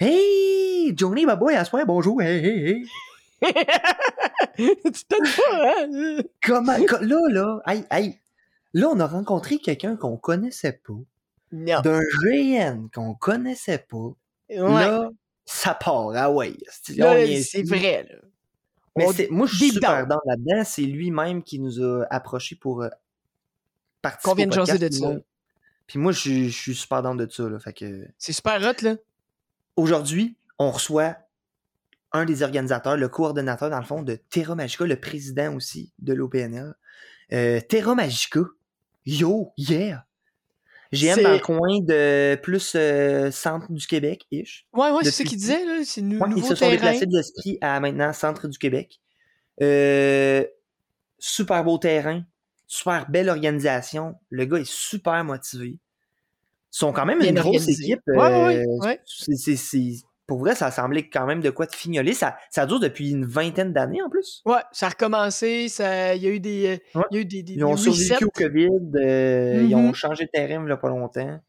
Hey! Johnny, ma boy, à soir, bonjour. Hey, hey, hey. tu t'aimes pas, hein? Comment. co- Là, là, hey, hey. Là, on a rencontré quelqu'un qu'on connaissait pas, Non. d'un GN qu'on connaissait pas. Ouais. Là, ça part. Ah ouais. c'est- vrai, là. Mais On- moi, je suis super dans là-dedans. C'est lui-même qui nous a approchés pour euh, participer au de jaser de ça. Puis moi, je, suis- je suis super dans de ça. Là, fait que... C'est super hot, là. Aujourd'hui, on reçoit un des organisateurs, le coordonnateur, dans le fond, de Terra Magica, le président aussi de l'OPNL. Euh, Terra Magica. Yo, yeah! GM dans le coin de plus euh, centre du Québec, ish. Ouais, ouais, c'est ça qu'il disait, là. C'est nou- Ouais, ils nouveau se sont terrain. déplacés de l'esprit à maintenant centre du Québec. Euh, super beau terrain, super belle organisation. Le gars est super motivé. Ils sont quand même Bien une grosse organisé. équipe. Ouais, ouais, ouais, euh, c'est- pour vrai, ça semblait quand même de quoi de fignoler. Ça, ça dure depuis une vingtaine d'années en plus. Ouais, ça a recommencé, ça... il y a eu des, euh, Ouais. y a eu des, des, Ils ont des survécu au COVID. euh, Ils ont Mhm. changé de terrain il y a pas longtemps.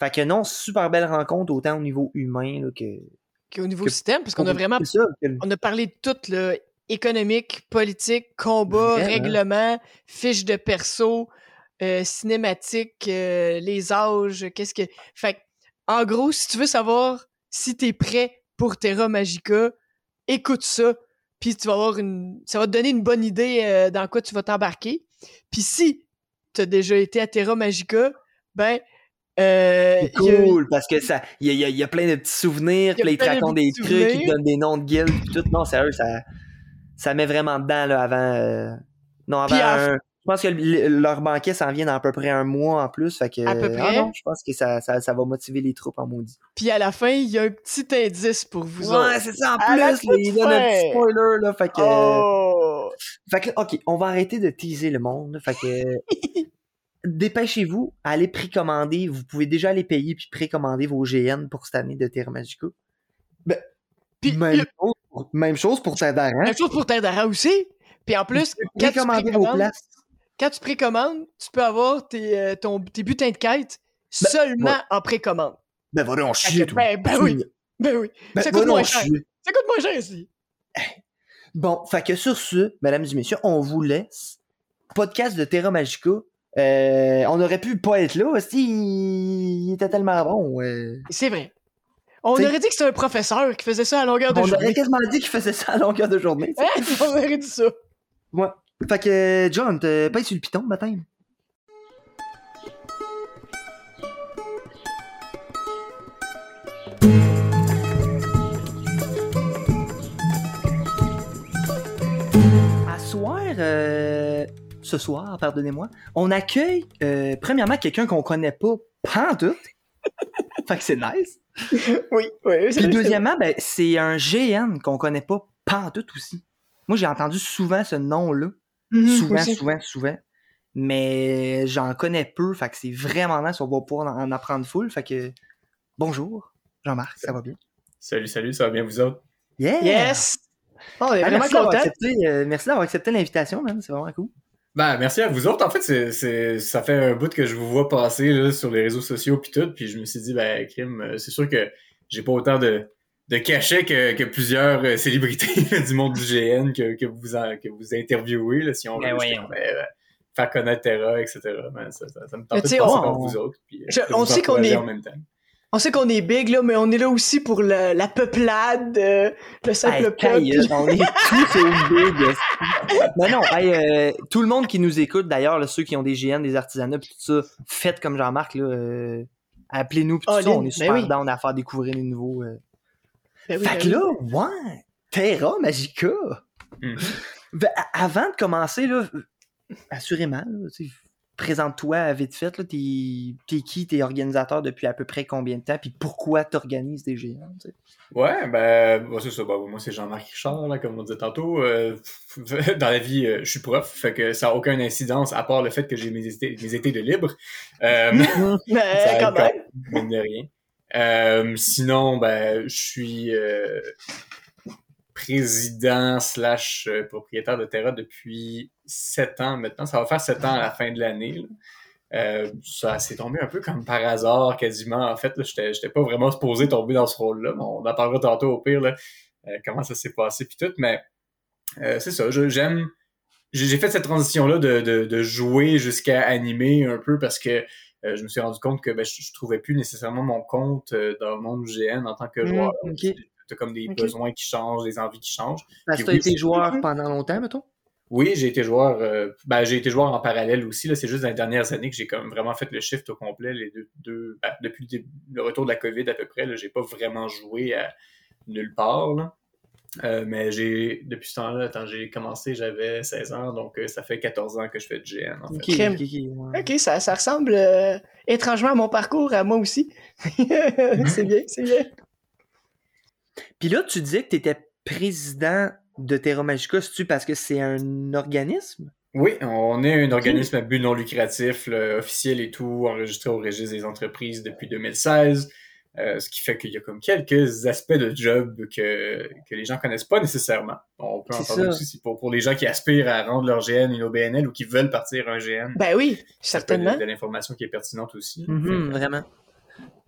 Fait que non, super belle rencontre, autant au niveau humain là, que. au niveau que- système, parce qu'on a vraiment ça, que- on a parlé de tout, là, économique, politique, combat, Vraiment. règlement, fiche de perso, euh, cinématique, euh, les âges, qu'est-ce que... Fait en gros, si tu veux savoir si t'es prêt pour Terra Magica, écoute ça, puis tu vas avoir une... Ça va te donner une bonne idée euh, dans quoi tu vas t'embarquer. Puis si t'as déjà été à Terra Magica, ben... euh, C'est a- cool parce que ça il y a, y plein de petits souvenirs, puis ils te racontent des trucs, ils te donnent des noms de guildes tout. Non, sérieux, ça ça met vraiment dedans là avant euh, non avant Puis à- un- je pense que le- leur banquet s'en vient dans à peu près un mois en plus, fait que À peu ah près. non, je pense que ça, ça, ça va motiver les troupes en maudit. Puis à la fin, il y a un petit indice pour vous ouais, autres. c'est ça en À plus, là, ils donnent un petit spoiler là, fait que Oh! Fait que, OK, on va arrêter de teaser le monde. Fait que, dépêchez-vous, allez précommander. Vous pouvez déjà aller payer puis précommander vos GN pour cette année de Terra Magica. Ben, Puis, même, il chose pour, même chose pour. Même chose pour Tindara aussi. Puis en plus, quand Précommandez vos places. Quand tu précommandes, tu peux avoir tes, euh, ton, tes butins de quête seulement ouais. en précommande. Ben, Fait chier, que, toi. ben, ben oui, ben oui. Ben, ça coûte moins cher. Ça coûte moins cher ici. Bon, fait que sur ce, mesdames et messieurs, on vous laisse. Podcast de Terra Magica. Euh, on aurait pu pas être là, si il était tellement bon. euh. C'est vrai. On aurait dit que c'était un professeur qui faisait ça à longueur de On aurait journée. quasiment dit qu'il faisait ça à longueur de journée. On aurait dit ça. Ouais. Fait que, John, t'es pas sur le piton, matin. À soir, euh, ce soir, pardonnez-moi, on accueille, euh, premièrement, quelqu'un qu'on connaît pas, pantoute. fait que c'est nice. Oui, oui. Puis deuxièmement, ben, c'est un GN qu'on connaît pas pantoute aussi. Moi, j'ai entendu souvent ce nom-là. Mhm, souvent, aussi. souvent, souvent. Mais j'en connais peu, fait que c'est vraiment nice, on va pouvoir en en apprendre full. Fait que bonjour, Jean-Marc, ça va bien? Salut, salut, ça va bien vous autres? Yeah! Yes! Oh, on est Ah, vraiment merci d'avoir content. accepté, euh, merci d'avoir accepté l'invitation, man. C'est vraiment cool. Ben, merci à vous autres. En fait, c'est, ça fait un bout que je vous vois passer là, sur les réseaux sociaux puis tout, puis je me suis dit, ben, crime, euh, c'est sûr que j'ai pas autant de, de cachets que, que plusieurs euh, célébrités du monde du GN que, que vous en- que vous interviewez, là, si on veut Ben voyons. ben, euh, faire connaître Terra, etc. Ben, ça, ça, ça me sais, de passer on- par vous autres. Puis, euh, Je- on vous sait qu'on est- en même temps. On sait qu'on est big, là, mais on est là aussi pour le- la peuplade, euh, le simple Hey, peuple. on est tous big. Mais non, hey, euh, tout le monde qui nous écoute, d'ailleurs, ceux qui ont des GN, des artisanats, tout ça, faites comme Jean-Marc, là. euh, Appelez-nous, tout Oh, ça, on est super ben oui. down à faire découvrir les nouveaux. Ben oui, Fait ben que oui. là, ouais, Terra Magica. Mhm. Ben, avant de commencer, là, assurément, présente-toi vite fait. là, T'es qui, t'es organisateur depuis à peu près combien de temps, puis pourquoi t'organises des sais? Ouais, ben, bon, c'est ça. Ben, moi, c'est Jean-Marc Richard, là, comme on disait tantôt. Euh, dans la vie, euh, je suis prof, fait que ça n'a aucune incidence, à part le fait que j'ai mes étés, mes étés de libre. Euh, Mais ça quand même. mine de rien. Euh, sinon, ben, je suis euh, président slash euh, propriétaire de Terra depuis sept ans maintenant. Ça va faire sept ans à la fin de l'année. là. Ça s'est tombé un peu comme par hasard, quasiment. En fait, là, j'étais, j'étais pas vraiment supposé tomber dans ce rôle-là. on en parlera tantôt au pire, là, comment ça s'est passé puis tout. Mais c'est ça, j'aime... J'ai fait cette transition-là de, de, de jouer jusqu'à animer un peu parce que euh, je me suis rendu compte que ben, je, je, trouvais plus nécessairement mon compte euh, dans le monde GN en tant que mmh, joueur. Okay. T'as comme des besoins qui changent, des envies qui changent. Parce que t'as été joueur pendant longtemps, mettons? Oui, j'ai été joueur. Euh, ben, j'ai été joueur en parallèle aussi. C'est juste dans les dernières années que j'ai comme vraiment fait le shift au complet. Les deux, deux ben, depuis le, retour de la COVID à peu près, j'ai pas vraiment joué à nulle part. Là. Euh, mais j'ai depuis ce temps-là, quand j'ai commencé, j'avais 16 ans, donc euh, ça fait 14 ans que je fais du GN. En fait. Okay, okay, ouais. ok, ça, ça ressemble euh, étrangement à mon parcours, à moi aussi. c'est bien, c'est bien. Puis là, tu disais que tu étais président de Terra Magica, c'est-tu parce que c'est un organisme? Oui, on est un organisme à but non lucratif, là, officiel et tout, enregistré au registre des entreprises depuis 2016. Euh, ce qui fait qu'il y a comme quelques aspects de job que, que les gens connaissent pas nécessairement. On peut entendre aussi pour, pour les gens qui aspirent à rendre leur GN une OBNL ou qui veulent partir un GN. Ben oui, certainement. De, de l'information qui est pertinente aussi. Mm -hmm, vraiment.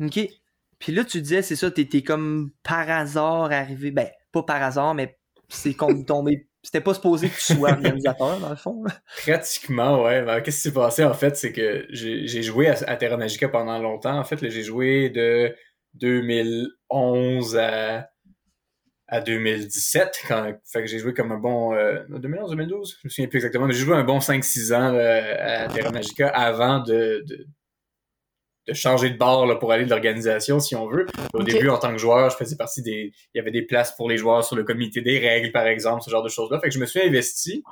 OK. Puis là, tu disais, c'est ça, t'étais comme par hasard arrivé, ben, pas par hasard, mais c'est comme tombé c'était pas supposé que tu sois organisateur, dans le fond. Pratiquement, ouais. Ben, Qu'est-ce qui s'est passé, en fait, c'est que j'ai joué à, à, Terra Magica pendant longtemps. En fait, j'ai joué de 2011 à, à 2017. Quand, fait que j'ai joué comme un bon... Euh, 2011, 2012? Je me souviens plus exactement, mais j'ai joué un bon 5-6 ans là, à Terra Magica avant de, de, de changer de bord là, pour aller de l'organisation, si on veut. Au okay. début, en tant que joueur, je faisais partie des... Il y avait des places pour les joueurs sur le comité des règles, par exemple, ce genre de choses-là. Fait que je me suis investi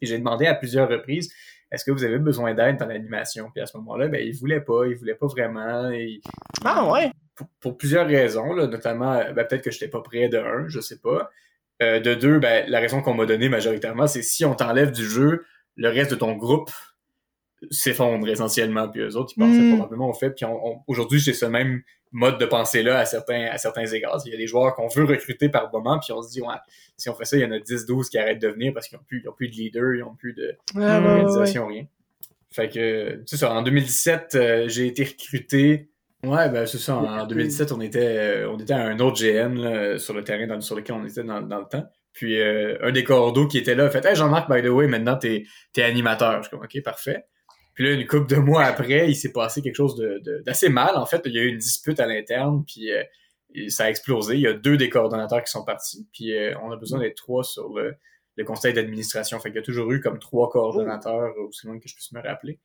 et j'ai demandé à plusieurs reprises est-ce que vous avez besoin d'aide dans l'animation? Puis à ce moment-là, ben, ils voulaient pas, ils voulaient pas vraiment. Et, ah ouais? Pour, pour plusieurs raisons, là, notamment, ben, peut-être que j'étais pas prêt de un, je sais pas. Euh, de deux, ben, la raison qu'on m'a donnée majoritairement, c'est si on t'enlève du jeu, le reste de ton groupe s'effondre essentiellement, puis eux autres, ils pensaient mm. probablement au fait. Puis aujourd'hui, j'ai ce même mode de pensée-là à certains, à certains égards. Il y a des joueurs qu'on veut recruter par moment, puis on se dit, ouais, si on fait ça, il y en a 10-12 qui arrêtent de venir parce qu'ils n'ont plus, ils ont plus de leader, ils n'ont plus de ah, d'organisation, ouais, rien. Fait que, tu sais en 2017, euh, j'ai été recruté. Ouais, ben c'est ça. En 2017, on était, euh, on était à un autre GN là, sur le terrain dans, sur lequel on était dans, dans le temps. Puis euh, un des cordeaux qui était là a fait Hey Jean-Marc, by the way, maintenant t'es es animateur. Je suis comme OK, parfait. Puis là, une couple de mois après, il s'est passé quelque chose d'assez de, de, mal. En fait, il y a eu une dispute à l'interne, puis euh, ça a explosé. Il y a deux des coordonnateurs qui sont partis, puis euh, on a besoin d'être trois sur le, le conseil d'administration. Fait qu'il y a toujours eu comme trois coordonnateurs, oh. aussi loin que je puisse me rappeler.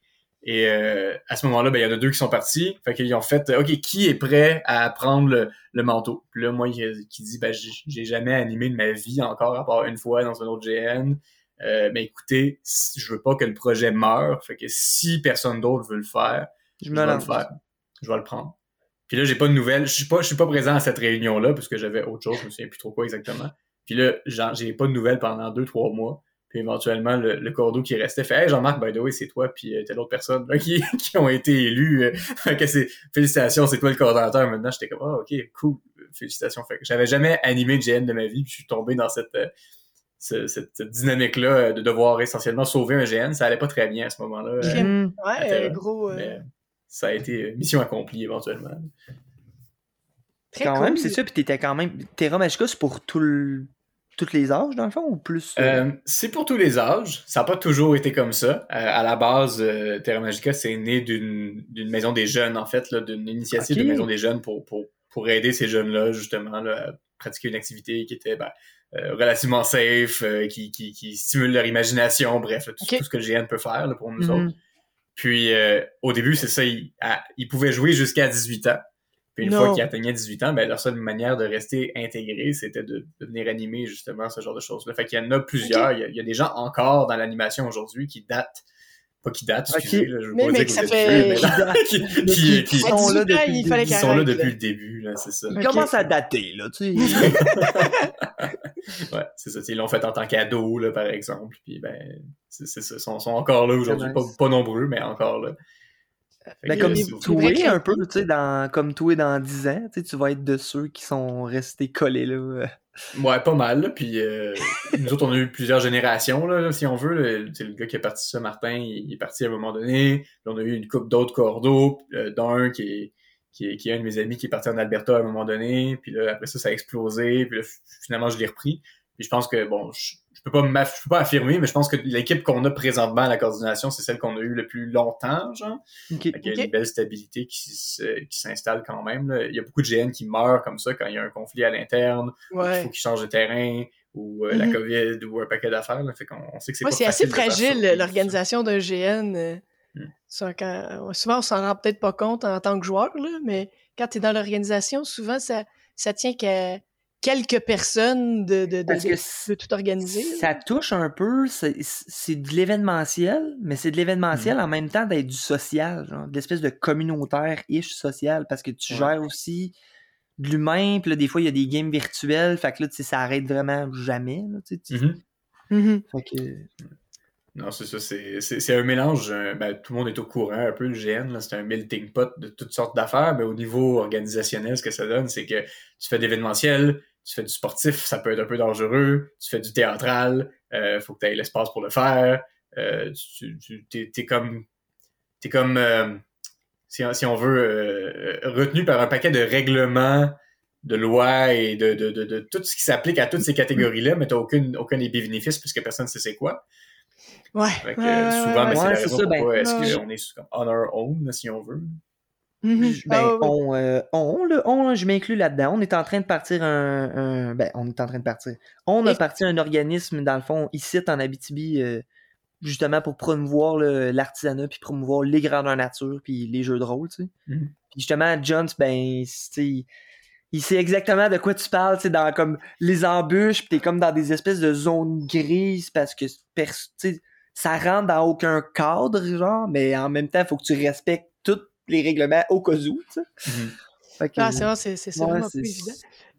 Et euh, à ce moment-là, ben, il y en a deux qui sont partis. Fait qu'ils ont fait OK, qui est prêt à prendre le, le manteau? Puis là, moi, qui dit ben j'ai jamais animé de ma vie encore, à part une fois dans un autre GN. Euh, mais écoutez, je veux pas que le projet meure. Fait que si personne d'autre veut le faire, je, je vais le faire. Je vais le prendre. Puis là, j'ai pas de nouvelles. Je suis pas, je suis pas présent à cette réunion-là parce que j'avais autre chose. Je me souviens plus trop quoi exactement. Puis là, j'ai pas de nouvelles pendant deux, trois mois. Puis éventuellement, le, le cordeau qui restait fait Hey Jean-Marc, by the way, c'est toi, puis euh, t'as d'autres personnes là, qui, qui ont été élus. Euh, que c'est Félicitations, c'est toi le coordinateur. Maintenant, j'étais comme Ah, ok, cool, félicitations. Fait que j'avais jamais animé de GN de ma vie, puis je suis tombé dans cette. Euh, cette, cette dynamique-là de devoir essentiellement sauver un GN, ça allait pas très bien à ce moment-là. Euh, ouais, gros. Euh... Mais ça a été mission accomplie éventuellement. Très quand cool. même, c'est ça, puis t'étais quand même. Terra Magica, c'est pour tout le... tous les âges, dans le fond, ou plus? Euh, c'est pour tous les âges. Ça n'a pas toujours été comme ça. à la base, Terra Magica, c'est né d'une maison des jeunes, en fait, d'une initiative okay. de maison des jeunes pour, pour, pour aider ces jeunes-là, justement, là, à pratiquer une activité qui était ben, euh, relativement safe, euh, qui, qui, qui stimule leur imagination, bref, tout, okay. tout, ce que le GN peut faire là, pour nous mm -hmm. autres. Puis euh, au début, c'est ça, ils, ils pouvaient jouer jusqu'à 18 ans. Puis une fois qu'ils atteignaient 18 ans, ben, leur seule manière de rester intégré, c'était de, de, venir animer justement ce genre de choses-là. Fait qu'il y en a plusieurs. Okay. Il, y a, il, y a, des gens encore dans l'animation aujourd'hui qui datent pas qui datent, excusez, okay. là, je veux mais pas dire que ça vous fait... êtes vieux, mais là, qui, qui, qui, sont là depuis, il fallait qui sont là depuis le début, là, c'est ça. Ils commencent à dater, là, tu sais. ouais, c'est ça. Ils l'ont fait en tant qu'ado, là, par exemple. Puis, ben, c'est ça. Ils sont, sont, encore là aujourd'hui. Nice. Pas, pas, nombreux, mais encore là. Ben, comme vrais un peu, tu sais, dans, comme toi dans 10 ans, tu sais, tu vas être de ceux qui sont restés collés là. Ouais, pas mal. Là. Puis euh, nous autres, on a eu plusieurs générations, là, si on veut. Le, le gars qui est parti ça, Martin, il, il est parti à un moment donné. Puis on a eu une couple d'autres cordeaux, euh, dont un qui est, qui, est, qui est un de mes amis qui est parti en Alberta à un moment donné. Puis là, après ça, ça a explosé. Puis là, finalement, je l'ai repris. Puis je pense que, bon, je, je peux pas je peux pas affirmer, mais je pense que l'équipe qu'on a présentement à la coordination, c'est celle qu'on a eue le plus longtemps, genre. Fait qu'il y a une belle stabilité qui, s'installe quand même. là. Il y a beaucoup de GN qui meurent comme ça quand il y a un conflit à l'interne, Ouais. faut qu'ils changent de terrain, ou euh, la Mhm. COVID, ou un paquet d'affaires. Fait qu'on sait que c'est Ouais, c'est assez fragile, l'organisation d'un GN. euh, Hmm. ça, quand- souvent, on s'en rend peut-être pas compte en tant que joueur, là, mais quand tu es dans l'organisation, souvent, ça, ça tient qu'à quelques personnes de, de, de, que de tout organiser. Ça touche un peu, c'est c'est de l'événementiel, mais c'est de l'événementiel en même temps d'être du social, genre, de l'espèce de communautaire-ish social, parce que tu Ouais. gères aussi de l'humain, puis là, des fois, il y a des games virtuels, fait que là, tu sais, ça arrête vraiment jamais, là, tu sais. Mhm. Mhm. fait que- Non, c'est ça. C'est c'est- c'est un mélange. euh, ben, tout le monde est au courant un peu, le GN. C'est un melting pot de toutes sortes d'affaires. Mais au niveau organisationnel, ce que ça donne, c'est que tu fais de l'événementiel, tu fais du sportif, ça peut être un peu dangereux. Tu fais du théâtral, euh, faut que tu aies l'espace pour le faire. Euh, tu, t'es comme. T'es comme. euh, si, si on veut, euh, retenu par un paquet de règlements, de lois et de, de, de, de tout ce qui s'applique à toutes ces catégories-là, mais tu n'as aucun, aucun des bénéfices puisque personne ne sait c'est quoi. Ouais. Que, souvent, ouais, c'est ouais. la raison ça, ben, pourquoi est-ce ouais. qu'on est sur- comme on our own, si on veut. Ben, on, euh, on, je m'inclus là-dedans. On est en train de partir un, un- Ben, on est en train de partir. On a parti un organisme, dans le fond, ici, en Abitibi, euh, justement pour promouvoir l'artisanat, puis promouvoir les grandeurs nature, puis les jeux de rôle, tu sais. Puis justement, Jones, ben, c'est- il, il sait exactement de quoi tu parles, tu dans comme les embûches, puis t'es comme dans des espèces de zones grises, parce que, tu sais, ça rentre dans aucun cadre, genre, mais en même temps, il faut que tu respectes les règlements au cas où, que- Ah, c'est vrai, c'est- c'est ouais, pas évident.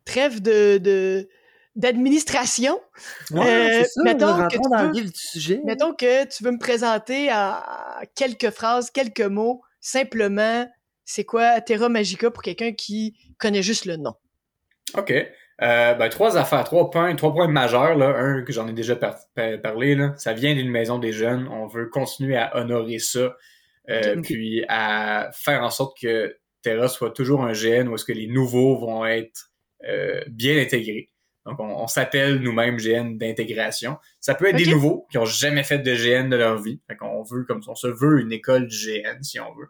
Trêve de, de, d'administration. Ouais, Euh, mettons que tu veux- du sujet. Mettons que tu veux me présenter à quelques phrases, quelques mots, simplement, c'est quoi Terra Magica pour quelqu'un qui connaît juste le nom? OK. Euh, ben, trois affaires, trois points, trois points majeurs. Là. Un que j'en ai déjà par- par- parlé, là. ça vient d'une maison des jeunes. On veut continuer à honorer ça, euh, puis à faire en sorte que Terra soit toujours un GN où est-ce que les nouveaux vont être euh, bien intégrés. Donc, on, on s'appelle nous-mêmes GN d'intégration. Ça peut être des nouveaux qui ont jamais fait de GN de leur vie. Fait qu'on veut, comme on se veut une école du GN, si on veut.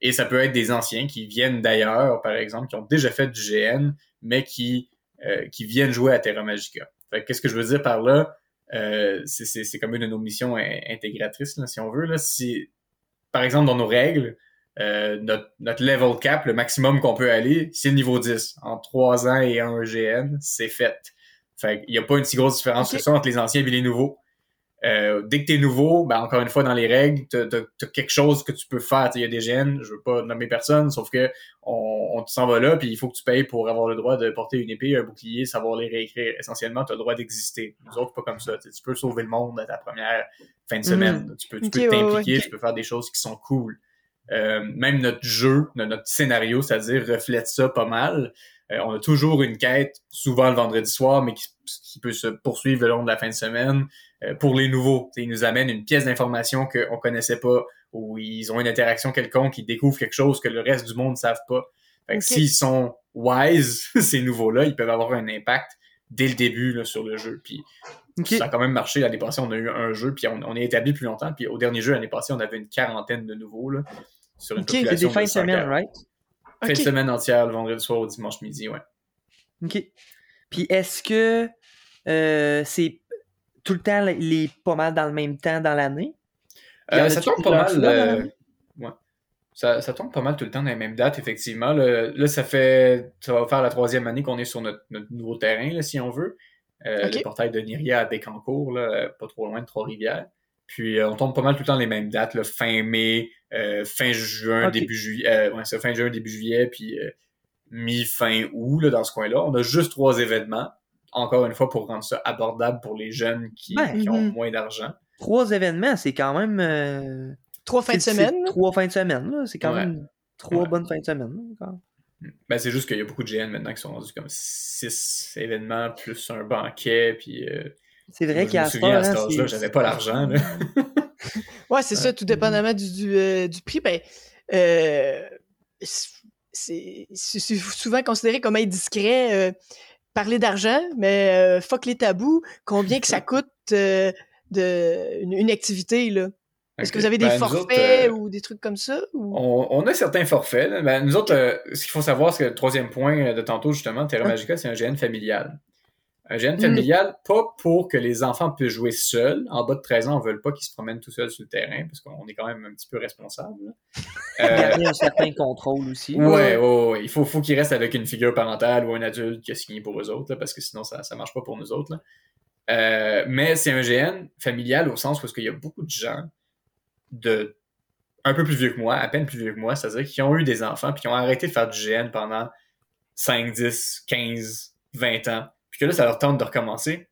Et ça peut être des anciens qui viennent d'ailleurs, par exemple, qui ont déjà fait du GN, mais qui, euh, qui viennent jouer à Terra Magica. Qu'est-ce que je veux dire par là? Euh, c'est- c'est c'est comme une de nos missions in- intégratrices, là, si on veut. Là. Si, par exemple, dans nos règles, euh, notre, notre level cap, le maximum qu'on peut aller, c'est le niveau 10. En 3 ans et un GN, c'est fait. Fait qu'il n'y a pas une si grosse différence que ça entre les anciens et les nouveaux. Euh, dès que t'es nouveau, ben encore une fois dans les règles, t'as as, quelque chose que tu peux faire. Il y a des GN, je veux pas nommer personne, sauf que on, on s'en va là, puis il faut que tu payes pour avoir le droit de porter une épée, un bouclier, savoir les réécrire. Essentiellement, tu as le droit d'exister. Nous autres, pas comme ça. T'sais, tu peux sauver le monde à ta première fin de semaine. Tu peux, tu Ok, peux ouais, t'impliquer, ouais. tu peux faire des choses qui sont cool. Euh, même notre jeu, notre scénario, c'est-à-dire reflète ça pas mal. Euh, on a toujours une quête, souvent le vendredi soir, mais qui, qui peut se poursuivre le long de la fin de semaine. Euh, pour les nouveaux, T'sais, ils nous amènent une pièce d'information qu'on connaissait pas, ou ils ont une interaction quelconque, ils découvrent quelque chose que le reste du monde ne savent pas. Fait que s'ils sont wise, ces nouveaux-là, ils peuvent avoir un impact dès le début là, sur le jeu. Puis ça a quand même marché. L'année passée, on a eu un jeu, puis on, on est établi plus longtemps. Puis au dernier jeu, l'année passée, on avait une quarantaine de nouveaux là, sur une Ok. C'est population des fins de 100 semaine, right? Fin de semaine entière, le vendredi soir au dimanche midi, ouais. OK. Puis est-ce que euh, c'est tout le temps les pas mal dans le même temps dans l'année? Euh, ça tombe pas mal. dans euh, ouais. Ça, ça tombe pas mal tout le temps dans les mêmes dates, effectivement. Là, là, ça fait. Ça va faire la troisième année qu'on est sur notre, notre nouveau terrain, là, si on veut. Euh. Le portail de Niria à Bécancourt, là, pas trop loin de Trois-Rivières. Puis on tombe pas mal tout le temps les mêmes dates, là, fin mai, fin juin, début juillet. Ouais, c'est fin juin, début juillet, puis mi-fin août, là, dans ce coin-là. On a juste trois événements. Encore une fois, pour rendre ça abordable pour les jeunes qui, Ouais. qui ont Mhm. moins d'argent. Trois événements, c'est quand même. euh, Trois fins de semaine. Trois fins de semaine. C'est quand Ouais. même trois Ouais. bonnes fins de semaine. encore. Ben, c'est juste qu'il y a beaucoup de GN maintenant qui sont rendus comme six événements plus un banquet, puis euh, C'est vrai je qu'il y a me ce souviens à cet âge-là, j'avais pas l'argent. Ouais, c'est ça, tout dépendamment du, du, euh, du prix. Ben, euh, c'est souvent considéré comme indiscret euh, parler d'argent, mais euh, fuck les tabous. Combien que ça coûte euh, de, une, une activité, là? Est-ce que vous avez des Ben, forfaits autres, euh, ou des trucs comme ça? Ou... On, on a certains forfaits. là. Ben, nous autres, ce qu'il faut savoir, c'est que le troisième point de tantôt, justement, Terra Magica, c'est un GN familial. Un GN Mm. familial, pas pour que les enfants puissent jouer seuls. En bas de 13 ans, on veut pas qu'ils se promènent tout seuls sur le terrain, parce qu'on est quand même un petit peu responsable. Euh, Garder un certain contrôle aussi. Ouais, ouais, ouais. Il faut, faut qu'ils restent avec une figure parentale ou un adulte qui a signé pour eux autres, là, parce que sinon, ça, ça marche pas pour nous autres. là. Euh, mais c'est un GN familial au sens où il y a beaucoup de gens de un peu plus vieux que moi, à peine plus vieux que moi, c'est-à-dire qui ont eu des enfants puis qui ont arrêté de faire du GN pendant 5, 10, 15, 20 ans, puis que là, ça leur tente de recommencer.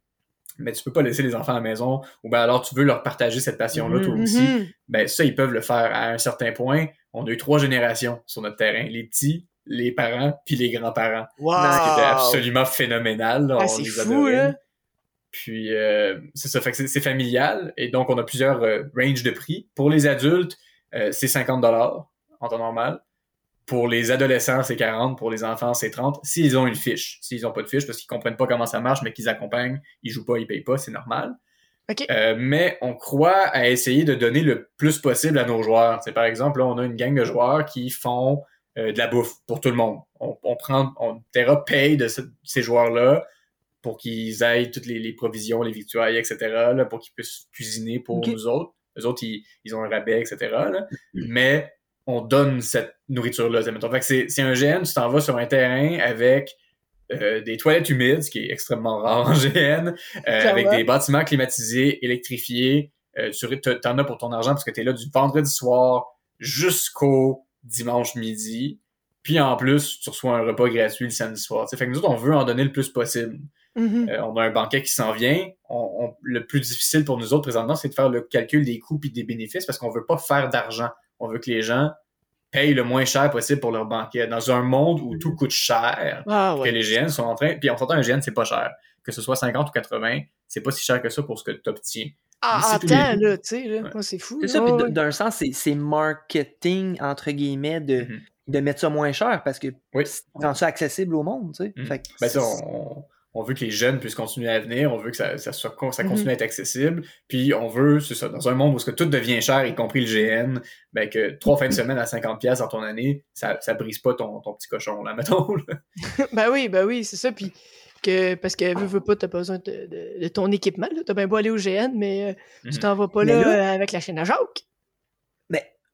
Mais tu peux pas laisser les enfants à la maison, ou ben alors tu veux leur partager cette passion-là, toi Mhm. aussi Mhm. ben ça, ils peuvent le faire à un certain point. On a eu trois générations sur notre terrain. Les petits, les parents, puis les grands-parents. Wow! Ce qui était absolument phénoménal. là. Ah, On c'est les fou, là. Puis, euh, c'est ça. Fait que c'est- c'est familial. Et donc, on a plusieurs euh, ranges de prix. Pour les adultes, euh, c'est 50 en temps normal. Pour les adolescents, c'est 40. Pour les enfants, c'est 30. S'ils ont une fiche. S'ils ont pas de fiche, parce qu'ils comprennent pas comment ça marche, mais qu'ils accompagnent, ils jouent pas, ils payent pas, c'est normal. OK. Euh, mais on croit à essayer de donner le plus possible à nos joueurs. C'est par exemple, là, on a une gang de joueurs qui font euh, de la bouffe pour tout le monde. On, on prend, on, Terra paye de ce- ces joueurs-là pour qu'ils aillent toutes les, les provisions, les victuailles, etc., là, pour qu'ils puissent cuisiner pour Ok. nous autres. Les autres, ils, ils ont un rabais, etc. là. Mais on donne cette nourriture-là. c'est- mettons. Fait que c'est c'est un GN, tu t'en vas sur un terrain avec euh, des toilettes humides, ce qui est extrêmement rare en GN, euh, avec des bâtiments climatisés, électrifiés. Euh, tu t'en as pour ton argent parce que tu es là du vendredi soir jusqu'au dimanche midi. Puis en plus, tu reçois un repas gratuit le samedi soir. tu sais. Fait que nous autres, on veut en donner le plus possible. Mhm. Euh, on a un banquet qui s'en vient. On- on- le plus difficile pour nous autres présentement, c'est de faire le calcul des coûts et des bénéfices parce qu'on veut pas faire d'argent. On veut que les gens payent le moins cher possible pour leur banquet. Dans un monde où tout coûte cher, Ah, que les GN sont en train. Puis on s'entend, un GN, c'est pas cher. Que ce soit 50 ou 80, c'est pas si cher que ça pour ce que tu obtiens. Ah, c'est en les- là, tu sais, là. Ouais. C'est fou. C'est là. ça, puis d'un sens, c'est- c'est marketing, entre guillemets, de, Mhm. de mettre ça moins cher parce que Oui. ça rend ça accessible au monde, tu sais. Fait que Ben ça, c'est- on, on veut que les jeunes puissent continuer à venir, on veut que ça, ça, soit, ça Mhm. continue à être accessible, puis on veut, c'est ça, dans un monde où ce que tout devient cher, y compris le GN, ben que trois fins de semaine à 50$ piastres dans ton année, ça, ça brise pas ton, ton petit cochon, là, mettons. là. Ben oui, ben oui, c'est ça. Puis que, parce que veux, veux pas, t'as besoin de, de- de ton équipement. T'as bien beau aller au GN, mais euh, tu Mhm. t'en vas pas là- euh, avec la chaîne à Jacques.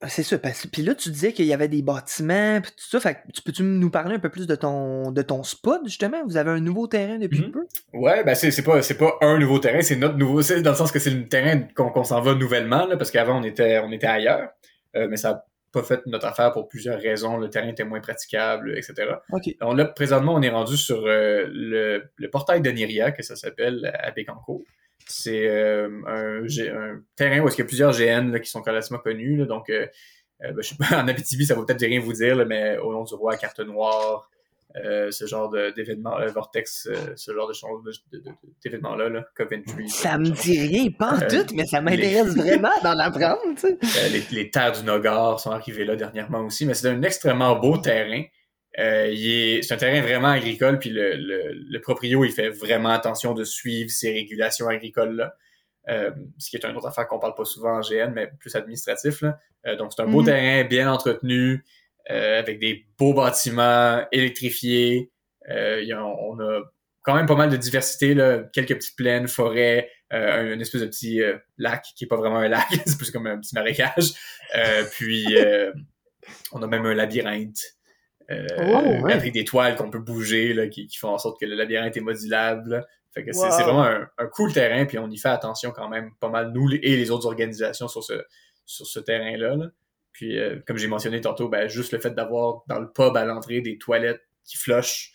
Mais c'est ça. Parce... que- Puis là, tu disais qu'il y avait des bâtiments, puis tout ça. Fait que tu peux-tu nous parler un peu plus de ton, de ton spot, justement? Vous avez un nouveau terrain depuis Mhm. peu? Ouais, ben c'est, c'est pas c'est pas un nouveau terrain, c'est notre nouveau, c'est dans le sens que c'est le terrain qu'on, qu'on s'en va nouvellement, là, parce qu'avant on était on était ailleurs, Euh, mais ça a pas fait notre affaire pour plusieurs raisons. Le terrain était moins praticable, etc. OK. On là, présentement, on est rendu sur euh, le, le portail de Niria, que ça s'appelle à Bécancourt. C'est euh, un, terrain où il y a plusieurs GN là, qui sont relativement connus. là. donc, euh, euh, ben, je sais pas, en Abitibi, ça va peut-être rien vous dire, là, mais au nom du roi, carte noire, euh, ce genre d'événements, Vortex, ce genre de choses, d'événements-là, là, Coventry. Ça me dit rien, pas en tout, mais ça m'intéresse vraiment d'en apprendre, tu sais. Les, les terres du Nogar sont arrivées là dernièrement aussi, mais c'est un extrêmement beau terrain. Euh, c'est un terrain vraiment agricole, puis le, le, le proprio, il fait vraiment attention de suivre ces régulations agricoles-là. Euh, ce qui est une autre affaire qu'on parle pas souvent en GN, mais plus administratif. Là. Euh, donc, c'est un beau Mhm. terrain, bien entretenu, avec des beaux bâtiments électrifiés. Il y a- on a quand même pas mal de diversité, là, quelques petites plaines, forêts, euh, un, une espèce de petit lac qui est pas vraiment un lac, c'est plus comme un petit marécage. Puis on a même un labyrinthe euh, Oh, ouais. avec des toiles qu'on peut bouger, là, qui, qui font en sorte que le labyrinthe est modulable. là. Fait que c'est Wow. c'est vraiment un, un cool terrain, puis on y fait attention quand même pas mal, nous et les autres organisations sur ce, sur ce terrain-là. là. Puis, euh, comme j'ai mentionné tantôt, ben, juste le fait d'avoir dans le pub à l'entrée des toilettes qui flushent,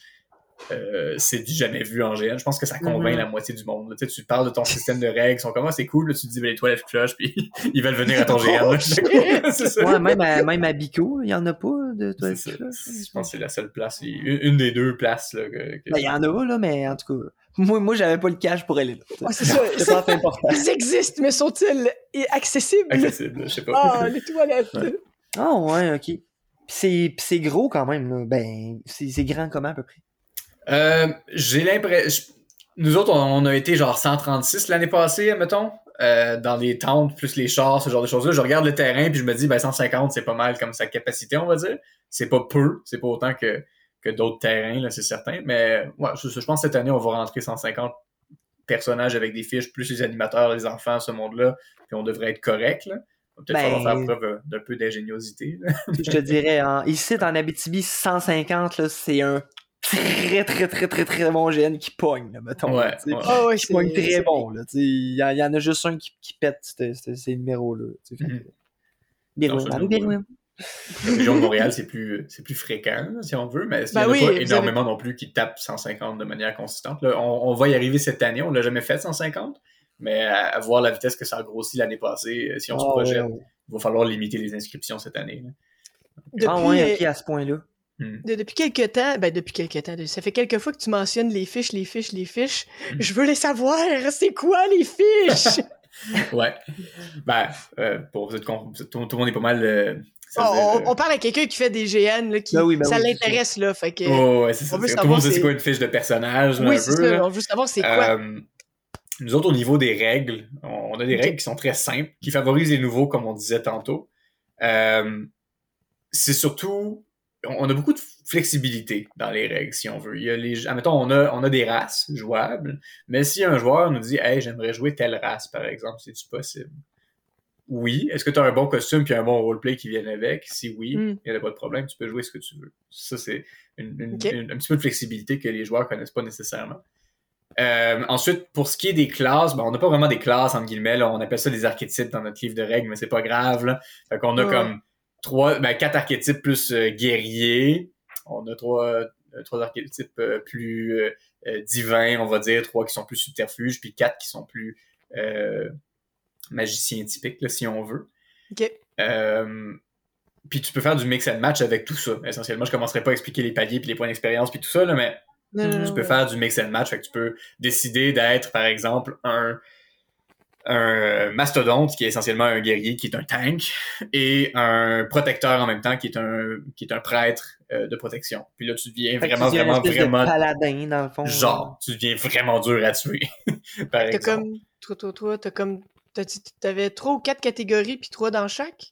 euh, c'est du jamais vu en GN. Je pense que ça convainc Mhm. la moitié du monde. Tu, sais, tu parles de ton système de règles, ils sont comme Ah, c'est cool, là, tu te dis ben, les toilettes cloche, puis ils veulent venir à ton GN. Oh. Ouais, même à, même à Bico, il y en a pas de toilettes cloches. Je pense que c'est la seule place, une, une des deux places là, que, que- Ben, il y en a, là, mais en tout cas, moi, moi j'avais pas le cash pour aller là. Ouais, c'est ça. C'est important. Ils existent, mais sont-ils accessibles? accessible, je sais pas. Ah, les toilettes. Ouais. Ah, ouais, ok. Puis c'est, gros quand même, là. Ben, c'est, c'est grand comment à peu près? Euh, j'ai l'impression. Nous autres, on, on a été genre 136 l'année passée, mettons, euh, dans les tentes, plus les chars, ce genre de choses-là. Je regarde le terrain, puis je me dis, ben 150, c'est pas mal comme sa capacité, on va dire. C'est pas peu, c'est pas autant que, que d'autres terrains, là, c'est certain. Mais ouais, je, je pense que cette année, on va rentrer 150 personnages avec des fiches, plus les animateurs, les enfants, ce monde-là, puis on devrait être correct, là. Peut-être Ben- falloir faire preuve euh, d'un peu d'ingéniosité. je te dirais, en, ici, en Abitibi, 150, là, c'est un très, très, très, très, très bon GN qui pogne, là, mettons. Ouais, là, ouais. Ah ouais, Qui pogne très bon, là. tu sais. Il y, y en a juste un qui, qui pète ce- ce- ces numéros-là. Mhm. Birouin. La région de Montréal, c'est plus, c'est plus fréquent, là, si on veut, mais il Ben n'y en a oui, pas énormément non plus qui tapent 150 de manière consistante. Là, on, on va y arriver cette année, on l'a jamais fait 150, mais à, à voir la vitesse que ça a grossi l'année passée, euh, si on se Ah, projette, ouais, ouais. il va falloir limiter les inscriptions cette année. là. Depuis, Ah, ouais, à ce point-là. Hmm. de- depuis quelques temps, ben depuis quelques temps, ça fait quelques fois que tu mentionnes les fiches, les fiches, les fiches. Hmm. Je veux les savoir, c'est quoi les fiches? Ouais. Ben, euh, pour vous êtes con- tout, tout le monde est pas mal. euh, on, euh, parle à quelqu'un qui fait des GN, là, qui, Ben oui, ben ça oui, l'intéresse, là, fait que... oh, ouais, c'est ça. on veut c'est- Tout le savoir monde sait c'est c'est- quoi une fiche de personnage, oui, un c'est peu. ça, là. on veut savoir c'est quoi. Euh, nous autres, au niveau des règles, on a des règles qui sont très simples, qui favorisent les nouveaux, comme on disait tantôt. Euh, c'est surtout, on a beaucoup de flexibilité dans les règles, si on veut. Il y a les, admettons, on a, on a des races jouables, mais si un joueur nous dit, hey, j'aimerais jouer telle race, par exemple, c'est-tu possible? Oui. Est-ce que tu as un bon costume puis un bon roleplay qui viennent avec? Si oui, il Mm. n'y a pas de problème, tu peux jouer ce que tu veux. Ça, c'est une, une- Ok. une- un petit peu de flexibilité que les joueurs connaissent pas nécessairement. Euh, ensuite, pour ce qui est des classes, ben, on n'a pas vraiment des classes, entre guillemets. là. on appelle ça des archétypes dans notre livre de règles, mais c'est pas grave. Là. Fait qu'on a Ouais. comme trois, ben, quatre archétypes plus euh, guerriers. On a trois, euh, trois archétypes euh, plus divins, on va dire. Trois qui sont plus subterfuges, puis quatre qui sont plus magiciens typiques, là, si on veut. Ok. Puis tu peux faire du mix and match avec tout ça. Essentiellement, je commencerai pas à expliquer les paliers puis les points d'expérience puis tout ça, là, mais Non, tu non, peux faire du mix and match. Fait que tu peux décider d'être, par exemple, un, un mastodonte qui est essentiellement un guerrier qui est un tank et un protecteur en même temps qui est un, qui est un prêtre euh, de protection. Puis là, tu deviens Fait vraiment, tu deviens vraiment, de vraiment paladin, dans le fond. genre. Tu deviens vraiment dur à tuer. par T'as exemple. comme, toi, toi, toi, t'as comme, t'as dit- t'avais trois ou quatre catégories, puis trois dans chaque?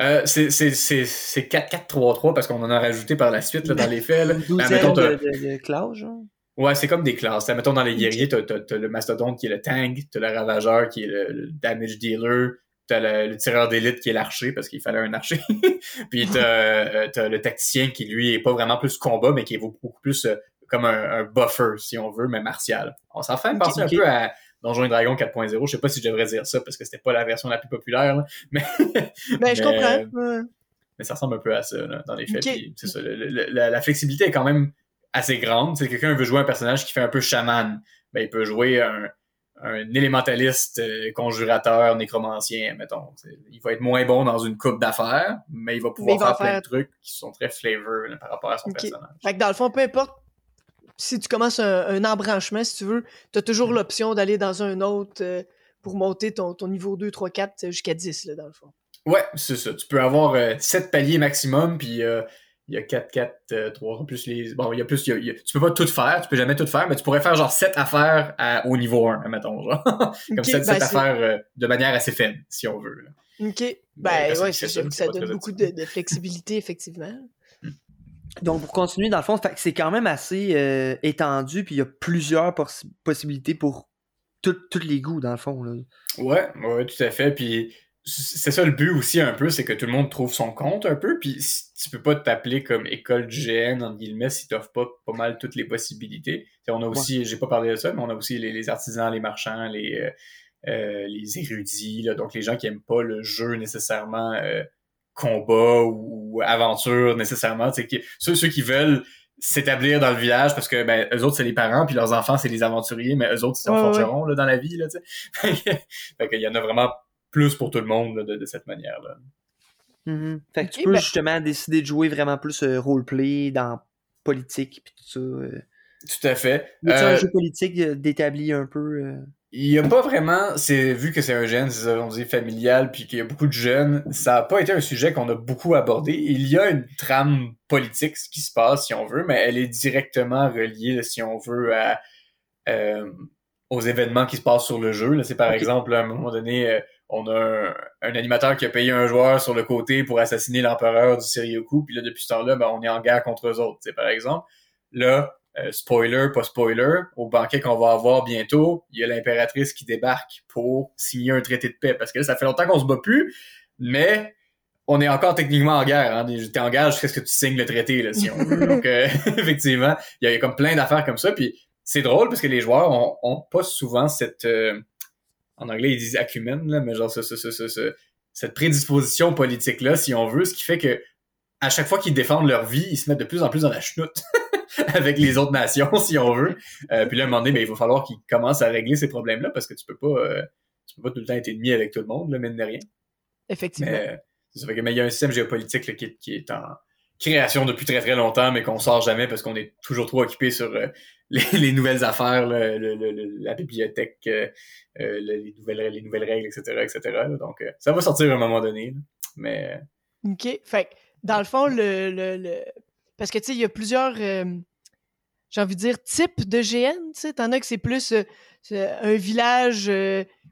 Euh, c'est c'est- c'est- c'est 4-4-3-3 parce qu'on en a rajouté par la suite là, dans les faits. Là. Ben, mettons, t'as- de, de, de classes, genre. Ouais, c'est comme des classes. T'as, mettons, dans les guerriers, t'as, t'as, t'as le mastodonte qui est le tank, t'as le ravageur qui est le, le damage dealer, t'as le, le tireur d'élite qui est l'archer parce qu'il fallait un archer, puis t'as, euh, t'as le tacticien qui, lui, est pas vraiment plus combat, mais qui est beaucoup plus euh, comme un, un buffer, si on veut, mais martial. On s'en fait penser un peu à Donjons et Dragons 4.0. Je sais pas si je devrais dire ça parce que c'était pas la version la plus populaire, là, mais, Ben, je comprends. mais ça ressemble un peu à ça là, dans les faits. Puis, c'est ça, le- le- la, la flexibilité est quand même assez grande. Si quelqu'un veut jouer un personnage qui fait un peu chaman, ben, il peut jouer un, un élémentaliste, euh, conjurateur, nécromancien, mettons. Il va être moins bon dans une coupe d'affaires, mais il va pouvoir Mais il va faire plein de trucs qui sont très flavor là, par rapport à son personnage. Fait que dans le fond, peu importe si tu commences un, un embranchement, si tu veux, t'as toujours Mm. l'option d'aller dans un autre euh, pour monter ton, ton niveau 2, 3, 4 jusqu'à 10, là, dans le fond. Ouais, c'est ça. Tu peux avoir euh, 7 paliers maximum, puis euh, il y a 4, 4, euh, 3, plus les... Bon, il y a plus... il y a- il y a- Tu peux pas tout faire, tu peux jamais tout faire, mais tu pourrais faire genre 7 affaires à- au niveau 1, admettons, genre. Comme Ok, 7, ben, c'est- affaires euh, de manière assez faible, si on veut. là. OK. Ben, Ben, ouais, c'est ça, sûr que c'est ça pas donne beaucoup de, flexibilité, effectivement. Donc, pour continuer, dans le fond, c'est quand même assez euh, étendu, puis il y a plusieurs possi- possibilités pour tous les goûts, dans le fond. Là. Ouais, ouais, tout à fait. Puis c'est ça le but aussi un peu, c'est que tout le monde trouve son compte un peu. Puis si- tu peux pas t'appeler comme école GN, entre guillemets, si t'offres pas pas mal toutes les possibilités. T'sais, on a aussi, j'ai pas parlé de ça, mais on a aussi les, les artisans, les marchands, les, euh, euh, les érudits, là, donc les gens qui aiment pas le jeu nécessairement euh, combat ou, ou aventure nécessairement. Qui, ceux, ceux qui veulent s'établir dans le village parce que ben eux autres c'est les parents puis leurs enfants c'est les aventuriers mais eux autres c'est Ouais, ouais. forgerons là dans la vie là tu sais fait qu'il y en a vraiment plus pour tout le monde là, de, de cette manière là Mhm. Fait que tu peux ben- justement décider de jouer vraiment plus euh, roleplay dans politique puis tout ça. euh. tout à fait Y a-tu Euh, un jeu politique euh, d'établi un peu euh? Il y a pas vraiment, c'est vu que c'est un gène, c'est on dit familial, puis qu'il y a beaucoup de jeunes, ça a pas été un sujet qu'on a beaucoup abordé. Il y a une trame politique, ce qui se passe, si on veut, mais elle est directement reliée, si on veut, à, euh, aux événements qui se passent sur le jeu. Là, c'est par exemple, à un moment donné, euh, on a un, un animateur qui a payé un joueur sur le côté pour assassiner l'empereur du Serioku, puis là, depuis ce temps-là, ben, on est en guerre contre eux autres, tu sais, par exemple. Là, euh, spoiler, pas spoiler, au banquet qu'on va avoir bientôt, il y a l'impératrice qui débarque pour signer un traité de paix. Parce que là, ça fait longtemps qu'on se bat plus, mais on est encore techniquement en guerre. Hein. T'es en guerre jusqu'à ce que tu signes le traité, là, si on veut. Donc, euh, effectivement, il y a comme plein d'affaires comme ça. Puis c'est drôle parce que les joueurs ont, ont pas souvent cette... euh, en anglais, ils disent acumen, là, mais genre ce, ce, ce, ce- ce- cette prédisposition politique-là, si on veut, ce qui fait que à chaque fois qu'ils défendent leur vie, ils se mettent de plus en plus dans la chenoute avec les autres nations, si on veut. Euh, puis là, à un moment donné, ben, il va falloir qu'ils commencent à régler ces problèmes-là parce que tu peux pas, euh, tu peux pas tout le temps être ennemi avec tout le monde, là, mine de rien. Effectivement. Mais, c'est ça fait que, mais il y a un système géopolitique là, qui, qui est en création depuis très très longtemps, mais qu'on sort jamais parce qu'on est toujours trop occupé sur euh, les, les nouvelles affaires, là, le- le- le- la bibliothèque, euh, euh, le- les, nouvelles, les nouvelles règles, etc. etc. là. Donc, euh, ça va sortir à un moment donné. là. Mais OK. Fait dans le fond, le. Parce que, tu sais, il y a plusieurs. J'ai envie de dire types de GN. Tu sais, t'en as que c'est plus un village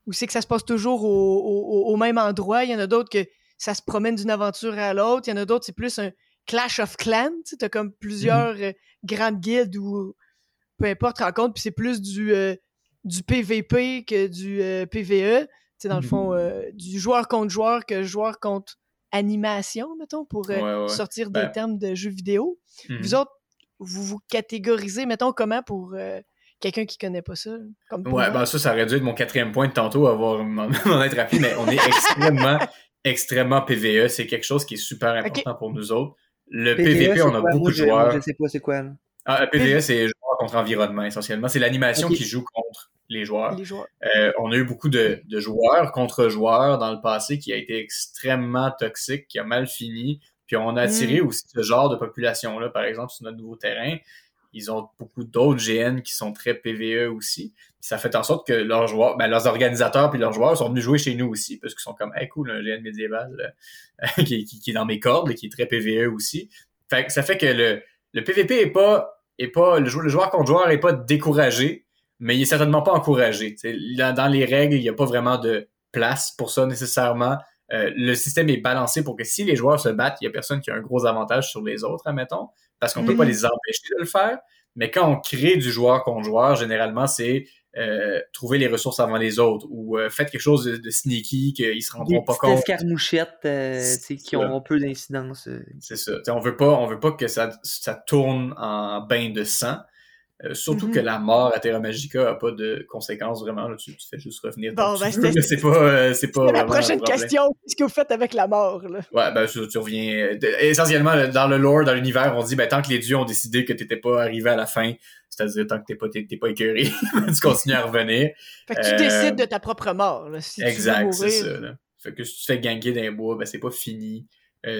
où c'est que ça se passe toujours au, au- au même endroit. Il y en a d'autres que ça se promène d'une aventure à l'autre. Il y en a d'autres, c'est plus un Clash of Clans. Tu t'as comme plusieurs euh, grandes guildes ou peu importe, rencontre, puis c'est plus du, euh, du PVP que du euh, PVE. Tu sais, dans le fond, euh, du joueur contre joueur que joueur contre animation, mettons, pour euh, Ouais, ouais. sortir Ben. des termes de jeux vidéo. mhm. Vous autres, vous vous catégorisez, mettons, comment pour euh, quelqu'un qui connaît pas ça? Comme Ouais, ben ça, ça aurait dû être mon quatrième point de tantôt, avoir m'en être rappelé, mais on est extrêmement, extrêmement PVE. C'est quelque chose qui est super important pour nous autres. Le PVP, c'est on a quoi? beaucoup de joueurs. Je sais pas c'est quoi. Ah, le PVE, c'est contre environnement, essentiellement. C'est l'animation qui joue contre les joueurs. les joueurs. Euh, on a eu beaucoup de, de joueurs contre joueurs dans le passé qui a été extrêmement toxique, qui a mal fini. Puis on a attiré aussi ce genre de population-là, par exemple, sur notre nouveau terrain. Ils ont beaucoup d'autres GN qui sont très PVE aussi. Puis ça fait en sorte que leurs joueurs, ben, leurs organisateurs puis leurs joueurs sont venus jouer chez nous aussi, parce qu'ils sont comme, hey, cool, un GN médiéval euh, qui, qui- qui est dans mes cordes et qui est très PVE aussi. Fait que ça fait que le, le PVP est pas, est pas, le, jou- le joueur contre joueur est pas découragé, mais il est certainement pas encouragé. Dans, dans les règles, il n'y a pas vraiment de place pour ça nécessairement. Euh, le système est balancé pour que si les joueurs se battent, il y a personne qui a un gros avantage sur les autres, admettons, parce qu'on peut Mhm. pas les empêcher de le faire. Mais quand on crée du joueur contre joueur, généralement, c'est euh, trouver les ressources avant les autres ou euh, faites quelque chose de, de sneaky qu'ils se Des rendront pas compte. escarmouchettes euh, tu sais, qui ont peu d'incidence. euh. C'est ça. T'sais, on veut pas, on veut pas que ça, ça tourne en bain de sang. Euh, surtout que la mort à Terra Magica a pas de conséquences vraiment. Là, tu, tu fais juste revenir. Bon, ben, tu c'est pas, euh, c'est pas. La prochaine question. Qu'est-ce que vous faites avec la mort, là? Ouais, ben tu, tu reviens. essentiellement, le- dans le lore, dans l'univers, on dit ben tant que les dieux ont décidé que t'étais pas arrivé à la fin, c'est-à-dire tant que t'es pas t'es, t'es pas écœuré, tu continues à revenir. Fait que tu Euh, décides de ta propre mort, là. Si exact, tu c'est ça. Là. Fait que si tu te fais ganker d'un bois, ben c'est pas fini.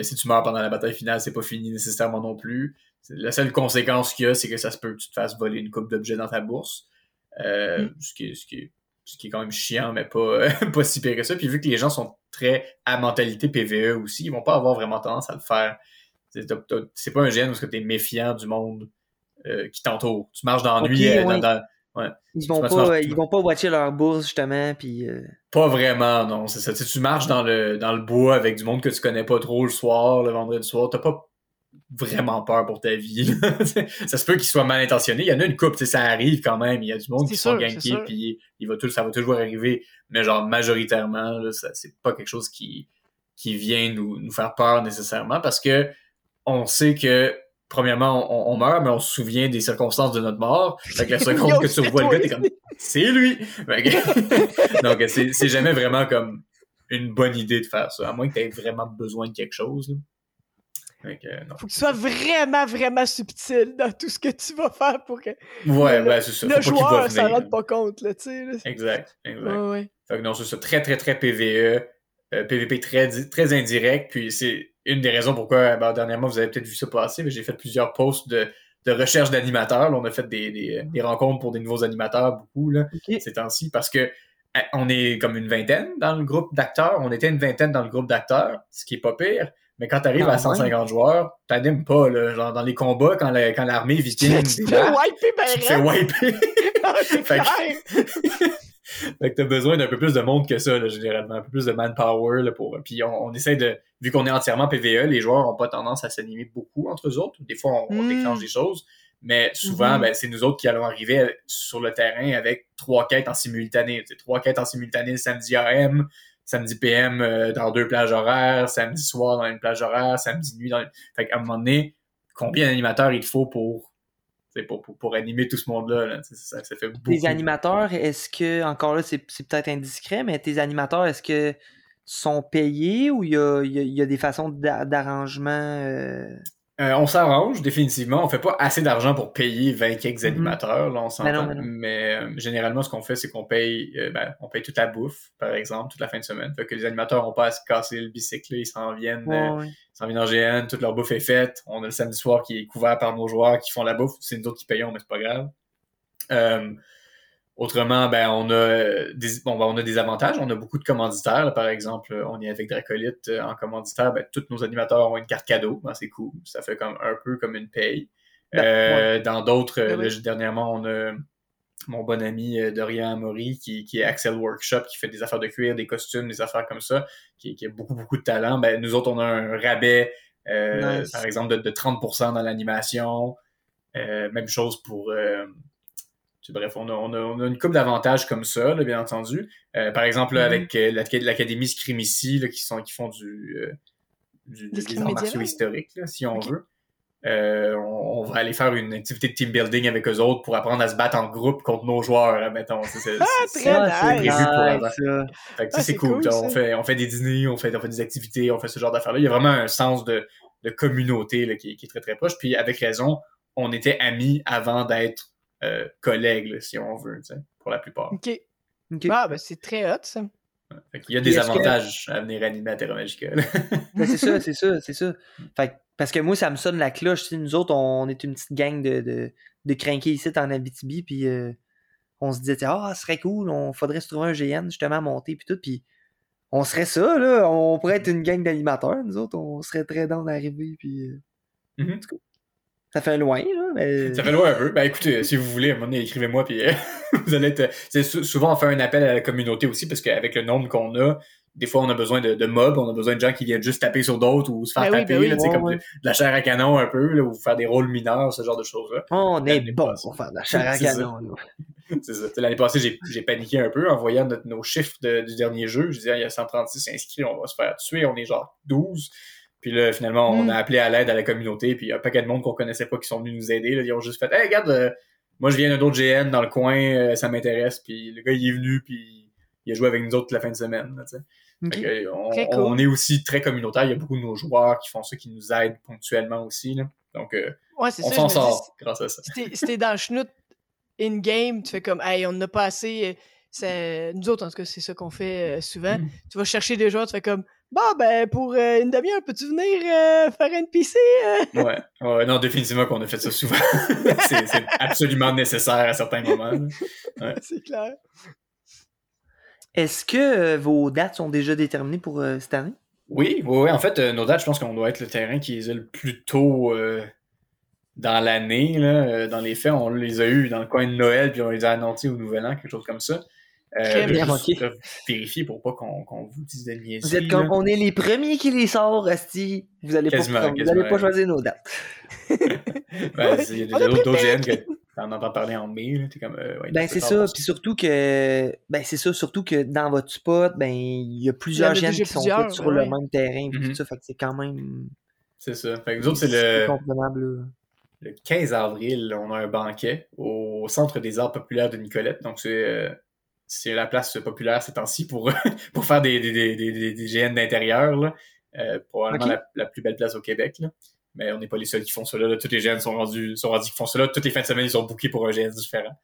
Si tu meurs pendant la bataille finale, c'est pas fini nécessairement non plus. La seule conséquence qu'il y a, c'est que ça se peut que tu te fasses voler une coupe d'objets dans ta bourse. Euh, Mm. ce, qui est, ce, qui est, ce qui est quand même chiant, mais pas, pas si pire que ça. Puis vu que les gens sont très à mentalité PVE aussi, ils vont pas avoir vraiment tendance à le faire. C'est pas un gène où tu es méfiant du monde euh, qui t'entoure. Tu marches dans euh, dans- ouais. Ils vont Tu pas, marches- euh, ils vont pas watcher leur bourse justement, puis euh, Pas vraiment, non. C'est ça. Tu, sais, tu marches dans le, dans le bois avec du monde que tu connais pas trop le soir, le vendredi soir. T'as pas vraiment peur pour ta vie. ça se peut qu'il soit mal intentionné. Il y en a une coupe, ça arrive quand même. Il y a du monde qui sûr, sont gankés, puis il va tout, ça va toujours arriver. Mais genre, majoritairement, c'est pas quelque chose qui, qui vient nous, nous faire peur nécessairement parce que on sait que premièrement, on, on meurt, mais on se souvient des circonstances de notre mort. Fait que la seconde que tu revois le gars, t'es comme c'est lui! Que- Donc, c'est c'est jamais vraiment comme une bonne idée de faire ça, à moins que tu aies vraiment besoin de quelque chose. là. Euh, non. Faut que tu sois vraiment, vraiment subtil dans tout ce que tu vas faire pour que Ouais, le- ben ça. le joueur s'en venir. rende pas compte, là, là. Exact, exact. Ouais, ouais. Fait que non, c'est ça. Très, très, très PVE. euh, PVP très, di- très indirect. Puis c'est une des raisons pourquoi, ben, dernièrement, vous avez peut-être vu ça passer, mais j'ai fait plusieurs posts de, de recherche d'animateurs. On a fait des, des, des rencontres pour des nouveaux animateurs, beaucoup, là, ces temps-ci, parce que euh, on est comme une vingtaine dans le groupe d'acteurs. On était une vingtaine dans le groupe d'acteurs, ce qui est pas pire. Mais quand t'arrives Quand à 150 joueurs, t'animes pas, là. Genre, dans les combats, quand la- quand l'armée Tu viking tu te fais wiper ben tu. Ah, Fait que-. Fait que t'as besoin d'un peu plus de monde que ça, là, généralement. Un peu plus de manpower, là, pour... Puis on, on essaie de... Vu qu'on est entièrement PVE, les joueurs ont pas tendance à s'animer beaucoup entre eux autres. Des fois, on, on Mm. déclenche des choses. Mais souvent, Mhm. ben, c'est nous autres qui allons arriver sur le terrain avec trois quêtes en simultané. Tu trois quêtes en simultané samedi AM, samedi PM euh, dans deux plages horaires, samedi soir dans une plage horaire, samedi nuit dans une... Fait qu'à un moment donné, combien d'animateurs il faut pour, pour, pour, pour animer tout ce monde-là? Là? Ça, ça fait beaucoup. Tes animateurs, est-ce que, encore là, c'est peut-être indiscret, mais tes animateurs, est-ce que sont payés ou il y a, y a- il y a des façons d'a- d'arrangement euh, Euh, on s'arrange, définitivement. On fait pas assez d'argent pour payer 20 quelques Mhm. animateurs, là, on s'entend. non, mais euh, généralement, ce qu'on fait, c'est qu'on paye, euh, ben, on paye toute la bouffe, par exemple, toute la fin de semaine. Fait que les animateurs ont pas à se casser le bicycle, ils s'en viennent, ouais, euh, ouais. ils s'en viennent en GN, toute leur bouffe est faite. On a le samedi soir qui est couvert par nos joueurs qui font la bouffe. C'est nous autres qui payons, mais c'est pas grave. Euh, Autrement, ben on a euh, des bon, ben, on a des avantages. On a beaucoup de commanditaires. là, par exemple, on est avec Dracolite euh, en commanditaire. Ben, tous nos animateurs ont une carte cadeau. Ben, c'est cool. Ça fait comme un peu comme une paye. Ben, Euh, Dans d'autres, Ben euh, dernièrement, on a mon bon ami euh, Dorian Amaury qui, qui est Axel Workshop, qui fait des affaires de cuir, des costumes, des affaires comme ça, qui, qui a beaucoup, beaucoup de talent. Ben, nous autres, on a un rabais, euh, Nice. par exemple, de, de 30% dans l'animation. Euh, même chose pour... bref, on a, on a, on a une couple d'avantages comme ça, là, bien entendu. Euh, par exemple, là, Mhm. avec euh, l'Ac- l'Académie Scrimici, là, qui, sont, qui font du, euh, du, Des arts martiaux historiques, là, si on veut. Euh, on, on va aller faire une activité de team building avec eux autres pour apprendre à se battre en groupe contre nos joueurs, admettons. C'est- c'est- Ah, c'est- très Ça, c'est nice. prévu pour ça. fait que, tu sais, Ah, c'est cool. on, fait, on fait des dîners, on fait, on fait des activités, on fait ce genre d'affaires-là. Il y a vraiment un sens de, de communauté là, qui, qui est très très proche. Puis avec raison, on était amis avant d'être euh, collègues, là, si on veut, pour la plupart. Ok. Ah, ben c'est très hot, ça. Fait qu'il y a des que- avantages à venir animer à Terra Magica. Ben, c'est ça, c'est ça, c'est ça. Fait que- parce que moi, ça me sonne la cloche. Nous autres, on est une petite gang de, de, de crinqués ici en Abitibi, puis euh, on se disait, ah, ce serait cool, on faudrait se trouver un GN justement à monter, puis tout, puis on serait ça, là. On pourrait être une gang d'animateurs, nous autres, on serait très dans d'arriver, puis euh, Mhm. Ça fait loin, là, mais. Ça fait loin un peu. Ben écoutez, si vous voulez, à un moment donné, écrivez-moi, puis euh, vous allez être... souvent, on fait un appel à la communauté aussi, parce qu'avec le nombre qu'on a, des fois, on a besoin de, de mobs, on a besoin de gens qui viennent juste taper sur d'autres ou se faire Ben oui, taper, ben oui. là, tu sais, Ouais, comme ouais. de, de la chair à canon un peu, là, ou faire des rôles mineurs, ce genre de choses-là. On est bon passée. pour faire de la chair à canon, là. C'est ça. L'année passée, j'ai, paniqué un peu en voyant notre- nos chiffres de- du dernier jeu. Je disais, Ah, il y a 136 inscrits, on va se faire tuer, on est genre 12. Puis là, finalement, on Mm. a appelé à l'aide à la communauté, puis il y a un paquet de monde qu'on connaissait pas qui sont venus nous aider. là. Ils ont juste fait, hey, regarde, euh, moi je viens d'un autre GN dans le coin, euh, ça m'intéresse. Puis le gars, il est venu, puis il a joué avec nous autres toute la fin de semaine. là. Fait que, on, Très cool. on est aussi très communautaire. Il y a beaucoup de nos joueurs qui font ça, qui nous aident ponctuellement aussi. là. Donc, euh, Ouais, on s'en dis, sort grâce à ça. t'es dans le schnout in-game, tu fais comme, hey, on n'a pas assez. euh, Nous autres, en tout cas, c'est ça qu'on fait souvent. Mm. Tu vas chercher des joueurs, tu fais comme, bah, ben, pour euh, une demi-heure, peux-tu venir euh, faire un PC? euh? Ouais, ouais, non, définitivement qu'on a fait ça souvent. c'est, c'est absolument nécessaire à certains moments. c'est clair. Est-ce que euh, vos dates sont déjà déterminées pour euh, cette année? Oui, oui, oui. En fait, euh, nos dates, je pense qu'on doit être le terrain qui les a le plus tôt euh, dans l'année. Là. Euh, dans les faits, on les a eu dans le coin de Noël, puis on les a annoncés au Nouvel An, quelque chose comme ça. Très bien, juste, ok. euh, vérifier pour pas qu'on, vous dise de niaiseries. Vous êtes comme, là. on est les premiers qui les sort, Asti. Vous allez pas, Quasiment, vous quasiment. allez pas choisir nos dates. Ben, il y a d'autres. GN que t'en entends parler en mai. Là. T'es comme, euh, ouais, Ben c'est ça, puis surtout que ben c'est ça, surtout que dans votre spot, ben il y a plusieurs gènes qui sont faits sur ben le même terrain, Mhm. tout ça, fait que c'est quand même C'est ça. Fait que nous autres, c'est le, comprenable. le 15 avril, on a un banquet au Centre des arts populaires de Nicolette. Donc, c'est euh, c'est la place populaire ces temps-ci pour, pour faire des, des, des, des, des- GN d'intérieur. Euh, probablement la, la plus belle place au Québec. Là. Mais on n'est pas les seuls qui font cela. Là. Tous les GN sont rendus, sont rendus qui font cela. Toutes les fins de semaine, ils sont bookés pour un GN différent.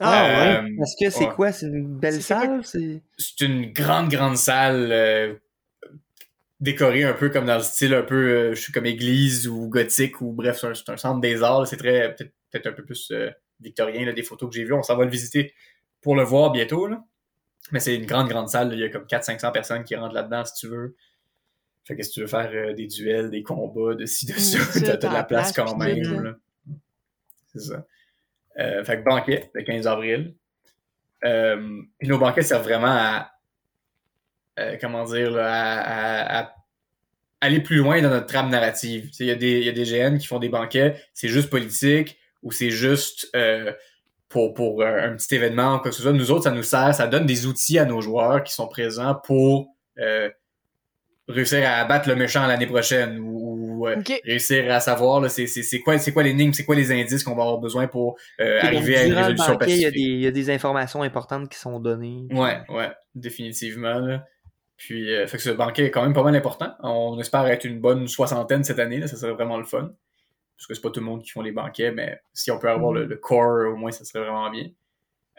Ah, Euh, ouais. Parce que c'est ouais. quoi? C'est une belle salle? C'est... une grande, grande salle euh, décorée un peu comme dans le style un peu, euh, je suis comme église ou gothique ou bref, c'est un, un centre des arts. C'est très, peut-être peut-être un peu plus victorien, là, des photos que j'ai vues. On s'en va le visiter pour le voir bientôt. Là. Mais c'est une grande, grande salle. là. Il y a comme 400-500 personnes qui rentrent là-dedans si tu veux. Fait que si tu veux faire euh, des duels, des combats, de ci, de ça, t'as de la la place place, quand même. là. C'est ça. Euh, fait que banquet, le 15 avril. Euh, puis nos banquets servent vraiment à, euh, comment dire, là, à, à- à aller plus loin dans notre trame narrative. Tu sais, Il y, a des- il y a des GN qui font des banquets, c'est juste politique ou c'est juste euh, pour, pour euh, un petit événement ou quoi que ce soit. Nous autres, ça nous sert, ça donne des outils à nos joueurs qui sont présents pour euh, réussir à abattre le méchant l'année prochaine ou, ou, euh, réussir à savoir là, c'est, c'est, c'est quoi, c'est quoi l'énigme, c'est quoi les indices qu'on va avoir besoin pour euh, arriver à une résolution banquet, il y, a pacifique. des, il y a des informations importantes qui sont données. Ouais, ouais, définitivement. Là. Puis, euh, fait que ce banquet est quand même pas mal important. On espère être une bonne soixantaine cette année, là, ça serait vraiment le fun. Parce que c'est pas tout le monde qui font les banquets, mais si on peut avoir le, le core, au moins, ça serait vraiment bien.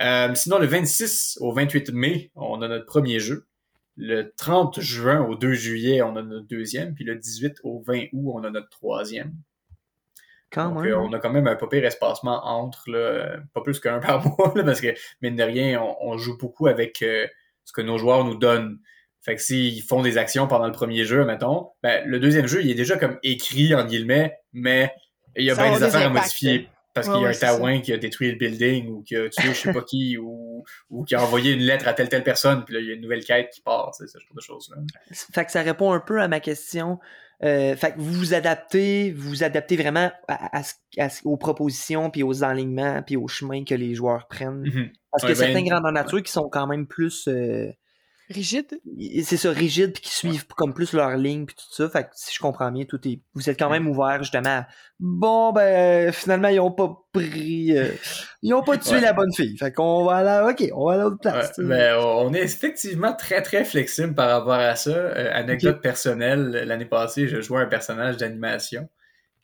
Euh, sinon, le 26 au 28 mai, on a notre premier jeu. Le 30 juin au 2 juillet, on a notre deuxième. Puis le 18 au 20 août, on a notre troisième. Quand Donc, même. euh, on a quand même un pas pire espacement entre, là, pas plus qu'un par mois, là, parce que, mine de rien, on, on joue beaucoup avec euh, ce que nos joueurs nous donnent. Fait que s'ils font des actions pendant le premier jeu, mettons, ben, le deuxième jeu, il est déjà comme écrit, en guillemets, mais il y a Ça bien des affaires à modifier. Parce Ouais, qu'il y a un. Taouin qui a détruit le building, ou qui a tué je sais pas qui, ou, ou qui a envoyé une lettre à telle telle personne, puis là, il y a une nouvelle quête qui part, ce genre de choses-là. Fait que ça répond un peu à ma question. Euh, fait que vous vous adaptez, vous vous adaptez vraiment à, à aux propositions, puis aux enlignements, puis aux chemins que les joueurs prennent. Mhm. Parce Ouais, que ben, certains grandeurs nature qui sont quand même plus, euh, Rigide? c'est ça, rigides, puis qui suivent comme plus leur ligne, puis tout ça. Fait que si je comprends bien, tout est, vous êtes quand même ouvert justement. à, bon ben, finalement ils ont pas pris, euh, ils ont pas tué Ouais. la bonne fille. Fait qu'on va là, ok, on va à l'autre place. Ouais, sais. ben, on est effectivement très très flexible par rapport à ça. Euh, anecdote personnelle, l'année passée, je jouais un personnage d'animation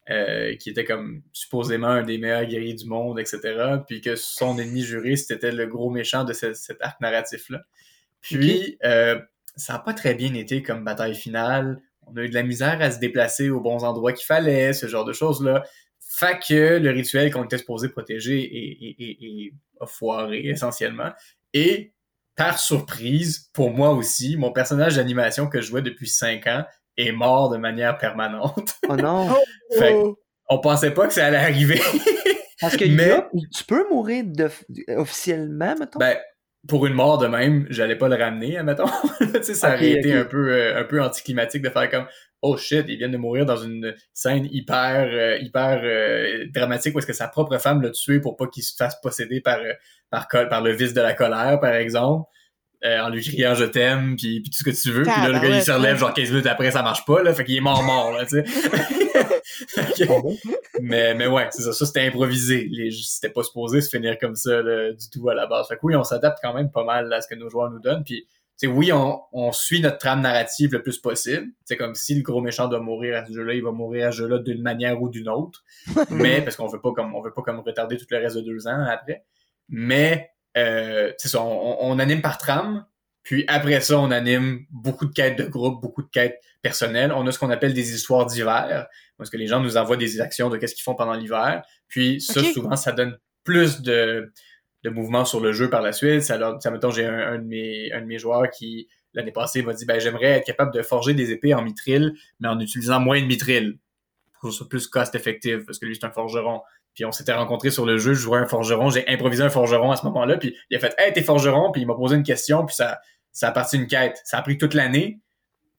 euh, qui était comme supposément un des meilleurs guerriers du monde, etc. Puis que son ennemi juré, c'était le gros méchant de ce- cet arc narratif-là. Puis euh, ça n'a pas très bien été comme bataille finale. On a eu de la misère à se déplacer aux bons endroits qu'il fallait, ce genre de choses-là. Fait que le rituel qu'on était supposé protéger est, est- est- est- a foiré essentiellement. Et par surprise, pour moi aussi, mon personnage d'animation que je jouais depuis 5 ans est mort de manière permanente. Oh non. Fait que- Oh. On pensait pas que ça allait arriver. Parce que Mais- il y a- tu peux mourir de, officiellement, mettons? ben, pour une mort de même, j'allais pas le ramener, admettons. ça aurait été un peu, euh, un peu anticlimatique de faire comme Oh shit, il vient de mourir dans une scène hyper, euh, hyper euh, dramatique où est-ce que sa propre femme l'a tué pour pas qu'il se fasse posséder par, euh, par, par le vice de la colère, par exemple. Euh, en lui criant je t'aime puis, puis tout ce que tu veux puis là le gars il se relève genre 15 minutes après ça marche pas là fait qu'il est mort mort là tu sais mais, mais ouais, c'est ça. Ça, c'était improvisé. C'était pas supposé se finir comme ça là, du tout à la base. Fait que oui, on s'adapte quand même pas mal à ce que nos joueurs nous donnent. Puis, tu sais, oui, on, on suit notre trame narrative le plus possible. C'est comme si le gros méchant doit mourir à ce jeu-là, il va mourir à ce jeu-là d'une manière ou d'une autre. mais parce qu'on veut pas comme on veut pas comme retarder tout le reste de deux ans après. Mais euh, c'est ça, on, on anime par trame. Puis après ça, on anime beaucoup de quêtes de groupe, beaucoup de quêtes personnelles. On a ce qu'on appelle des histoires d'hiver, parce que les gens nous envoient des actions de qu'est-ce qu'ils font pendant l'hiver. Puis ça, souvent, ça donne plus de, de mouvement sur le jeu par la suite. Ça, leur, ça mettons, j'ai un, un, de mes, un de mes joueurs qui, l'année passée, m'a dit, ben, j'aimerais être capable de forger des épées en mitril, mais en utilisant moins de mitril. Pour que ce soit plus cost-effective, parce que lui, c'est un forgeron. Puis on s'était rencontrés sur le jeu, je jouais un forgeron, j'ai improvisé un forgeron à ce moment-là, puis il a fait Hey, t'es forgeron, puis il m'a posé une question, puis ça, ça a parti une quête. Ça a pris toute l'année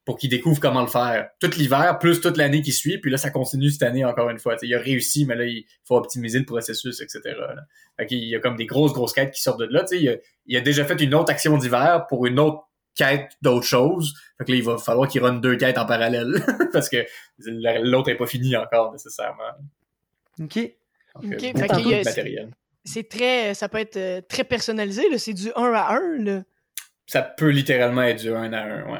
pour qu'il découvre comment le faire. Tout l'hiver, plus toute l'année qui suit, puis là, ça continue cette année encore une fois. T'sais, il a réussi, mais là, il faut optimiser le processus, etc. Là. Fait qu'il y a comme des grosses, grosses quêtes qui sortent de là. Il, a, il a déjà fait une autre action d'hiver pour une autre quête d'autre chose. Fait que là, il va falloir qu'il run deux quêtes en parallèle. parce que l'autre n'est pas fini encore, nécessairement. Ok. C'est très. Ça peut être euh, très personnalisé, là. C'est du 1 à 1, là. Ça peut littéralement être du 1 à 1, ouais.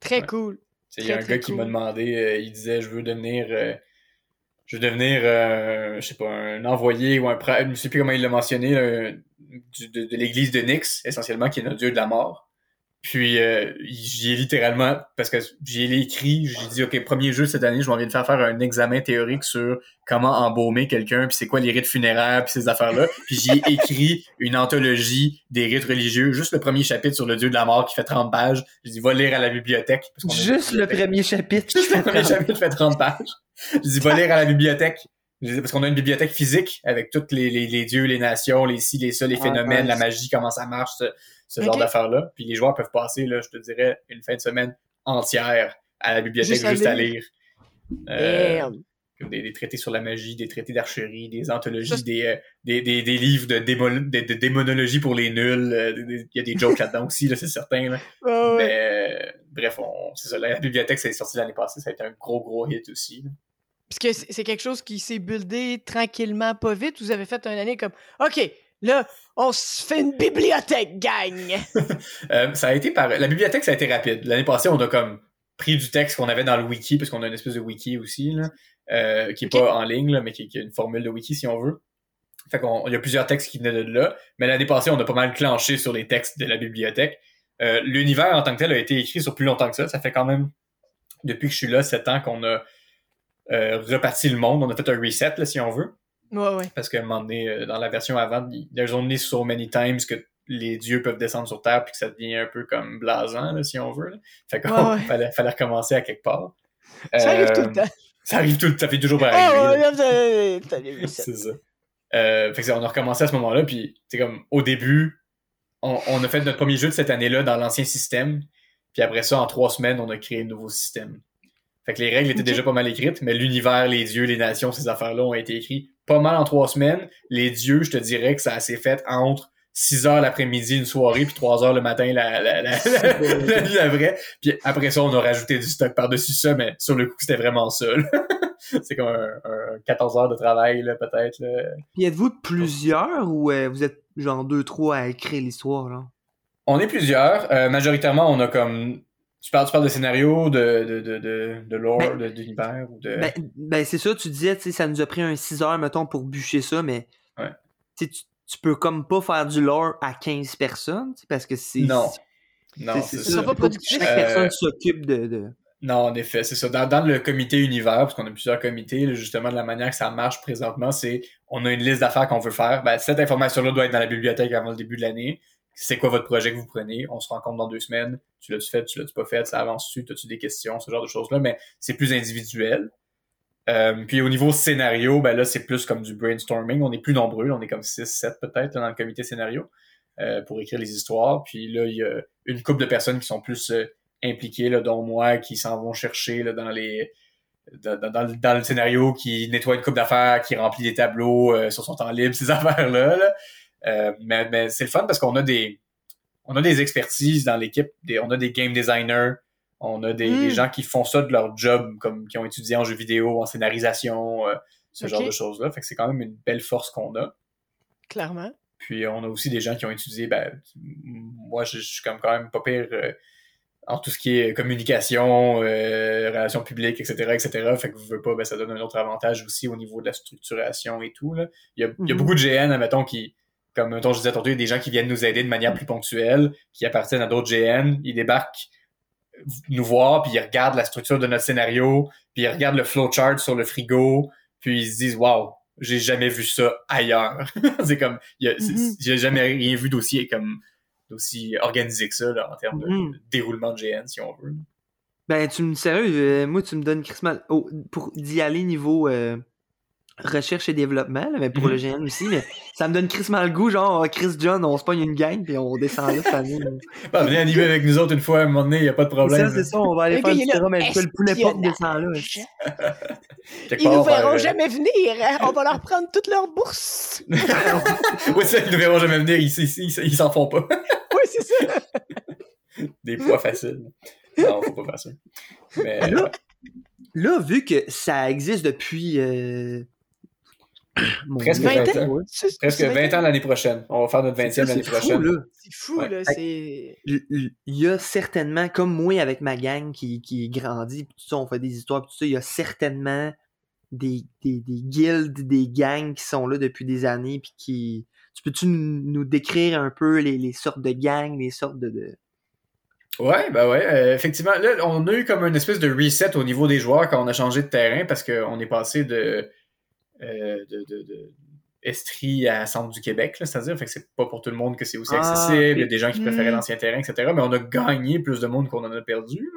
Très Ouais. cool. Il y a un gars qui m'a demandé, euh, il disait, je veux devenir, euh, je veux devenir, euh, je sais pas, un envoyé ou un prêtre, je ne sais plus comment il l'a mentionné, là, du- de, de l'église de Nyx, essentiellement, qui est notre dieu de la mort. Puis euh, j'y ai littéralement, parce que j'y ai écrit, j'ai dit, OK, premier jeu cette année, je m'en viens de faire faire un examen théorique sur comment embaumer quelqu'un, puis c'est quoi les rites funéraires, puis ces affaires-là. Puis j'y ai écrit une anthologie des rites religieux, juste le premier chapitre sur le dieu de la mort qui fait 30 pages. J'ai dit, va lire à la bibliothèque. parce Juste le premier chapitre. Juste le premier 30. chapitre fait 30 pages. J'ai dit, va lire à la bibliothèque. J'ai Parce qu'on a une bibliothèque physique avec tous les, les, les dieux, les nations, les ci, les ça, les Ah, phénomènes, nice. la magie, comment ça marche, ce genre d'affaires-là. Puis les joueurs peuvent passer, là, je te dirais, une fin de semaine entière à la bibliothèque Juste juste, à lire. Euh, comme des, des traités sur la magie, des traités d'archerie, des anthologies, des, euh, des, des, des livres de, démo- de, de démonologie pour les nuls. euh, Il y a des jokes là-dedans aussi, là, c'est certain. Là. Ouais, ouais. Mais euh, bref, on, c'est ça. La bibliothèque, c'est sorti l'année passée. Ça a été un gros, gros hit aussi. là. Parce que c'est c'est quelque chose qui s'est buildé tranquillement, pas vite. Vous avez fait une année comme OK, là, on se fait une bibliothèque, gang! Euh, ça a été par. La bibliothèque, ça a été rapide. L'année passée, on a comme pris du texte qu'on avait dans le wiki, parce qu'on a une espèce de wiki aussi, là, euh, qui est Ok. pas en ligne, là, mais qui, qui a une formule de wiki si on veut. Fait qu'on il y a plusieurs textes qui venaient de là. Mais l'année passée, on a pas mal clenché sur les textes de la bibliothèque. Euh, L'univers en tant que tel a été écrit sur plus longtemps que ça. Ça fait quand même, depuis que je suis là, sept ans qu'on a reparti le monde. On a fait un reset, là, si on veut. Ouais, ouais. Parce qu'à un moment donné, euh, dans la version avant, il- there's only so many times que les dieux peuvent descendre sur Terre puis que ça devient un peu comme blasant, là, si on veut. là. Fait qu'il Ouais, ouais. fallait, fallait recommencer à quelque part. Ça arrive Euh, tout le temps. Ça arrive tout le temps, ça fait toujours pas Ah, ouais, t'as les resets. C'est ça. Euh, fait que on a recommencé à ce moment-là, puis c'est comme au début, on, on a fait notre premier jeu de cette année-là dans l'ancien système, puis après ça, en trois semaines, on a créé un nouveau système. Fait que les règles étaient déjà pas mal écrites, mais l'univers, les dieux, les nations, ces affaires-là ont été écrits pas mal en trois semaines. Les dieux, je te dirais que ça s'est fait entre 6 heures l'après-midi, une soirée, puis 3 heures le matin, la, la, la, vraie. Puis après ça, on a rajouté du stock par-dessus ça, mais sur le coup, c'était vraiment ça. c'est comme un, un 14 heures de travail, là, peut-être. Puis êtes-vous plusieurs ou euh, vous êtes genre deux, trois à écrire l'histoire, là? On est plusieurs. Euh, majoritairement, on a comme. Tu parles, tu parles de scénario, de, de, de, de, de lore, Ben- de- d'univers ou de. Ben, ben, c'est ça, tu disais, tu sais, ça nous a pris un 6 heures, mettons, pour bûcher ça, mais Ouais. tu peux comme pas faire du lore à 15 personnes, tu sais, parce que c'est... Non. non, c'est- ça. pas productif. Chaque Euh, personne s'occupe de... de... Non, en effet, c'est ça. Dans, dans le comité univers, parce qu'on a plusieurs comités, justement, de la manière que ça marche présentement, c'est on a une liste d'affaires qu'on veut faire. Ben, cette information-là doit être dans la bibliothèque avant le début de l'année. C'est quoi votre projet que vous prenez? On se rencontre dans deux semaines. Tu l'as-tu fait? Tu l'as-tu pas fait? Ça avance-tu? As-tu des questions? Ce genre de choses-là. Mais c'est plus individuel. Euh, puis au niveau scénario, ben là, c'est plus comme du brainstorming. On est plus nombreux. On est comme 6, 7 peut-être dans le comité scénario euh, pour écrire les histoires. Puis là, il y a une couple de personnes qui sont plus euh, impliqués, là, dont moi, qui s'en vont chercher là, dans les dans, le, scénario, qui nettoie une coupe d'affaires, qui remplit des tableaux sur son temps libre, ces affaires-là. là. Euh, mais mais c'est le fun parce qu'on a des on a des expertises dans l'équipe, on a des game designers, on a des, Mm. des gens qui font ça de leur job, comme qui ont étudié en jeux vidéo, en scénarisation, euh, ce genre de choses-là. Fait que c'est quand même une belle force qu'on a. Clairement. Puis on a aussi des gens qui ont étudié, ben, moi je, je suis comme quand même pas pire euh, en tout ce qui est communication, euh, relations publiques, etc., etc. Fait que vous veux pas, ben, ça donne un autre avantage aussi au niveau de la structuration et tout. Là. Il, y a, il y a Mhm. beaucoup de GN, admettons, qui, comme mettons, je disais tantôt, il y a des gens qui viennent nous aider de manière plus ponctuelle, qui appartiennent à d'autres GN, ils débarquent nous voir, puis ils regardent la structure de notre scénario, puis ils regardent le flowchart sur le frigo, puis ils se disent « Wow, j'ai jamais vu ça ailleurs. » C'est comme, Mhm. j'ai jamais rien vu d'aussi comme d'aussi organisé que ça là, en termes de, Mhm. de déroulement de GN, si on veut. Ben, tu me... Sérieux, euh, moi, tu me donnes Chris oh, pour d'y aller niveau euh, recherche et développement, là, mais pour Mhm. le GN aussi, mais ça me donne Chris mal le goût, genre, Chris John, on se pogne une gang, puis on descend là cette année. Bah, venez animer avec nous autres une fois, à un moment donné, il n'y a pas de problème. ça, c'est ça, on va aller Le faire du mais le poulet pop descend là. Ils nous verront jamais venir. hein? On va leur prendre toute leur bourse. oui, ça, ils ne verront jamais venir, ils ils- ils- ils s'en font pas. oui, c'est ça. Des poids faciles. Non, faut pas faire ça. Mais, Là, là, vu que ça existe depuis euh, Mon Presque Dieu. 20 20 ans. Ouais. Presque c'est 20 ans l'année prochaine. On va faire notre 20e C'est l'année prochaine. C'est fou, Ouais. là. C'est. il y a certainement, comme moi avec ma gang qui, qui grandit, pis tout ça, on fait des histoires, tout ça, il y a certainement des, des, des guildes, des gangs qui sont là depuis des années, puis qui... Tu peux-tu nous, nous décrire un peu les, les sortes de gangs, les sortes de... de... Ouais, bah ouais, euh, effectivement. Là, on a eu comme une espèce de reset au niveau des joueurs quand on a changé de terrain parce qu'on est passé de, euh, de, de, de Estrie à Centre du Québec, c'est-à-dire, fait que c'est pas pour tout le monde que c'est aussi Ah, accessible. Il y a des gens qui préféraient Mm. l'ancien terrain, etc. Mais on a gagné plus de monde qu'on en a perdu.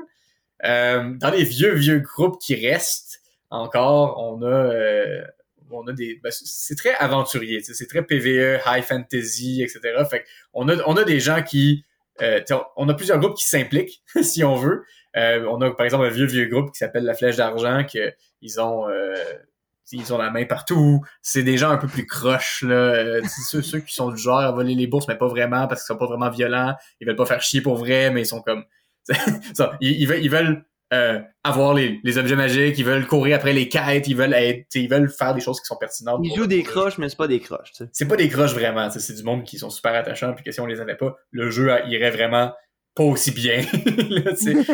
Euh, dans les vieux, vieux groupes qui restent encore, on a, euh, on a des, ben, c'est très aventurier, c'est très PVE, high fantasy, etc. Fait que on a, on a des gens qui, euh, on a plusieurs groupes qui s'impliquent, si on veut. On a par exemple un vieux vieux groupe qui s'appelle la Flèche d'argent que ils ont euh, ils ont la main partout. C'est des gens un peu plus croches là, Euh, ceux, ceux qui sont du genre à voler les bourses mais pas vraiment parce qu'ils sont pas vraiment violents. Ils veulent pas faire chier pour vrai mais ils sont comme ça. Ils, ils veulent ils veulent euh, avoir les, les objets magiques, ils veulent courir après les quêtes, ils veulent être, ils veulent faire des choses qui sont pertinentes. Ils jouent des croches, mais c'est pas des croches, c'est pas des croches vraiment, c'est du monde qui sont super attachants, puis que si on les avait pas, le jeu irait vraiment pas aussi bien. là.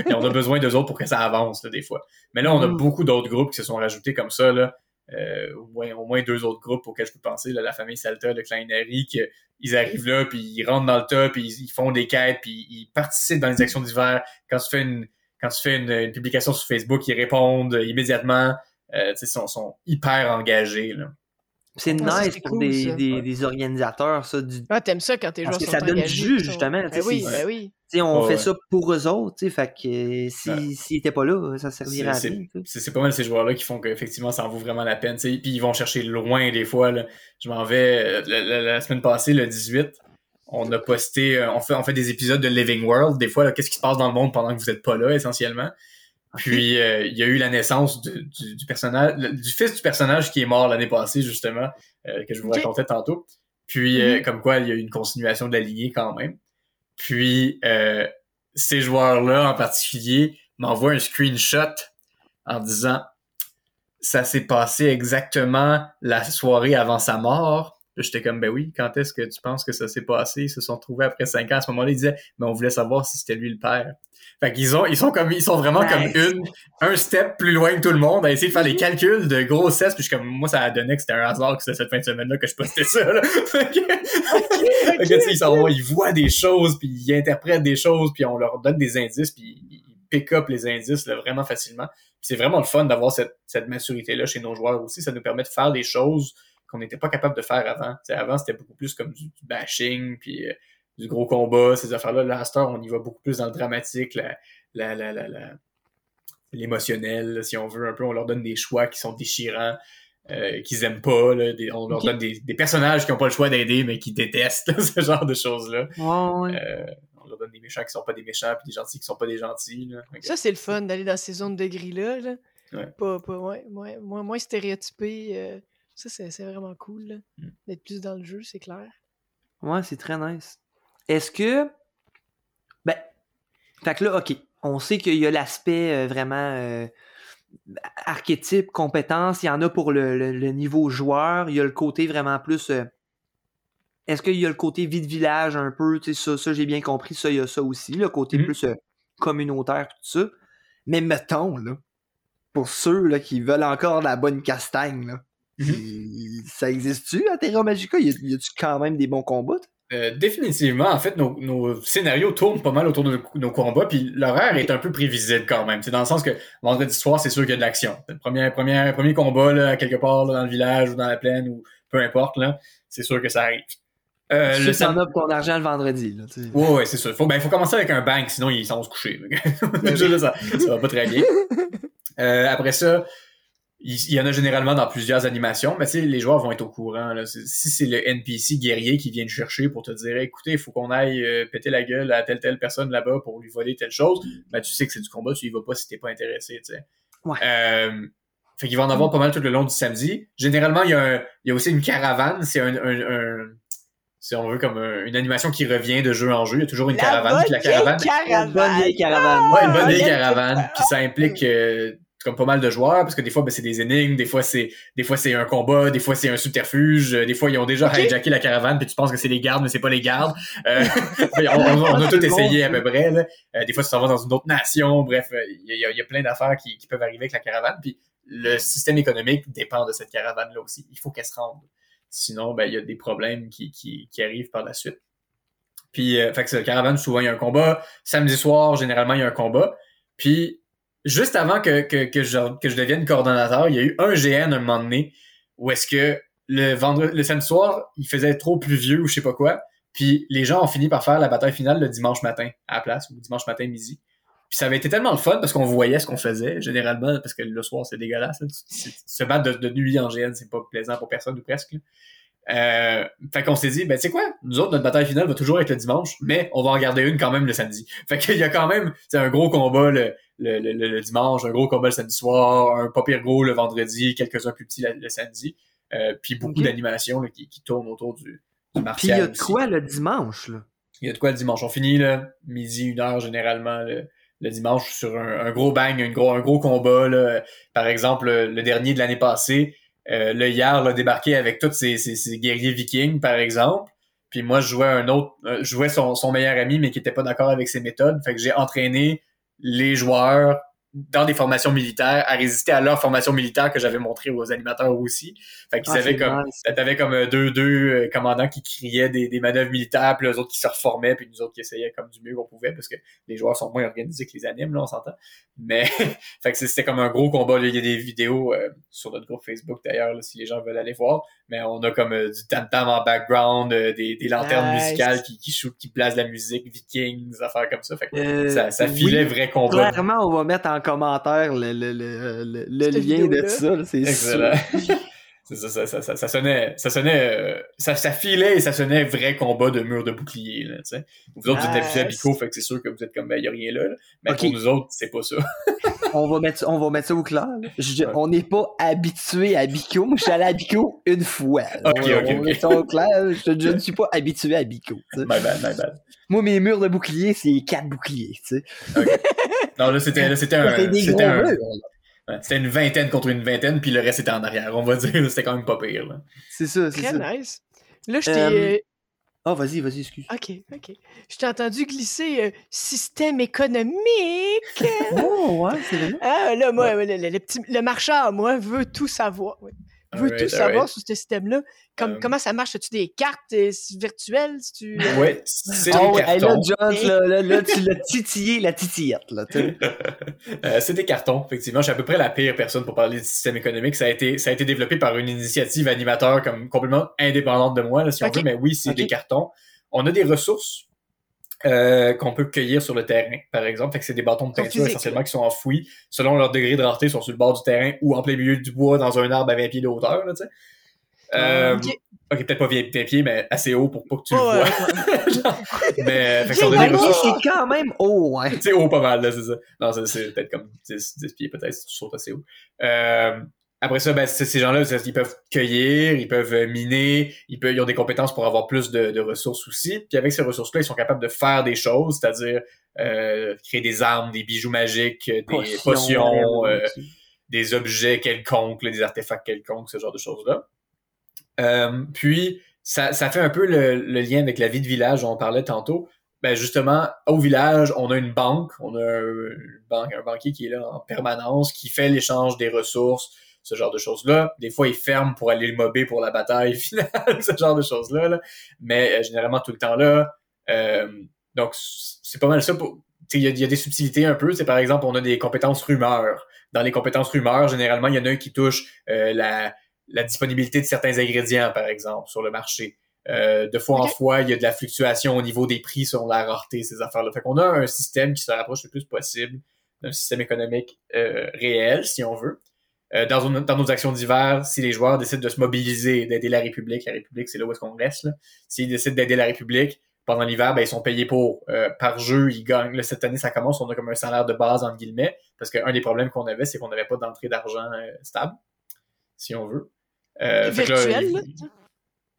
Et on a besoin d'eux autres pour que ça avance, là, des fois. Mais là, on a Mm. beaucoup d'autres groupes qui se sont rajoutés comme ça, là. Euh, au, moins, au moins deux autres groupes auxquels je peux penser, là, la famille Salta, le clan Inari, ils arrivent là, puis ils rentrent dans le tas, puis ils, ils font des quêtes, puis ils participent dans les actions d'hiver. Quand tu fais une quand tu fais une, une publication sur Facebook, ils répondent immédiatement. Euh, sais, sont, sont hyper engagés. Là. C'est Ah, nice c'est pour cool, des, des, Ouais. des organisateurs, ça, du, Ah, t'aimes ça quand tes Parce joueurs que sont ça donne du jus, sont- justement, Ben oui, c'est- ben oui. Tu sais, on fait ouais. ça pour eux autres, tu sais, fait que euh, si, Ouais. s'ils étaient pas là, ça servirait à C'est- rien. C'est pas mal ces joueurs-là qui font qu'effectivement ça en vaut vraiment la peine. tu sais. Puis ils vont chercher loin des fois. Là. Je m'en vais euh, la, la- la semaine passée, le 18, on a posté, euh, on fait, on fait des épisodes de Living World. Des fois, qu'est-ce qui se passe dans le monde pendant que vous êtes pas là, essentiellement. Puis euh, il y a eu la naissance du, du, du personnage, le- du fils du personnage qui est mort l'année passée, justement, euh, que je vous racontais tantôt. Puis euh, Mhm. comme quoi, il y a eu une continuation de la lignée quand même. Puis euh, ces joueurs-là en particulier m'envoient un screenshot en disant ça s'est passé exactement la soirée avant sa mort. J'étais comme, ben oui, quand est-ce que tu penses que ça s'est passé? Ils se sont trouvés après cinq ans. À ce moment-là, ils disaient, mais on voulait savoir si c'était lui le père. Fait qu'ils ont, ils sont comme, ils sont vraiment comme une, un step plus loin que tout le monde à essayer de faire les calculs de grossesse. Puis je suis comme, moi, ça a donné que c'était un hasard que c'était cette fin de semaine-là que je postais ça, là. Fait que- ils, sont- ils voient des choses, puis ils interprètent des choses, puis on leur donne des indices, puis ils pick up les indices là, vraiment facilement. Puis c'est vraiment le fun d'avoir cette, cette maturité-là chez nos joueurs aussi. Ça nous permet de faire des choses qu'on n'était pas capable de faire avant. Avant, c'était beaucoup plus comme du, du bashing, puis euh, du gros combat, ces affaires-là. Là, à cette heure, on y va beaucoup plus dans le dramatique, la, la, la, la, l'émotionnel, si on veut un peu. On leur donne des choix qui sont déchirants. euh, qu'ils aiment pas, là, des- on leur donne des, des personnages qui ont pas le choix d'aider mais qui détestent là, ce genre de choses-là. Ouais. Euh, on leur donne des méchants qui sont pas des méchants, puis des gentils qui sont pas des gentils. Là. Ça, c'est le fun d'aller dans ces zones de gris-là. Là. Ouais. Pas, pas, ouais, ouais, moins, moins stéréotypé. euh, ça, c'est c'est vraiment cool là, Mm. d'être plus dans le jeu, c'est clair. Ouais, c'est très nice. Est-ce que. Ben. Fait que là, ok. On sait qu'il y a l'aspect euh, vraiment euh, archétype, compétence. Il y en a pour le, le- le niveau joueur. Il y a le côté vraiment plus. euh, Est-ce qu'il y a le côté vie de village un peu? Tu sais, ça, ça j'ai bien compris. Ça, il y a ça aussi. Le côté Mhm. plus euh, communautaire, tout ça. Mais mettons, là, pour ceux là, qui veulent encore de la bonne castagne, là, il- ça existe-tu à Terra Magica? Y a-tu quand même des bons combats? Euh, définitivement, en fait, nos, nos scénarios tournent pas mal autour de nos, nos combats, puis l'horaire est un peu prévisible quand même. C'est dans le sens que vendredi soir, c'est sûr qu'il y a de l'action. Le premier, premier, premier combat, là, quelque part là, dans le village ou dans la plaine, ou peu importe, là, c'est sûr que ça arrive. Euh, Tu le sam- as pour ton argent le vendredi. Là, tu sais. Ouais, ouais, c'est sûr. Faut, ben, faut commencer avec un bank, sinon ils sont se coucher. Ça, ça va pas très bien. Euh, après ça, il, il y en a généralement dans plusieurs animations, mais tu sais, les joueurs vont être au courant. Là. Si c'est le NPC guerrier qui vient te chercher pour te dire écoutez, il faut qu'on aille euh, péter la gueule à telle telle personne là-bas pour lui voler telle chose, ben tu sais que c'est du combat, tu y vas pas si t'es pas intéressé, tu sais. Ouais. Euh, fait qu'il va en avoir pas mal tout le long du samedi. Généralement, il y a, un- il y a aussi une caravane, c'est un, un, un- si on veut, comme un- une animation qui revient de jeu en jeu. Il y a toujours une caravane. puis la caravane, Une bonne vieille caravane. Ouais, une bonne Ah, vieille caravane. Puis ça implique euh, comme pas mal de joueurs, parce que des fois, ben, c'est des énigmes, des fois, c'est des fois c'est un combat, des fois, c'est un subterfuge, euh, des fois, ils ont déjà hijacké la caravane, puis tu penses que c'est les gardes, mais c'est pas les gardes. Euh, on, on- on a tout essayé à peu près. Là. Euh, des fois, tu t'en vas dans une autre nation. Bref, euh, il y, y a plein d'affaires qui, qui peuvent arriver avec la caravane. Puis le système économique dépend de cette caravane-là aussi. Il faut qu'elle se rende. Sinon, ben, il y a des problèmes qui, qui, qui arrivent par la suite. Puis, euh, fait que la caravane, souvent, il y a un combat. Samedi soir, généralement, il y a un combat. Puis, juste avant que, que, que, je, devienne coordonnateur, il y a eu un GN un moment donné où est-ce que le vendredi, le samedi soir, il faisait trop pluvieux ou je sais pas quoi. Puis les gens ont fini par faire la bataille finale le dimanche matin à la place, ou dimanche matin midi. Puis ça avait été tellement le fun parce qu'on voyait ce qu'on faisait, généralement, parce que le soir, c'est dégueulasse. Se battre de, de nuit en GN, c'est pas plaisant pour personne ou presque. Euh, fait qu'on s'est dit, ben tu sais quoi, nous autres, notre bataille finale va toujours être le dimanche, mais on va en garder une quand même le samedi. Fait qu'il y a quand même c'est un gros combat le, le, le, le- dimanche, un gros combat le samedi soir, un pas pire gros le vendredi, quelques-uns plus petits le samedi, euh, puis beaucoup d'animations qui, qui tournent autour du, du Puis il y a de aussi. quoi le dimanche, là? Il y a de quoi le dimanche? On finit là, midi, une heure généralement le, le dimanche sur un, un gros bang, un gros, un gros combat. Là. Par exemple, le, le dernier de l'année passée, euh, le hier l'a débarqué avec tous ses, guerriers vikings, par exemple. Puis moi, je jouais un autre, euh, je jouais son, son meilleur ami, mais qui était pas d'accord avec ses méthodes. Fait que j'ai entraîné les joueurs dans des formations militaires à résister à leur formation militaire que j'avais montré aux animateurs aussi. Fait qu'ils Ah, avaient comme nice. T'avais comme euh, deux, deux euh, commandants qui criaient des, des manœuvres militaires, puis les autres qui se reformaient, puis nous autres qui essayaient comme du mieux qu'on pouvait, parce que les joueurs sont moins organisés que les animes, là, on s'entend. Mais, fait que c'était comme un gros combat. Il y a des vidéos euh, sur notre groupe Facebook, d'ailleurs, si les gens veulent aller voir. Mais on a comme euh, du tam-tam en background, euh, des, des lanternes Nice. musicales qui, qui, shootent, qui placent la musique, vikings, affaires comme ça. Fait que ça, ça oui. filait vrai combat. Clairement, on va mettre en commentaire le, le, le, le, lien de vidéo-là. ça, c'est. Excellent. Ça, ça, ça, ça, ça sonnait, ça sonnait, euh, ça, ça filait et ça sonnait vrai combat de mur de bouclier, là, tu sais. Vous autres, vous êtes habitués à. Bico, fait que c'est sûr que vous êtes comme, ben, y a rien là, là. Mais pour nous autres, c'est pas ça. On va mettre, on va mettre ça au clair. là. Je- Ouais. On n'est pas habitué à Bico. Moi, je suis allé à Bico une fois. là. Ok, on, ok, ça au clair. Je, je ne suis pas habitué à Bico. My bad, my bad. Moi, mes murs de bouclier, c'est quatre boucliers. tu sais. Non, là, c'était, là, c'était un, c'était un, ouais, une vingtaine contre une vingtaine, puis le reste était en arrière. On va dire, c'était quand même pas pire, là. C'est ça, c'est Très ça. nice. Là, je t'ai. Euh, Ah, vas-y, vas-y, excuse. Ok, ok. Je t'ai entendu glisser euh, système économique. Oh, ouais, c'est vrai. Ah, là, moi, le, le- le petit, le marchand, moi, veut tout savoir. Veut Alright, tout savoir sur ce système-là? Comme, Euh, comment ça marche? As-tu des cartes euh, virtuelles? Si tu... Ouais, c'est Ah des ouais, hey, là, cartons. John, là, là, là, tu l'as titillé, la titillette, là. Euh, c'est des cartons, effectivement. Je suis à peu près la pire personne pour parler du système économique. Ça a été, ça a été développé par une initiative animateur comme complètement indépendante de moi, là, si on veut. Mais oui, c'est des cartons. On a des ressources euh, qu'on peut cueillir sur le terrain, par exemple. Fait que c'est des bâtons de peinture essentiellement qui sont enfouis selon leur degré de rareté, sont sur le bord du terrain ou en plein milieu du bois dans un arbre à 20 pieds de hauteur, là. Euh, Ok. ok, peut-être pas 20 pieds, mais assez haut pour pas que tu le vois. ouais, Genre, mais, fait que c'est quand même haut, ouais. tu sais, haut pas mal, là, c'est ça. Non, c'est- c'est peut-être comme 10, 10 pieds, peut-être, si tu sautes assez haut. Euh, après ça, ben, ces gens-là, ils peuvent cueillir, ils peuvent euh, miner, ils, peuvent, ils ont des compétences pour avoir plus de, de ressources aussi. Puis avec ces ressources-là, ils sont capables de faire des choses, c'est-à-dire euh, créer des armes, des bijoux magiques, des potions, euh, des objets quelconques, là, des artefacts quelconques, ce genre de choses-là. Euh, puis, ça, ça fait un peu le, le lien avec la vie de village dont on parlait tantôt. Ben justement, au village, on a une banque, on a un, une banque, un banquier qui est là en permanence, qui fait l'échange des ressources, ce genre de choses-là. Des fois, il ferme pour aller le mobber pour la bataille finale, ce genre de choses-là. là. Mais euh, généralement, tout le temps là. Euh, donc, c'est pas mal ça. Il y, a- il y a des subtilités un peu. C'est par exemple, on a des compétences rumeurs. Dans les compétences rumeurs, généralement, il y en a un qui touche euh, la, la disponibilité de certains ingrédients, par exemple, sur le marché. Euh, de fois en fois, il y a de la fluctuation au niveau des prix selon la rareté, ces affaires-là. Fait qu'on a un système qui se rapproche le plus possible d'un système économique euh, réel, si on veut. Euh, dans, une- dans nos actions d'hiver, si les joueurs décident de se mobiliser, d'aider la République, la République, c'est là où est-ce qu'on reste. là. S'ils décident d'aider la République, pendant l'hiver, ben, ils sont payés pour. Euh, par jeu, ils gagnent. Là, cette année, ça commence, on a comme un salaire de base, entre guillemets, parce qu'un des problèmes qu'on avait, c'est qu'on n'avait pas d'entrée d'argent euh, stable, si on veut. Euh, fait que là, Virtuel, il- là?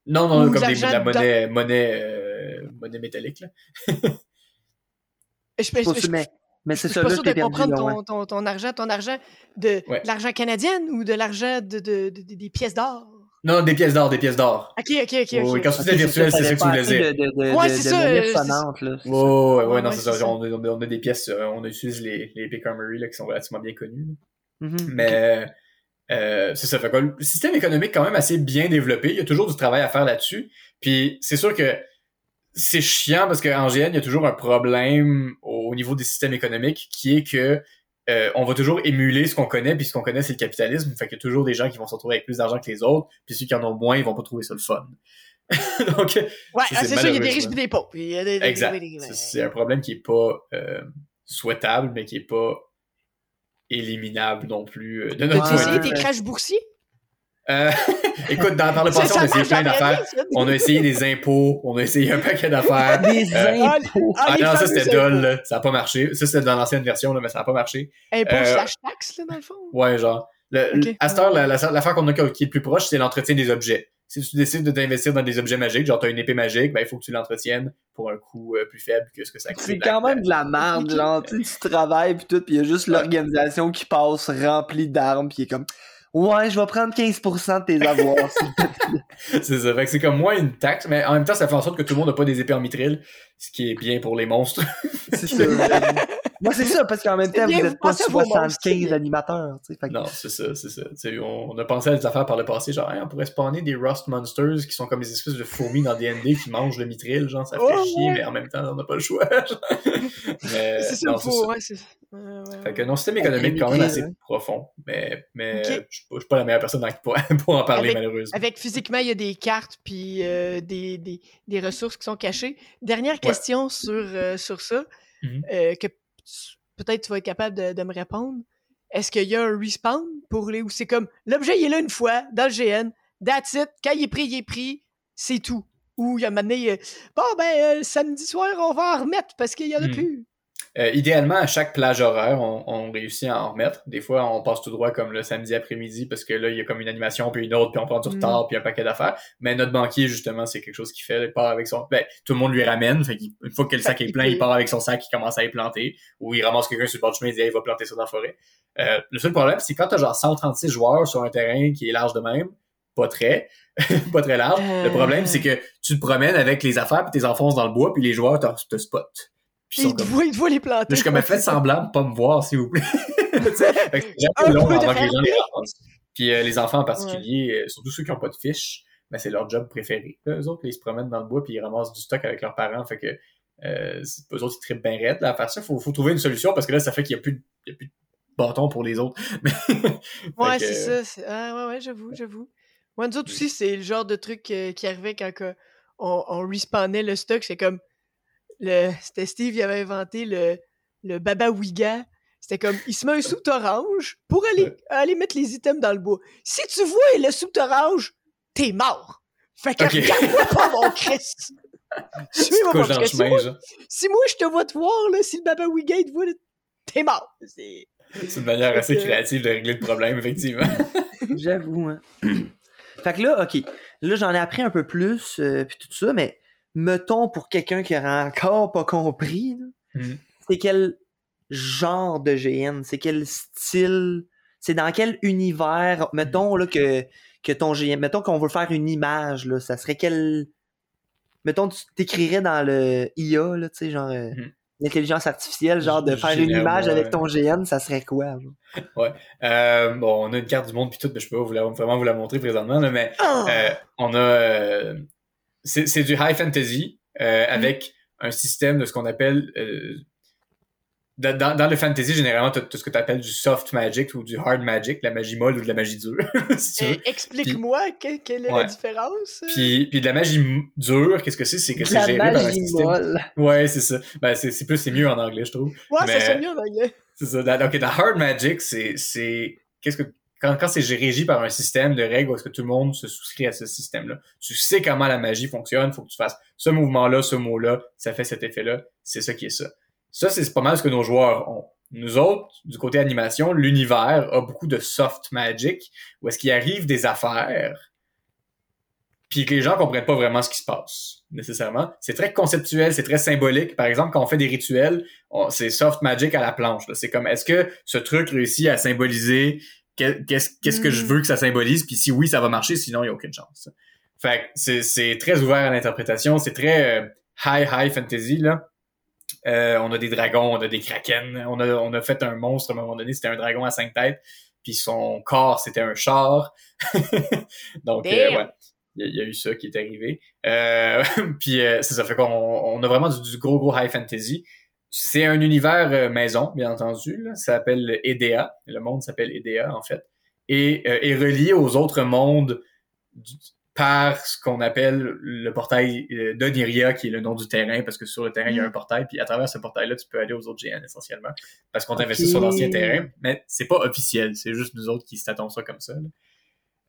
non, non, Ou comme de des, de la monnaie, monnaie, euh, monnaie métallique. Là. Je, je- mais c'est ça, pas là, sûr de comprendre ouais. ton, ton, ton argent. Ton argent de, Ouais. de l'argent canadien ou de l'argent de, de- de- de- des pièces d'or? Non, des pièces d'or, des pièces d'or. Ok, ok, ok. Oui, quand tu disais virtuel, c'est ça que tu voulais dire. Ouais, c'est ça, euh. Ouais, ouais, non, c'est ça. ça. On, a, on a des pièces, euh, on utilise les, les Epic Armory là, qui sont relativement bien connus. là. Mhm. Mais euh, c'est ça. Fait que le système économique quand même assez bien développé. Il y a toujours du travail à faire là-dessus. Puis c'est sûr que c'est chiant parce qu'en GN, il y a toujours un problème au niveau des systèmes économiques qui est que euh, on va toujours émuler ce qu'on connaît, puis ce qu'on connaît, c'est le capitalisme. Fait qu'il y a toujours des gens qui vont se retrouver avec plus d'argent que les autres, puis ceux qui en ont moins, ils vont pas trouver ça le fun. Donc, Ouais, ah, c'est ça, il y a des riches et des pauvres. Il y a des- des- Exact. C'est- un problème qui est pas euh, souhaitable, mais qui est pas éliminable non plus euh, de notre essayé des crashs boursiers? Euh, écoute, dans, par le passé, on a essayé plein d'affaires. On a essayé des impôts, on a essayé un paquet d'affaires. Des Euh, impôts. Ah, Ah non, ça c'était dol, là. ça a pas marché. Ça c'était dans l'ancienne version, là, mais ça a pas marché. Impôts Euh, slash taxes, là, dans le fond? Ouais, genre. Le. À cette heure, la- la- l'affaire qu'on a qui est le plus proche, c'est l'entretien des objets. Si tu décides de t'investir dans des objets magiques, genre t'as une épée magique, ben il faut que tu l'entretiennes pour un coût euh, plus faible que ce que ça coûte. C'est quand même de la merde, genre, tu sais, tu travailles pis tout, pis y a juste Ouais. l'organisation qui passe remplie d'armes, pis il est comme, ouais, je vais prendre 15% de tes avoirs. C'est ça. Fait que c'est comme moins une taxe, mais en même temps, ça fait en sorte que tout le monde n'a pas des épées en mitril, ce qui est bien pour les monstres. c'est ça. Moi, c'est ça, parce qu'en même temps, bien, vous vous êtes pas pensez à vos monstres, c'est 75 bien. animateurs, tu sais. fait que- non, c'est ça, c'est ça. Tu sais, on, a pensé à des affaires par le passé, genre, Hey, on pourrait spawner des Rust Monsters qui sont comme des espèces de fourmis dans D&D qui mangent le mitril, genre, ça fait chier, ouais. mais en même temps, on n'a pas le choix. mais, c'est ça, faut. Ouais, c'est ouais, Fait que non, système économique quand même assez hein. profond, mais, mais je suis pas, je suis pas la meilleure personne pour, pour en parler, Avec- malheureusement. Avec physiquement, il y a des cartes puis euh, des, des, des ressources qui sont cachées. Dernière question sur, euh, sur ça, Mhm. euh, que peut-être tu vas être capable de, de me répondre. Est-ce qu'il y a un respawn pour les. ou c'est comme l'objet il est là une fois dans le GN, that's it, quand il est pris, il est pris, c'est tout. Ou il y a maintenant, bon ben euh, samedi soir, on va en remettre parce qu'il y en a Hmm. plus. Euh, idéalement, à chaque plage horaire, on, on réussit à en remettre. Des fois, on passe tout droit comme le samedi après-midi parce que là, il y a comme une animation, puis une autre, puis on prend du Mm. retard, puis un paquet d'affaires. Mais notre banquier, justement, c'est quelque chose qu'il fait. Il part avec son... Ben, tout le monde lui ramène. Fait qu'une fois que le sac est plein, il part avec son sac, il commence à y planter. Ou il ramasse quelqu'un sur le bord du chemin et dit, Hey, il va planter ça dans la forêt. Euh, le seul problème, c'est quand t'as genre 136 joueurs sur un terrain qui est large de même, pas très, pas très large. Le problème, c'est que tu te promènes avec les affaires, puis t'es enfonces dans le bois, puis les joueurs te, te spotent. Puis ils Il il doit les planter. je suis comme, faites semblant de pas me voir, s'il vous plaît. C'est long avant que les gens les. Puis euh, les enfants en particulier, euh, surtout ceux qui n'ont pas de fiches, ben, c'est leur job préféré. Là, eux autres, ils se promènent dans le bois puis ils ramassent du stock avec leurs parents. Fait que euh, eux autres, ils trippent bien raide là, à faire ça. Faut, faut trouver une solution parce que là, ça fait qu'il n'y a, plus de- il y a plus de bâtons pour les autres. Ouais, c'est ça. Ah, ouais, ouais, j'avoue, j'avoue. Moi, nous autres aussi, c'est le genre de truc qui arrivait quand on, on respawnait le stock. C'est comme. Le C'était Steve, il avait inventé le, le Baba Wiga. C'était comme, il se met un soute orange pour aller, aller mettre les items dans le bois. Si tu vois le soute orange, t'es mort. Fait que regarde-moi pas, mon Christ. Suis-moi pas, que si moi, genre. si moi, je te vois te voir, là, si le Baba Wiga, il te voit, t'es mort. C'est- une manière assez créative de régler le problème, effectivement. J'avoue, hein. fait que là, ok. Là, j'en ai appris un peu plus, euh, puis tout ça, mais mettons pour quelqu'un qui aurait encore pas compris, Mhm. c'est quel genre de GN, c'est quel style, c'est dans quel univers, mettons là que, que ton GN, mettons qu'on veut faire une image, là, ça serait quel, mettons tu t'écrirais dans le IA, là, tu sais, genre euh, Mhm. l'intelligence artificielle, genre de faire une image ouais. avec ton GN, ça serait quoi? genre? Euh, bon, on a une carte du monde puis tout, mais je peux pas vous la- vraiment vous la montrer présentement, là, mais Ah! Euh, on a euh, c'est c'est du high fantasy euh, avec un système de ce qu'on appelle euh, dans, dans- dans le fantasy généralement tu as ce que tu appelles du soft magic ou du hard magic la magie molle ou de la magie dure si. Eh, Explique-moi que- quelle est Ouais. la différence? puis puis de la magie dure qu'est-ce que c'est? C'est que c'est géré par un magie système molle. ouais c'est ça ben c'est c'est plus c'est mieux en anglais je trouve Ouais, ça sonne mieux en anglais. c'est ça. Dans- Donc, la hard magic, c'est, c'est, qu'est-ce que, quand, quand c'est régi par un système de règles est-ce que tout le monde se souscrit à ce système-là. Tu sais comment la magie fonctionne, faut que tu fasses ce mouvement-là, ce mot-là, ça fait cet effet-là, c'est ça qui est ça. Ça, c'est pas mal ce que nos joueurs ont. Nous autres, du côté animation, l'univers a beaucoup de soft magic, où est-ce qu'il arrive des affaires, puis que les gens comprennent pas vraiment ce qui se passe. nécessairement. C'est très conceptuel, c'est très symbolique. Par exemple, quand on fait des rituels, c'est soft magic à la planche. C'est comme, est-ce que ce truc réussit à symboliser qu'est-ce qu'est-ce que je mm. veux que ça symbolise, puis si oui, ça va marcher, sinon il n'y a aucune chance. Fait c'est très ouvert à l'interprétation, c'est très euh, high high fantasy là. Euh, on a des dragons, on a des kraken, on a on a fait un monstre à un moment donné, c'était un dragon à cinq têtes, puis son corps c'était un char. Donc euh, ouais, il y, a eu ça qui est arrivé. puis c'est ça fait qu'on on a vraiment du, gros gros high fantasy. C'est un univers maison, bien entendu. Là. Ça s'appelle EDA. Le monde s'appelle EDA, en fait. Et est relié aux autres mondes par ce qu'on appelle le portail euh, d'Oniria, qui est le nom du terrain, parce que sur le terrain, il y a un mm. portail, puis à travers ce portail-là, tu peux aller aux autres GN essentiellement, parce qu'on t'investit sur l'ancien terrain, mais c'est pas officiel, c'est juste nous autres qui statons ça comme ça.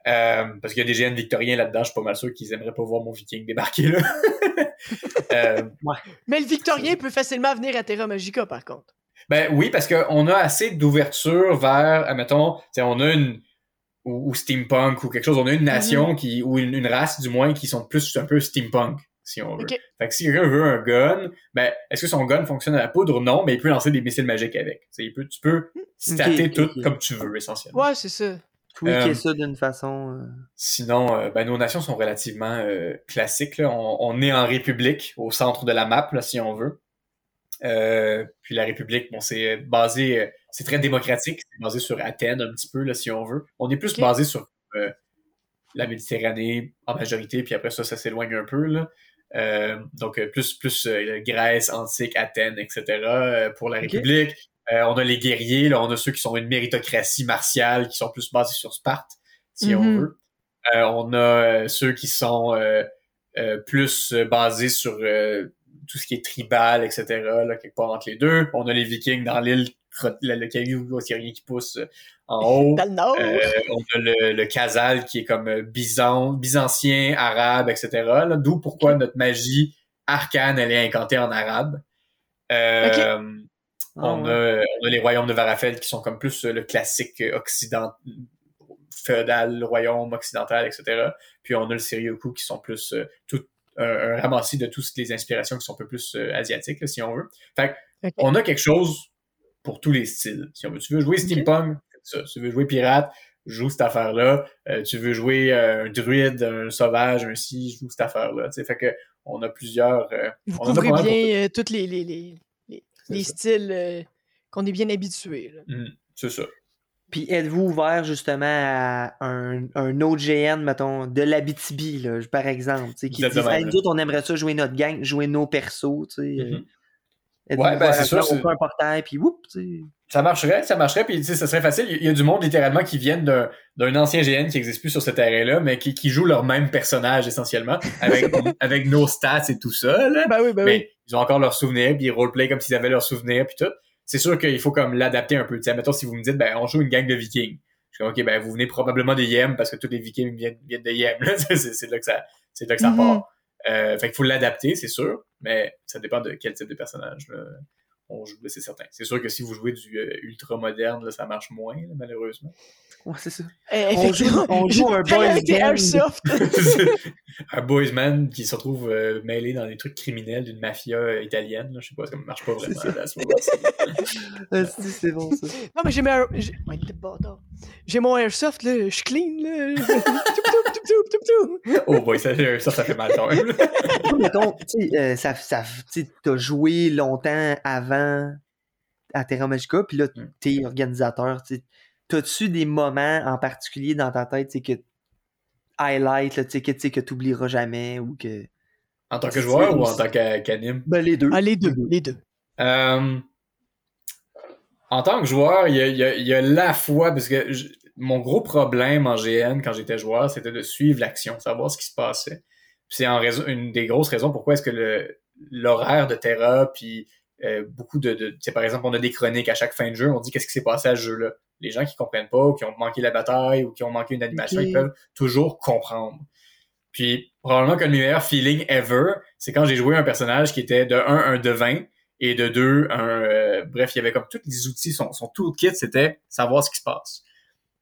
Euh, parce qu'il y a des GN victoriens là-dedans, je suis pas mal sûr qu'ils aimeraient pas voir mon viking débarquer là. euh, Mais le victorien peut facilement venir à Terra Magica, par contre. Ben oui, parce qu'on a assez d'ouverture vers, admettons, on a une ou, steampunk ou quelque chose. On a une nation mhm. qui ou une, race du moins qui sont plus un peu steampunk si on veut. Fait que si quelqu'un veut un gun, ben est-ce que son gun fonctionne à la poudre? Non, mais il peut lancer des missiles magiques avec. il peut, tu peux stater tout comme tu veux essentiellement. Ouais, c'est ça. Tweaker euh, ça d'une façon. Euh, sinon, euh, ben, nos nations sont relativement classiques. Là. On, on, est en République, au centre de la map, là, si on veut. puis la République, bon, c'est basé c'est très démocratique, c'est basé sur Athènes un petit peu, là, si on veut. On est plus basé sur euh, la Méditerranée en majorité, puis après ça, ça s'éloigne un peu. Là. Euh, donc, euh, plus, plus Grèce, Antique, Athènes, etc. pour la République. On a les guerriers, là, on a ceux qui sont une méritocratie martiale, qui sont plus basés sur Sparte, si on mm-hmm. veut. on a ceux qui sont plus basés sur tout ce qui est tribal, etc., là, quelque part entre les deux. On a les Vikings dans l'île le, le caillou rien qui pousse euh, en haut. Dans le nord. Euh, on a le, le Khazal qui est comme euh, byzan, byzantien, arabe, etc. D'où pourquoi notre magie arcane, elle est incantée en arabe. On, a, on, a, les royaumes de Varafel qui sont comme plus le classique occident féodal, royaume occidental, etc. Puis on a le Sirioku qui sont plus tout un, ramassis de toutes les inspirations qui sont un peu plus asiatiques, si on veut. Fait on a quelque chose pour tous les styles. Si on tu veux jouer steampunk, ça. tu veux jouer pirate, joue cette affaire-là. Euh, tu veux jouer euh, un druide, un sauvage, un si, joue cette affaire-là. Fait que on a plusieurs. Euh, Vous couvrez bien les, les, les, les, styles qu'on est bien habitués. Mmh, c'est ça. Puis êtes-vous ouvert justement à un, un autre GN, mettons, de l'Abitibi, par exemple, qui dit nous autres, on aimerait ça jouer notre gang, jouer nos persos, tu sais. Mmh ouais, ben c'est sûr. un portail, puis whoop, ça marcherait, ça marcherait, puis ça serait facile. Il y a du monde littéralement qui viennent d'un ancien GN qui n'existe plus sur ce terrain-là, mais qui, qui joue leur même personnage essentiellement, avec, avec nos stats et tout ça. Là. Ben oui, ben mais ils ont encore leurs souvenirs, puis ils roleplay comme s'ils avaient leurs souvenirs, puis tout. C'est sûr qu'il faut comme l'adapter un peu. T'sais, mettons, si vous me dites, ben on joue une gang de vikings. Je dis, ok, ben vous venez probablement de Yem, parce que tous les vikings viennent, viennent de Yem. c'est là que ça, c'est là que ça mm-hmm. part. Euh, fait qu'il faut l'adapter, c'est sûr, mais ça dépend de quel type de personnage on joue, c'est certain. C'est sûr que si vous jouez du euh, ultra moderne, là, ça marche moins, malheureusement. Ouais, c'est ça. Eh, on, joue, on joue un boys band. un boys man qui se retrouve euh, mêlé dans des trucs criminels d'une mafia italienne. Là. Je sais pas, ça marche pas vraiment à ce moment c'est bon ça. Non, mais j'ai mon... J'ai mon airsoft, là. Je suis clean, là. oh boy, ça, ça, ça fait mal quand même. Mettons, tu sais, ça, ça, t'as joué longtemps avant à Terra Magica, puis là, mm. t'es organisateur, tu T'as-tu des moments en particulier dans ta tête que highlight, là, que tu t'oublieras jamais ou que. En tant que joueur ou en tant qu'anime? Ben, les deux. Ah, les deux, les deux. Euh, en tant que joueur, il y a, la fois, parce que mon gros problème en GN quand j'étais joueur, c'était de suivre l'action, savoir ce qui se passait. C'est en raison, une des grosses raisons pourquoi est-ce que l'horaire de Terra, puis euh, beaucoup de, de par exemple, on a des chroniques à chaque fin de jeu, on dit qu'est-ce qui s'est passé à ce jeu-là. Les gens qui comprennent pas, ou qui ont manqué la bataille, ou qui ont manqué une animation, ils peuvent toujours comprendre. Puis, probablement que le meilleur feeling ever, c'est quand j'ai joué un personnage qui était de 1, un devin, et de 2, un... Euh, bref, il y avait comme tous les outils, son, son toolkit, c'était savoir ce qui se passe.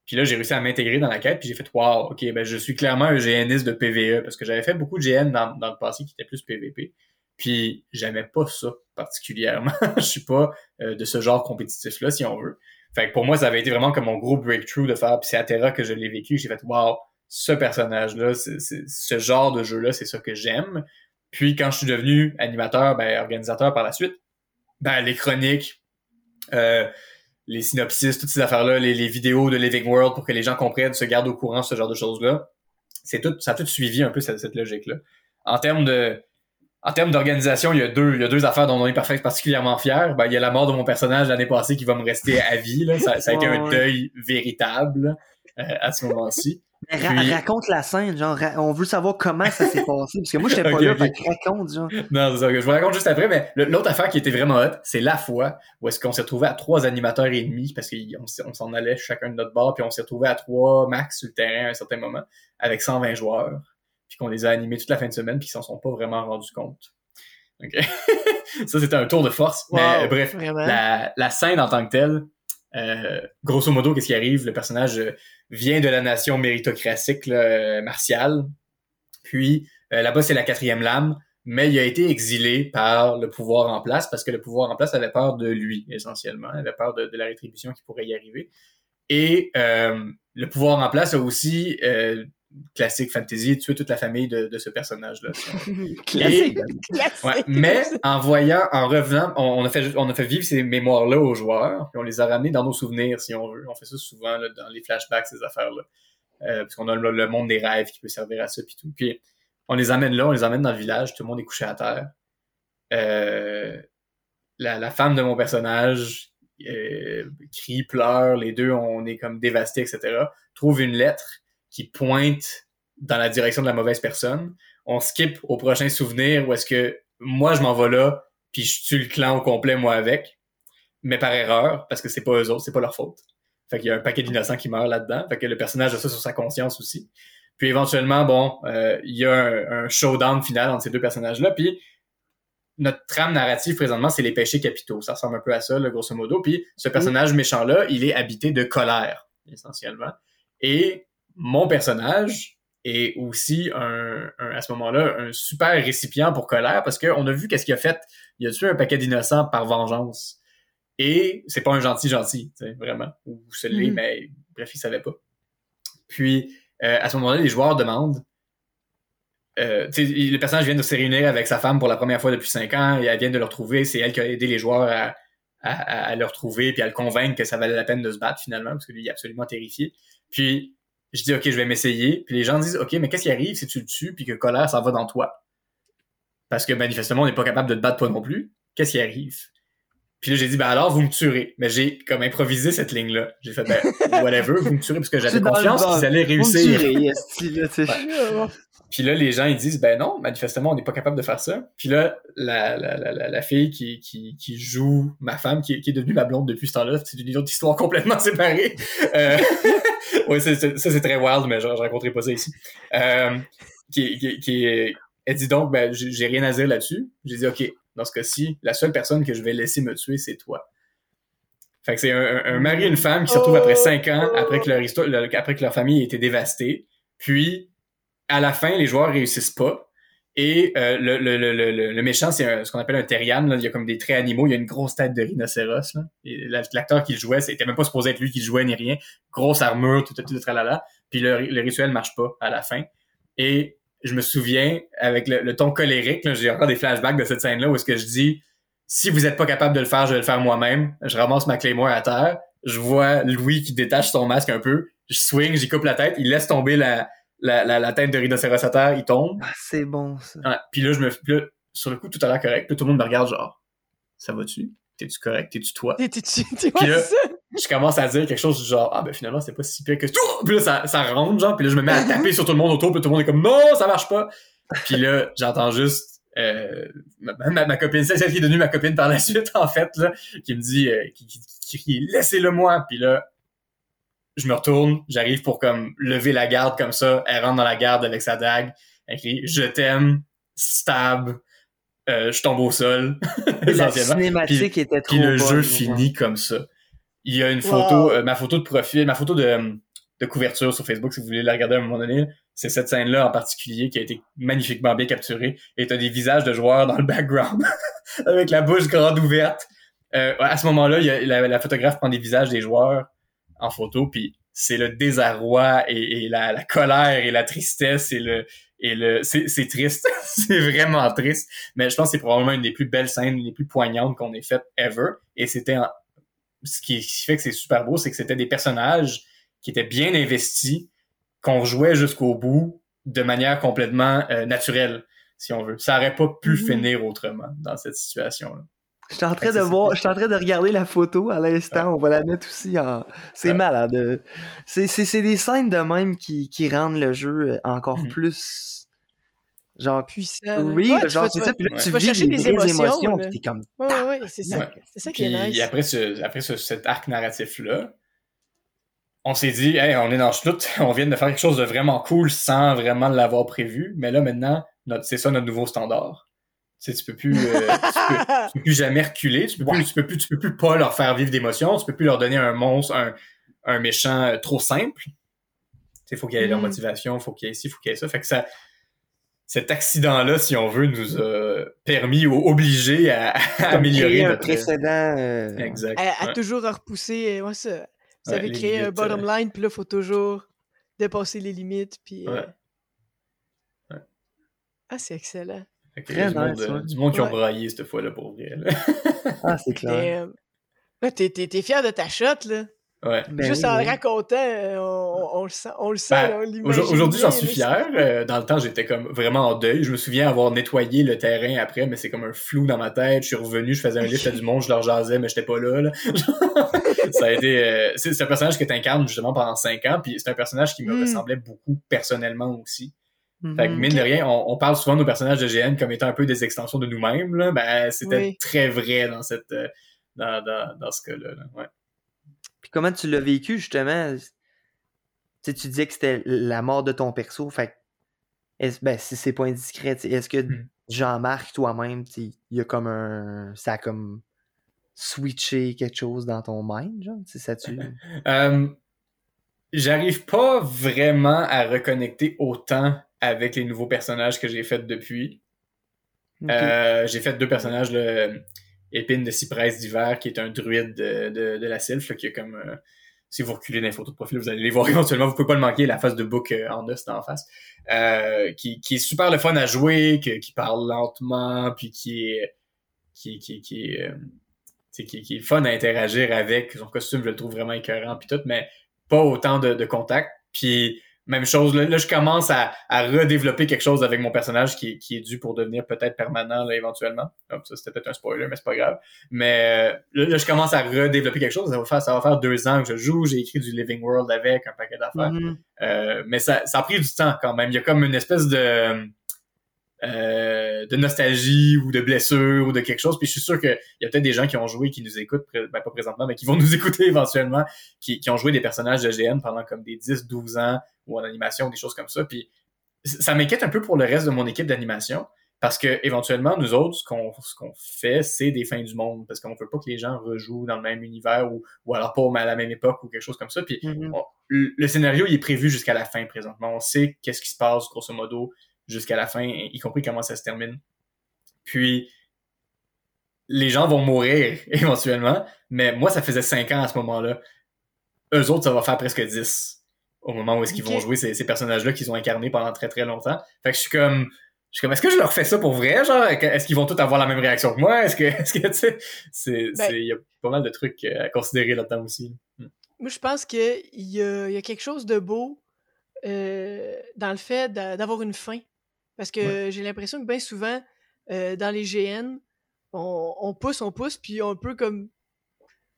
Puis là, j'ai réussi à m'intégrer dans la quête, puis j'ai fait Wow, ok, ben je suis clairement un GNiste de PVE, parce que j'avais fait beaucoup de GN dans, dans le passé qui était plus PVP. Puis j'aimais pas ça particulièrement. je suis pas euh, de ce genre compétitif-là, si on veut. Fait que pour moi, ça avait été vraiment comme mon gros breakthrough de faire. Puis c'est à Terra que je l'ai vécu. J'ai fait Wow, ce personnage-là, ce genre de jeu-là, c'est ça que j'aime. Puis quand je suis devenu animateur, ben, organisateur par la suite, ben, les chroniques, euh, les synopsis, toutes ces affaires-là, les, les, vidéos de Living World pour que les gens comprennent, se gardent au courant, ce genre de choses-là. C'est tout, ça a tout suivi un peu cette, cette logique-là. En termes de, en termes d'organisation, il y a deux, il y a deux affaires dont on est particulièrement fier. Ben, il y a la mort de mon personnage l'année passée qui va me rester à vie. Là. Ça, ça a été un deuil véritable à ce moment-ci. Raconte la scène, genre, on veut savoir comment ça s'est passé, parce que moi, j'étais pas là, okay. raconte, genre. Non, c'est ça, je vous raconte juste après, mais l'autre affaire qui était vraiment hot, c'est la fois où est-ce qu'on s'est retrouvé à trois animateurs et demi, parce qu'on s'en allait chacun de notre bord, puis on s'est retrouvé à trois max sur le terrain à un certain moment, avec 120 joueurs, puis qu'on les a animés toute la fin de semaine, puis qu'ils s'en sont pas vraiment rendus compte. Okay. ça, c'était un tour de force. Wow, mais bref, la, la, scène en tant que telle, euh, grosso modo, qu'est-ce qui arrive? Le personnage vient de la nation méritocratique là, martiale. Puis euh, là-bas, c'est la quatrième lame, mais il a été exilé par le pouvoir en place parce que le pouvoir en place avait peur de lui, essentiellement. Il avait peur de, la rétribution qui pourrait y arriver. Et euh, le pouvoir en place a aussi euh, classique fantasy, tuer toute la famille de, de ce personnage-là. classique. Ouais, mais en voyant, en revenant, on, on, a fait, on a fait vivre ces mémoires-là aux joueurs, puis on les a ramenés dans nos souvenirs, si on veut. On fait ça souvent là, dans les flashbacks, ces affaires-là. Euh, parce qu'on a le, le, monde des rêves qui peut servir à ça, puis tout. Puis on les amène là, on les amène dans le village, tout le monde est couché à terre. Euh, la, la femme de mon personnage euh, crie, pleure, les deux, on est comme dévastés, etc. Trouve une lettre qui pointe dans la direction de la mauvaise personne. On skip au prochain souvenir où est-ce que moi je m'en vais là, puis je tue le clan au complet moi avec, mais par erreur parce que c'est pas eux autres, c'est pas leur faute. Fait qu'il y a un paquet d'innocents qui meurent là-dedans. Fait que le personnage a ça sur sa conscience aussi. Puis éventuellement, bon, euh, il y a un, un, showdown final entre ces deux personnages-là. Puis notre trame narrative présentement, c'est les péchés capitaux. Ça ressemble un peu à ça, là, grosso modo. Puis ce personnage méchant-là, il est habité de colère, essentiellement. Et mon personnage est aussi un, un à ce moment-là un super récipient pour colère parce qu'on a vu qu'est-ce qu'il a fait. Il a tué un paquet d'innocents par vengeance. Et c'est pas un gentil gentil, vraiment. Ou celui, mm. mais bref, il savait pas. Puis euh, à ce moment-là, les joueurs demandent. Euh, le personnage vient de se réunir avec sa femme pour la première fois depuis cinq ans et elle vient de le retrouver. C'est elle qui a aidé les joueurs à, à, à, le retrouver puis à le convaincre que ça valait la peine de se battre finalement parce que lui il est absolument terrifié. Puis je dis, OK, je vais m'essayer. Puis les gens disent, OK, mais qu'est-ce qui arrive si tu le tues puis que colère, ça va dans toi? Parce que manifestement, on n'est pas capable de te battre toi non plus. Qu'est-ce qui arrive? Puis là, j'ai dit, ben alors, vous me tuerez. Mais j'ai comme improvisé cette ligne-là. J'ai fait, ben, whatever, vous me tuerez parce que j'avais confiance qu'ils allaient réussir. Tuerer, Puis là, les gens, ils disent, ben non, manifestement, on n'est pas capable de faire ça. Puis là, la, la, la, la fille qui, qui, qui joue ma femme, qui, qui est devenue ma blonde depuis ce temps-là, c'est une autre histoire complètement séparée. Euh, oui, ça c'est très wild, mais je, je raconterai pas ça ici. Euh, qui, qui, qui, elle dit donc, ben, j'ai rien à dire là-dessus. J'ai dit, OK, dans ce cas-ci, la seule personne que je vais laisser me tuer, c'est toi. Fait c'est un, mari et une femme qui se retrouvent après cinq ans, après que leur famille ait été dévastée. Puis, à la fin, les joueurs réussissent pas. Et euh, le, méchant, c'est ce qu'on appelle un terrian. Il y a comme des traits animaux. Il y a une grosse tête de rhinocéros. L'acteur qui le jouait, c'était même pas supposé être lui qui le jouait ni rien. Grosse armure, tout, tout, tout, tralala. Puis le, le rituel marche pas à la fin. Et je me souviens, avec le, ton colérique, j'ai encore des flashbacks de cette scène-là où est-ce que je dis si vous êtes pas capable de le faire, je vais le faire moi-même. Je ramasse ma Claymore à terre. Je vois Louis qui détache son masque un peu. Je swing, j'y coupe la tête. Il laisse tomber la, la, la, la tête de rhinocéros à terre, il tombe. Ah, c'est bon, ça. Ouais, puis là, je me là, sur le coup, tout à l'heure correct. Puis tout le monde me regarde genre, ça va-tu? T'es-tu correct? T'es-tu toi? T'es-tu, Puis là, je commence à dire quelque chose du genre, ah ben finalement, c'est pas si pire que tout. Puis là, ça, ça rentre, genre. Puis là, je me mets à taper sur tout le monde autour. Puis tout le monde est comme, non, ça marche pas. Puis là, j'entends juste euh, ma, ma, ma, copine, c'est celle qui est devenue ma copine par la suite, en fait, là, qui me dit, euh, qui, qui, qui crie, laissez-le moi. Puis là, je me retourne, j'arrive pour comme lever la garde comme ça, elle rentre dans la garde avec sa dague, elle crie je t'aime, stab, euh, je tombe au sol. la cinématique était trop Puis le jeu finit comme ça. Il y a une photo, wow. euh, ma photo de profil, ma photo de de couverture sur Facebook si vous voulez la regarder à un moment donné. C'est cette scène-là en particulier qui a été magnifiquement bien capturée. Et t'as des visages de joueurs dans le background avec la bouche grande ouverte. Euh, à ce moment-là, il y a, la, la, photographe prend des visages des joueurs en photo, puis c'est le désarroi et, et la, la, colère et la tristesse et le et le c'est triste, c'est vraiment triste. Mais je pense que c'est probablement une des plus belles scènes, les plus poignantes qu'on ait faites ever. Et c'était ce qui fait que c'est super beau, c'est que c'était des personnages qui étaient bien investis, qu'on jouait jusqu'au bout de manière complètement euh, naturelle, si on veut. Ça aurait pas pu mm-hmm. finir autrement dans cette situation-là. Je suis en train de voir, je suis en train de regarder la photo à l'instant. On va la mettre aussi en. C'est malade. C'est des scènes de même qui, qui rendent le jeu encore mm-hmm. plus. Genre puissant. Oui, genre c'est ça. Puis là, tu vas chercher des émotions. puis t'es comme. Ouais, ouais, c'est ça. C'est ça qui est nice. Et après, ce, après ce, cet arc narratif-là, on s'est dit, hey, on est dans Schnout, on vient de faire quelque chose de vraiment cool sans vraiment l'avoir prévu. Mais là, maintenant, c'est ça notre nouveau standard. Tu sais, tu peux plus, euh, tu, peux, plus jamais reculer, tu peux plus, tu peux plus, tu peux plus pas leur faire vivre d'émotions, tu peux plus leur donner un monstre, un, un méchant euh, trop simple. Tu sais, faut qu'il y ait leur mm. motivation, faut qu'il y ait ci, faut qu'il y ait ça. Fait que ça, cet accident-là, si on veut, nous a permis ou obligé à, améliorer notre précédent. Euh, exact. À, toujours repousser, moi ça. Vous avez créé un bottom line, puis là, il faut toujours dépasser les limites, puis. Ouais. Ah, c'est excellent. Très du, nice, monde, du monde qui ont braillé cette fois-là pour vrai. ah, c'est clair. T'es, t'es, fier de ta shot, là. Ouais. Ben Juste en le racontant, euh, on, on, le sent, on le sent, ben, Aujourd'hui, j'en suis fier. Euh, dans le temps, j'étais comme vraiment en deuil. Je me souviens avoir nettoyé le terrain après, mais c'est comme un flou dans ma tête. Je suis revenu, je faisais un livre à du monde, je leur jasais, mais j'étais pas là. là. ça a été... Euh, c'est, un personnage que t'incarnes justement pendant cinq ans, puis c'est un personnage qui me hmm. ressemblait beaucoup personnellement aussi. Fait que, mine de rien, on, parle souvent de nos personnages de GN comme étant un peu des extensions de nous-mêmes. Là. Ben, c'était très vrai dans cette euh, dans, dans, dans, ce cas-là. Ouais. Comment tu l'as vécu, justement? Tu, tu disais que c'était la mort de ton perso. Fait ben, si c'est pas indiscret, est-ce que mhm. Jean-Marc, toi-même, il y a comme un. Ça a comme switché quelque chose dans ton mind, genre? Ça tu... euh, J'arrive pas vraiment à reconnecter autant avec les nouveaux personnages que j'ai faits depuis. Euh, j'ai fait deux personnages, le Épine de Cyprès d'hiver, qui est un druide de, de, la sylph, qui est comme... Euh, si vous reculez dans les photos de profil, vous allez les voir éventuellement. Vous pouvez pas le manquer, la face de Book euh, en os en face. qui, qui est super le fun à jouer, qui parle lentement, puis qui est... qui, qui, qui, qui, qui est fun à interagir avec. Son costume, je le trouve vraiment écœurant, puis tout, mais pas autant de, de contact. Puis même chose, là, je commence à, à, redévelopper quelque chose avec mon personnage qui, qui est dû pour devenir peut-être permanent là, éventuellement. ça, c'était peut-être un spoiler, mais c'est pas grave. Mais euh, là, je commence à redévelopper quelque chose. Ça va faire, ça va faire deux ans que je joue. J'ai écrit du Living World avec un paquet d'affaires. Mm-hmm. euh, mais ça, ça a pris du temps quand même. Il y a comme une espèce de euh, de nostalgie ou de blessure ou de quelque chose. Puis je suis sûr qu'il y a peut-être des gens qui ont joué, qui nous écoutent, ben pas présentement, mais qui vont nous écouter éventuellement, qui, qui ont joué des personnages de GN pendant comme des 10, 12 ans ou en animation, des choses comme ça. Puis ça m'inquiète un peu pour le reste de mon équipe d'animation. Parce que éventuellement, nous autres, ce qu'on ce qu'on fait, c'est des fins du monde. Parce qu'on veut pas que les gens rejouent dans le même univers ou, ou alors pas à la même époque ou quelque chose comme ça. Puis mm-hmm. le scénario, il est prévu jusqu'à la fin présentement. On sait qu'est-ce qui se passe, grosso modo jusqu'à la fin, y compris comment ça se termine. Puis, les gens vont mourir éventuellement, mais moi, ça faisait 5 ans à ce moment-là. Eux autres, ça va faire presque 10 au moment où est-ce qu'ils vont jouer ces, personnages-là qu'ils ont incarnés pendant très très longtemps. Fait que je suis comme, je suis comme, est-ce que je leur fais ça pour vrai, genre, est-ce qu'ils vont tous avoir la même réaction que moi? Est-ce que, est-ce que, tu sais, c'est, ben il y a pas mal de trucs à considérer là-dedans aussi. Hmm. Moi, je pense qu'il y a, y a quelque chose de beau euh, dans le fait d'avoir une fin. Parce que j'ai l'impression que bien souvent, euh, dans les GN, on, pousse, on pousse, puis un peu comme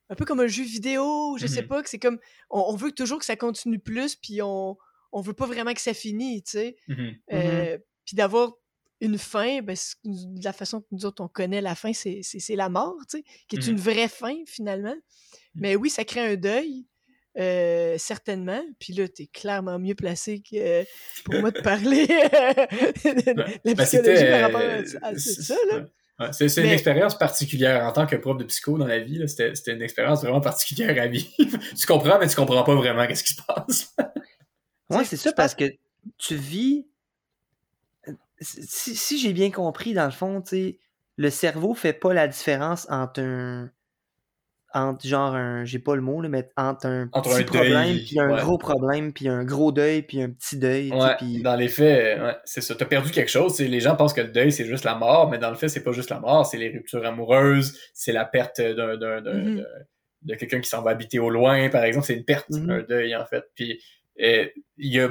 un peu comme un jeu vidéo, je sais mmh pas, que c'est comme on, veut toujours que ça continue plus, puis on on veut pas vraiment que ça finisse, tu sais. Mmh euh, mmh puis d'avoir une fin, ben, de la façon que nous autres on connaît la fin, c'est la mort, tu sais, qui est une vraie fin finalement. Mais oui, ça crée un deuil, euh, certainement. Puis là, tu es clairement mieux placé que pour moi de parler de la ben, psychologie par rapport à, ça. Là. C'est c'est une expérience particulière en tant que prof de psycho dans la vie. là, C'était c'était une expérience vraiment particulière à vivre. tu comprends, mais tu comprends pas vraiment qu'est-ce qui se passe. Sais, c'est ça, parce que tu vis. Si, si j'ai bien compris, dans le fond, tu sais, le cerveau fait pas la différence entre un. Entre genre un. J'ai pas le mot, là, mais entre un Entre petit un problème, puis un ouais. gros problème, puis un gros deuil, puis un petit deuil. Ouais, puis- dans les faits, ouais, c'est ça. T'as perdu quelque chose. Les gens pensent que le deuil, c'est juste la mort, mais dans le fait, c'est pas juste la mort, c'est les ruptures amoureuses, c'est la perte d'un, Mhm. de, de quelqu'un qui s'en va habiter au loin, par exemple. C'est une perte, Mhm. un deuil, en fait. Puis, euh, il y a,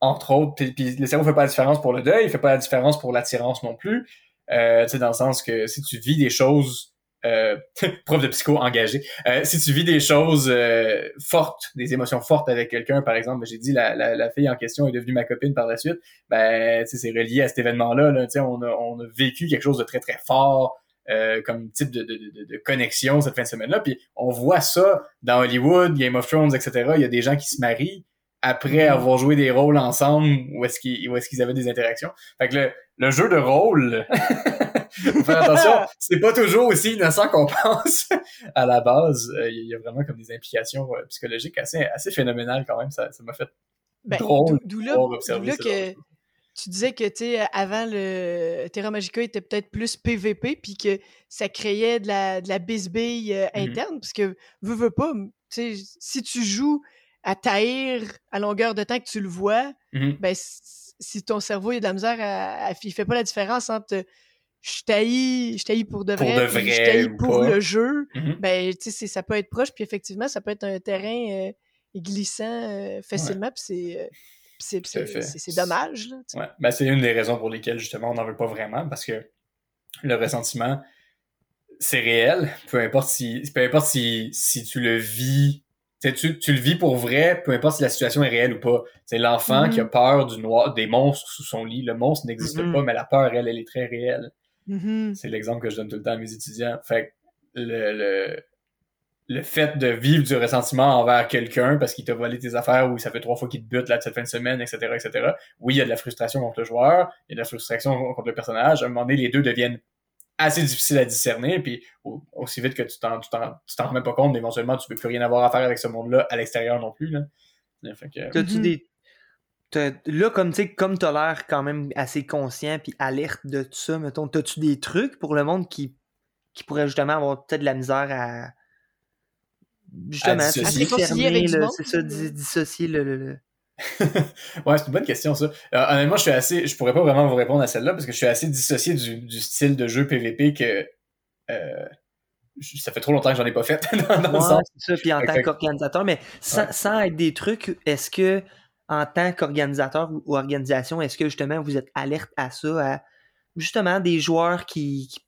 entre autres, puis, puis le cerveau fait pas la différence pour le deuil, il fait pas la différence pour l'attirance non plus. Euh, tu sais, dans le sens que si tu vis des choses euh, prof de psycho engagé. Euh, si tu vis des choses euh, fortes, des émotions fortes avec quelqu'un, par exemple, ben, j'ai dit la, la, la fille en question est devenue ma copine par la suite, ben c'est relié à cet événement-là. Là, on, a, on a vécu quelque chose de très très fort euh, comme type de, de, de, de connexion cette fin de semaine-là. Puis on voit ça dans Hollywood, Game of Thrones, etc. Il y a des gens qui se marient après avoir joué des rôles ensemble où est-ce qu'ils qu'ils avaient des interactions. Fait que le, le jeu de rôle, faut faire attention, c'est pas toujours aussi innocent qu'on pense à la base. Euh, Il y a vraiment comme des implications euh, psychologiques assez assez phénoménales quand même. Ça ça m'a fait Ben, drôle d'où- d'où là, que tu disais que, tu avant, le Terra Magica était peut-être plus PVP, puis que ça créait de la, de la bisbille euh, Mhm. interne, parce que, veux, veux pas, m- tu sais, si tu joues à taïr à longueur de temps que tu le vois, Mhm. ben, si ton cerveau il a de la misère à, à- il fait pas la différence entre je taillis, je pour de Pour vrai, de puis je vrai taillis ou pour pas. le jeu, Mhm. ben, tu sais, ça peut être proche, puis effectivement, ça peut être un terrain euh, glissant euh, facilement, puis c'est, euh, puis c'est, dommage. Là. Ouais. Ben, c'est une des raisons pour lesquelles, justement, on n'en veut pas vraiment, parce que le ressentiment, c'est réel. Peu importe si, peu importe si, si tu le vis, tu, tu, le vis pour vrai, peu importe si la situation est réelle ou pas. C'est l'enfant qui a peur du noir, des monstres sous son lit. Le monstre n'existe Mhm. pas, mais la peur, elle, elle est très réelle. Mhm. C'est l'exemple que je donne tout le temps à mes étudiants. Fait que le, le, le fait de vivre du ressentiment envers quelqu'un parce qu'il t'a volé tes affaires ou ça fait trois fois qu'il te bute là, cette fin de semaine, etc., etc. Oui, il y a de la frustration contre le joueur, il y a de la frustration contre le personnage. À un moment donné, les deux deviennent assez difficiles à discerner, puis au- aussi vite que tu t'en, tu t'en, tu t'en remets pas compte, éventuellement, tu peux plus rien avoir à faire avec ce monde-là à l'extérieur non plus. Là. Fait que, T'as-tu Mhm. des. Là, comme tu sais, comme t'as l'air quand même assez conscient puis alerte de tout ça, mettons, t'as-tu des trucs pour le monde qui, qui pourrait justement avoir peut-être de la misère à. Justement, À dissocier. À fermer avec le- monde. C'est ça, di- dissocier le. le- le- ouais, c'est une bonne question, ça. Euh, honnêtement, je suis assez, je pourrais pas vraiment vous répondre à celle-là parce que je suis assez dissocié du, du style de jeu PVP que, euh, je- ça fait trop longtemps que j'en ai pas fait dans, dans le Ouais, sens. c'est ça, puis en Fait tant qu'organisateur, mais sans, Ouais. sans être des trucs, est-ce que en tant qu'organisateur ou, organisation, est-ce que justement vous êtes alerte à ça, à justement des joueurs qui, qui-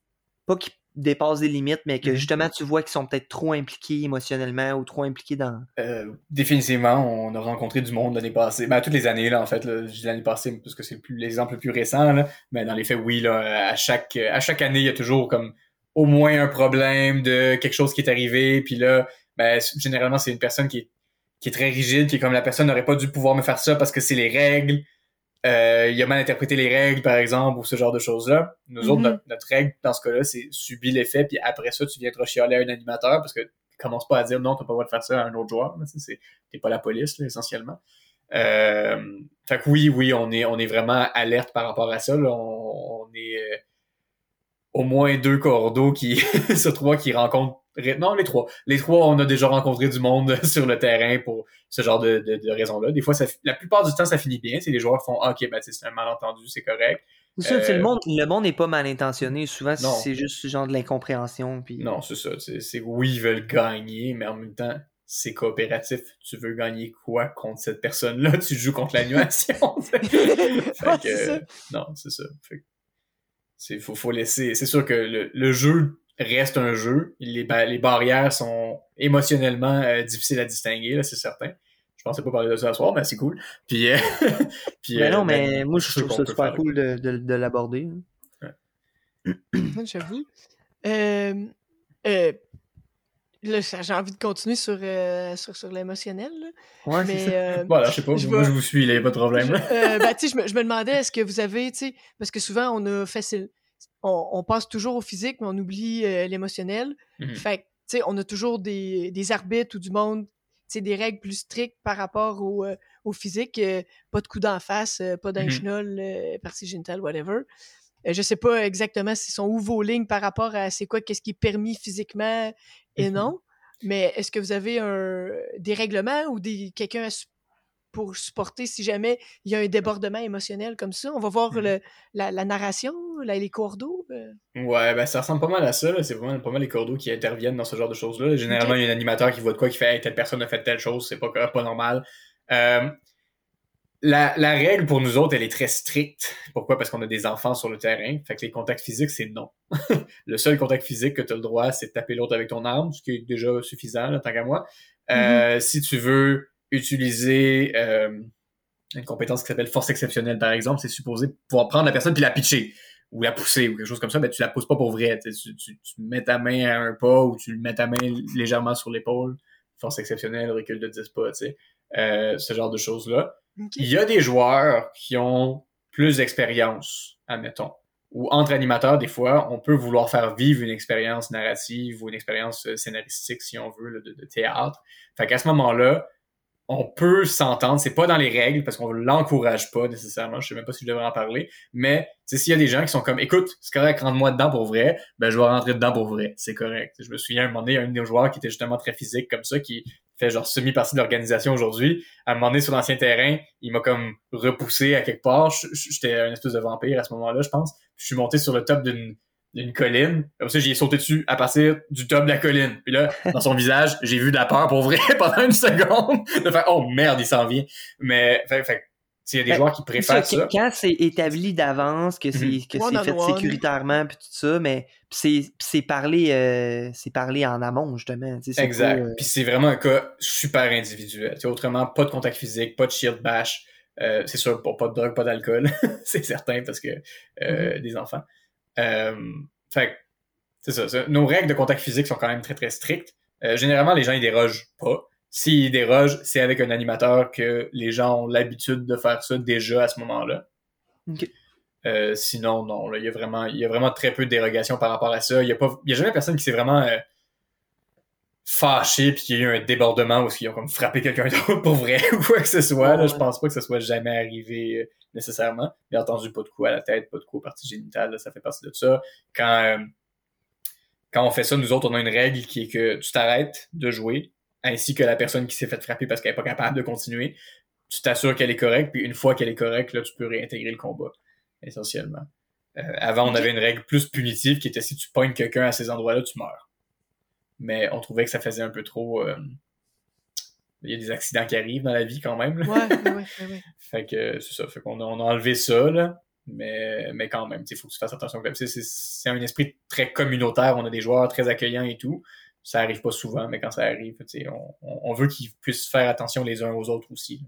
pas qui dépassent des limites, mais que Mhm. justement tu vois qu'ils sont peut-être trop impliqués émotionnellement ou trop impliqués dans. Euh, définitivement, on a rencontré du monde l'année passée. Ben, toutes les années, là, en fait, l'année passée parce que c'est l'exemple le plus récent, là. Mais dans les faits, oui, là, à chaque, à chaque année, il y a toujours comme au moins un problème de quelque chose qui est arrivé. Puis là, ben, généralement, c'est une personne qui est, qui est très rigide, qui est comme la personne n'aurait pas dû pouvoir me faire ça parce que c'est les règles. Euh, il a mal interprété les règles, par exemple, ou ce genre de choses-là. Nous autres, Mhm. notre, notre règle, dans ce cas-là, c'est subir l'effet, puis après ça, tu viendras chialer à un animateur parce que commence pas à dire non, t'as pas le droit de faire ça à un autre joueur. T'es pas la police, là, essentiellement. Euh, fait que oui, oui, on est, on est vraiment alerte par rapport à ça. Là. On, on est euh, au moins deux cordeaux qui, sur trois qui rencontrent. Non, les trois. Les trois, on a déjà rencontré du monde sur le terrain pour ce genre de, de, de raisons-là. Des fois, ça, la plupart du temps, ça finit bien. C'est les joueurs font ah, OK, ben, c'est un malentendu, c'est correct. Ça, sais, Euh, le monde, le monde n'est pas mal intentionné. Souvent, c'est juste genre de l'incompréhension. Puis... Non, c'est ça. C'est, oui, ils veulent gagner, mais en même temps, c'est coopératif. Tu veux gagner quoi contre cette personne-là? Tu joues contre Ouais, ça. non, c'est ça. Fait faut, faut laisser. C'est sûr que le, le jeu reste un jeu. Les, ba- les barrières sont émotionnellement euh, difficiles à distinguer, là, c'est certain. Je pensais pas parler de ça ce soir, mais c'est cool. Puis, euh, puis, Mais euh, non, ben, mais moi, je trouve ça super faire cool de, de, de l'aborder. hein. Ouais, J'avoue. Euh, euh, là, j'ai envie de continuer sur, euh, sur, sur l'émotionnel. Ouais, Mais, ça. euh, Voilà, je sais pas. je moi, je vous suis, il n'y a pas de problème. je, euh, ben, tu sais, je, me, je me demandais, est-ce que vous avez, tu sais, parce que souvent, on a facile. On, on pense toujours au physique, mais on oublie euh, l'émotionnel. Mhm. Fait que, tu sais, on a toujours des, des arbitres ou du monde, tu des règles plus strictes par rapport au, euh, au physique. euh, pas de coup d'en face, pas d'un euh, partie génitale, whatever. Je sais pas exactement si sont où vos lignes par rapport à c'est quoi, qu'est-ce qui est permis physiquement et Mhm. non. Mais est-ce que vous avez un, des règlements ou des quelqu'un à pour supporter si jamais il y a un débordement émotionnel comme ça? On va voir Mhm. le- la, la narration, la- les cours d'eau. euh. Ouais, ben ça ressemble pas mal à ça. C'est vraiment pas mal les cordeaux qui interviennent dans ce genre de choses-là. Généralement, il y a un animateur qui voit de quoi, qui fait hey, telle personne a fait telle chose, c'est pas, pas normal. Euh, la, la règle pour nous autres, elle est très stricte. Pourquoi? Parce qu'on a des enfants sur le terrain. Fait que les contacts physiques, c'est non. le seul contact physique que tu as le droit, c'est de taper l'autre avec ton arme, ce qui est déjà suffisant, là, tant qu'à moi. Euh, Si tu veux utiliser euh, une compétence qui s'appelle force exceptionnelle, par exemple, c'est supposé pouvoir prendre la personne puis la pitcher ou la pousser ou quelque chose comme ça, mais tu la pousses pas pour vrai. Tu, tu, tu mets ta main à un pas ou tu mets ta main légèrement sur l'épaule. Force exceptionnelle, recul de 10 pas, tu sais. Euh, ce genre de choses-là. Il y a des joueurs qui ont plus d'expérience, admettons. Ou entre animateurs, des fois, on peut vouloir faire vivre une expérience narrative ou une expérience euh, scénaristique, si on veut, là, de, de théâtre. Fait qu'à ce moment-là, on peut s'entendre. C'est pas dans les règles parce qu'on l'encourage pas nécessairement. Je sais même pas si je devrais en parler. Mais s'il y a des gens qui sont comme, écoute, c'est correct, rentre-moi dedans pour vrai, ben je vais rentrer dedans pour vrai. C'est correct. Je me souviens un moment donné, un de nos joueurs qui était justement très physique comme ça, qui fait genre semi-partie de l'organisation aujourd'hui. À un moment donné, sur l'ancien terrain, il m'a comme repoussé à quelque part. J'étais un espèce de vampire à ce moment-là, je pense. Je suis monté sur le top d'une d'une colline. Comme ça, j'y ai sauté dessus à partir du top de la colline. Puis là, dans son visage, j'ai vu de la peur pour vrai pendant une seconde. De faire, oh merde, il s'en vient. Mais, fait, fait, s'il y a des Ben, joueurs qui ça, préfèrent ça. Quand c'est établi d'avance, que c'est Mhm. que c'est fait one. sécuritairement, puis tout ça, mais c'est parlé, euh, c'est parlé en amont, justement. Exact. pas, euh, Puis c'est vraiment un cas super individuel. Autrement, pas de contact physique, pas de shield bash. Euh, c'est sûr, pour pas de drogue, pas d'alcool. c'est certain parce que euh, des enfants. Euh, fait c'est ça, ça. Nos règles de contact physique sont quand même très très strictes. Euh, généralement, les gens ils dérogent pas. S'ils dérogent, c'est avec un animateur que les gens ont l'habitude de faire ça déjà à ce moment-là. Euh, sinon, non. Il y, a vraiment, y a vraiment très peu de dérogations par rapport à ça. Il y a, a jamais personne qui s'est vraiment euh, fâché puis qu'il y a eu un débordement ou qu'ils ont comme frappé quelqu'un d'autre pour vrai ou quoi que ce soit. Là, ouais. Je pense pas que ça soit jamais arrivé euh, nécessairement. Bien entendu, pas de coup à la tête, pas de coup aux parties génitales, là, ça fait partie de ça. Quand, euh, quand on fait ça, nous autres, on a une règle qui est que tu t'arrêtes de jouer, ainsi que la personne qui s'est fait frapper parce qu'elle est pas capable de continuer. Tu t'assures qu'elle est correcte, puis une fois qu'elle est correcte, là, tu peux réintégrer le combat, essentiellement. Euh, avant, on avait une règle plus punitive qui était si tu pognes quelqu'un à ces endroits-là, tu meurs. Mais on trouvait que ça faisait un peu trop. euh, Il y a des accidents qui arrivent dans la vie quand même. là. Ouais, ouais, ouais. Fait que c'est ça. Fait qu'on a, on a enlevé ça, là. Mais, mais quand même, il faut que tu fasses attention. C'est, c'est, c'est un esprit très communautaire. On a des joueurs très accueillants et tout. Ça arrive pas souvent, mais quand ça arrive, on, on, on veut qu'ils puissent faire attention les uns aux autres aussi. là.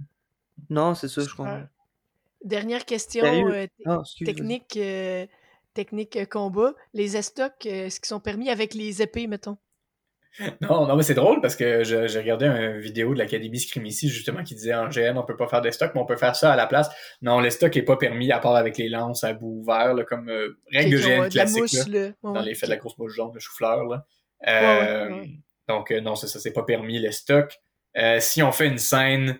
Non, c'est ça, je comprends. Dernière question euh, Ah, technique, euh, technique combat. Les estocs, euh, est-ce qu'ils sont permis avec les épées, mettons? Non, non, mais c'est drôle parce que j'ai regardé une vidéo de l'Académie Scrimici justement qui disait en GN on peut pas faire des stocks, mais on peut faire ça à la place. Non, les stocks est pas permis à part avec les lances à bout ouvert, là, comme euh, règle de GN de la classique. mousse, là. là. Ouais, dans ouais, les faits de la grosse mouche jaune, le chou-fleur. Euh, ouais. Donc, euh, non, c'est ça, c'est pas permis, les stocks. Euh, si on fait une scène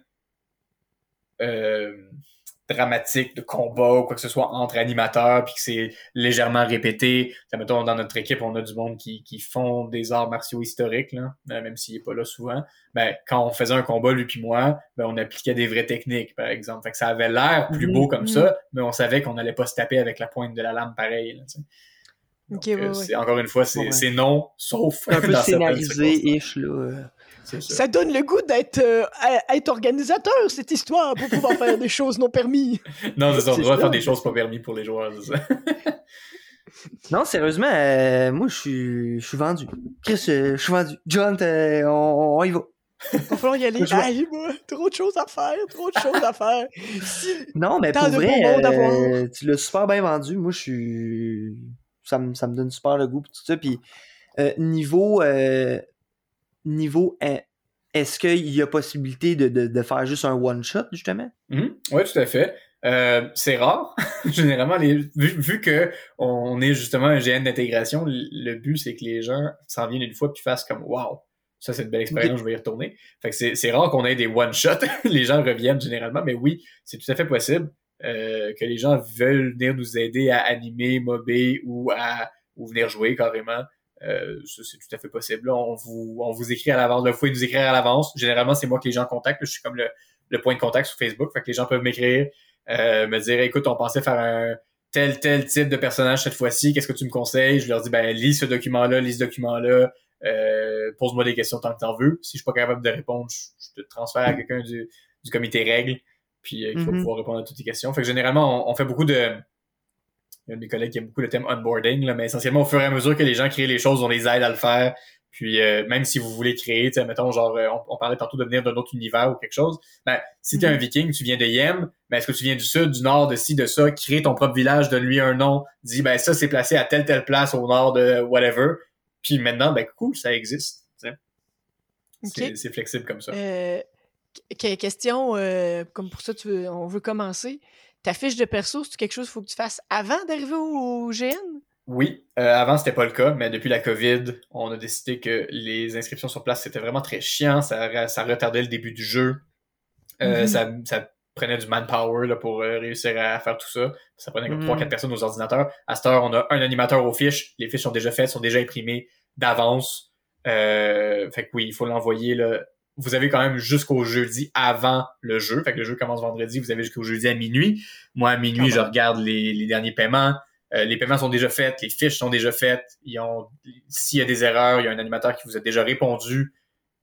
dramatique de combat ou quoi que ce soit entre animateurs, puis que c'est légèrement répété, ça, mettons, dans notre équipe, on a du monde qui, qui font des arts martiaux historiques, là, euh, même s'il est pas là souvent. Ben, quand on faisait un combat, lui puis moi, ben, on appliquait des vraies techniques, par exemple. Fait que ça avait l'air plus Mhm. beau comme Mhm. ça, mais on savait qu'on allait pas se taper avec la pointe de la lame pareil. Là, tu sais. Ok, Donc, ouais, euh, ouais. encore une fois, c'est Ouais. non, sauf Un peu scénarisé-ish, là. Ça. Ça donne le goût d'être euh, être organisateur, cette histoire, pour pouvoir faire des choses non permises. Non, c'est ça, on doit faire des choses pas permis pour les joueurs, c'est ça. Non, sérieusement, euh, moi, je suis je suis vendu. Chris, euh, je suis vendu. John, on, on y va. Va falloir y aller. Aïe, moi, trop de choses à faire, trop de choses à faire. Si- Non, mais pour de vrai, euh, tu l'as super bien vendu. Moi, je suis. Ça me, ça me donne super le goût, tout ça. Puis, euh, niveau. euh, niveau. Est-ce qu'il y a possibilité de, de, de faire juste un one-shot, justement? Oui, tout à fait. Euh, c'est rare. Généralement, les, vu, vu que on est justement un GN d'intégration, le but c'est que les gens s'en viennent une fois puis fassent comme Wow, ça c'est une belle expérience, je vais y retourner. Fait que c'est, c'est rare qu'on ait des one-shots. les gens reviennent généralement, mais oui, c'est tout à fait possible euh, que les gens veulent venir nous aider à animer, mobber ou à ou venir jouer carrément. Euh, ça, c'est tout à fait possible. On vous, on vous écrit à l'avance. Vous pouvez nous écrire à l'avance. Généralement, c'est moi que les gens contactent. Je suis comme le, le point de contact sur Facebook. Fait que les gens peuvent m'écrire, euh, me dire écoute, on pensait faire un tel, tel type de personnage cette fois-ci, qu'est-ce que tu me conseilles? Je leur dis ben lis ce document-là, lis ce document-là, euh, pose-moi des questions tant que t'en veux. Si je suis pas capable de répondre, je, te transfère à quelqu'un du, du comité règles, puis euh, il faut Mhm. pouvoir répondre à toutes tes questions. Fait que généralement, on, on fait beaucoup de. Il y a un de mes collègues qui aime beaucoup le thème onboarding, là, mais essentiellement, au fur et à mesure que les gens créent les choses, on les aide à le faire. Puis euh, même si vous voulez créer, tu sais, mettons, genre, euh, on, on parlait tantôt de venir d'un autre univers ou quelque chose, ben, si t'es Mhm. un viking, tu viens de Yem, ben, est-ce que tu viens du sud, du nord, de ci, de ça, crée ton propre village, donne-lui un nom, dis, ben, ça, c'est placé à telle, telle place au nord de whatever. Puis maintenant, ben, cool, ça existe. tu. C'est- flexible comme ça. Euh, que- question, euh, comme pour ça, tu veux- on veut commencer. Ta fiche de perso, c'est quelque chose qu'il faut que tu fasses avant d'arriver au, GN? Oui, euh, avant c'était pas le cas, mais depuis la COVID, on a décidé que les inscriptions sur place c'était vraiment très chiant, ça, ça retardait le début du jeu, Euh, Mhm. ça, ça prenait du manpower là, pour euh, réussir à faire tout ça. Ça prenait comme Mhm. 3-4 personnes aux ordinateurs. À cette heure, on a un animateur aux fiches, les fiches sont déjà faites, sont déjà imprimées d'avance. Euh, fait que oui, il faut l'envoyer là. Vous avez quand même jusqu'au jeudi avant le jeu. Fait que le jeu commence vendredi, vous avez jusqu'au jeudi à minuit. Moi, à minuit, Quand je regarde les, les derniers paiements. Euh, les paiements sont déjà faits, les fiches sont déjà faites. Ils ont, s'il y a des erreurs, il y a un animateur qui vous a déjà répondu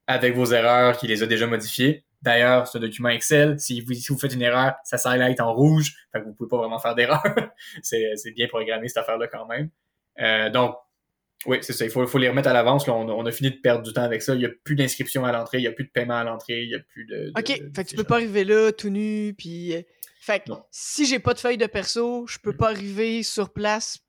avec vos erreurs, qui les a déjà modifiées. D'ailleurs, ce document Excel, si vous, si vous faites une erreur, ça s'highlight en rouge, fait que vous pouvez pas vraiment faire d'erreur. c'est, c'est bien programmé cette affaire-là quand même. Euh, donc, oui, c'est ça. Il faut, les remettre à l'avance. On, a, on a fini de perdre du temps avec ça. Il y a plus d'inscription à l'entrée, il y a plus de paiement à l'entrée, il y a plus de. de- Ok, de- fait que tu peux pas arriver là tout nu, puis. euh, Fait que Non. si j'ai pas de feuille de perso, je peux pas arriver sur place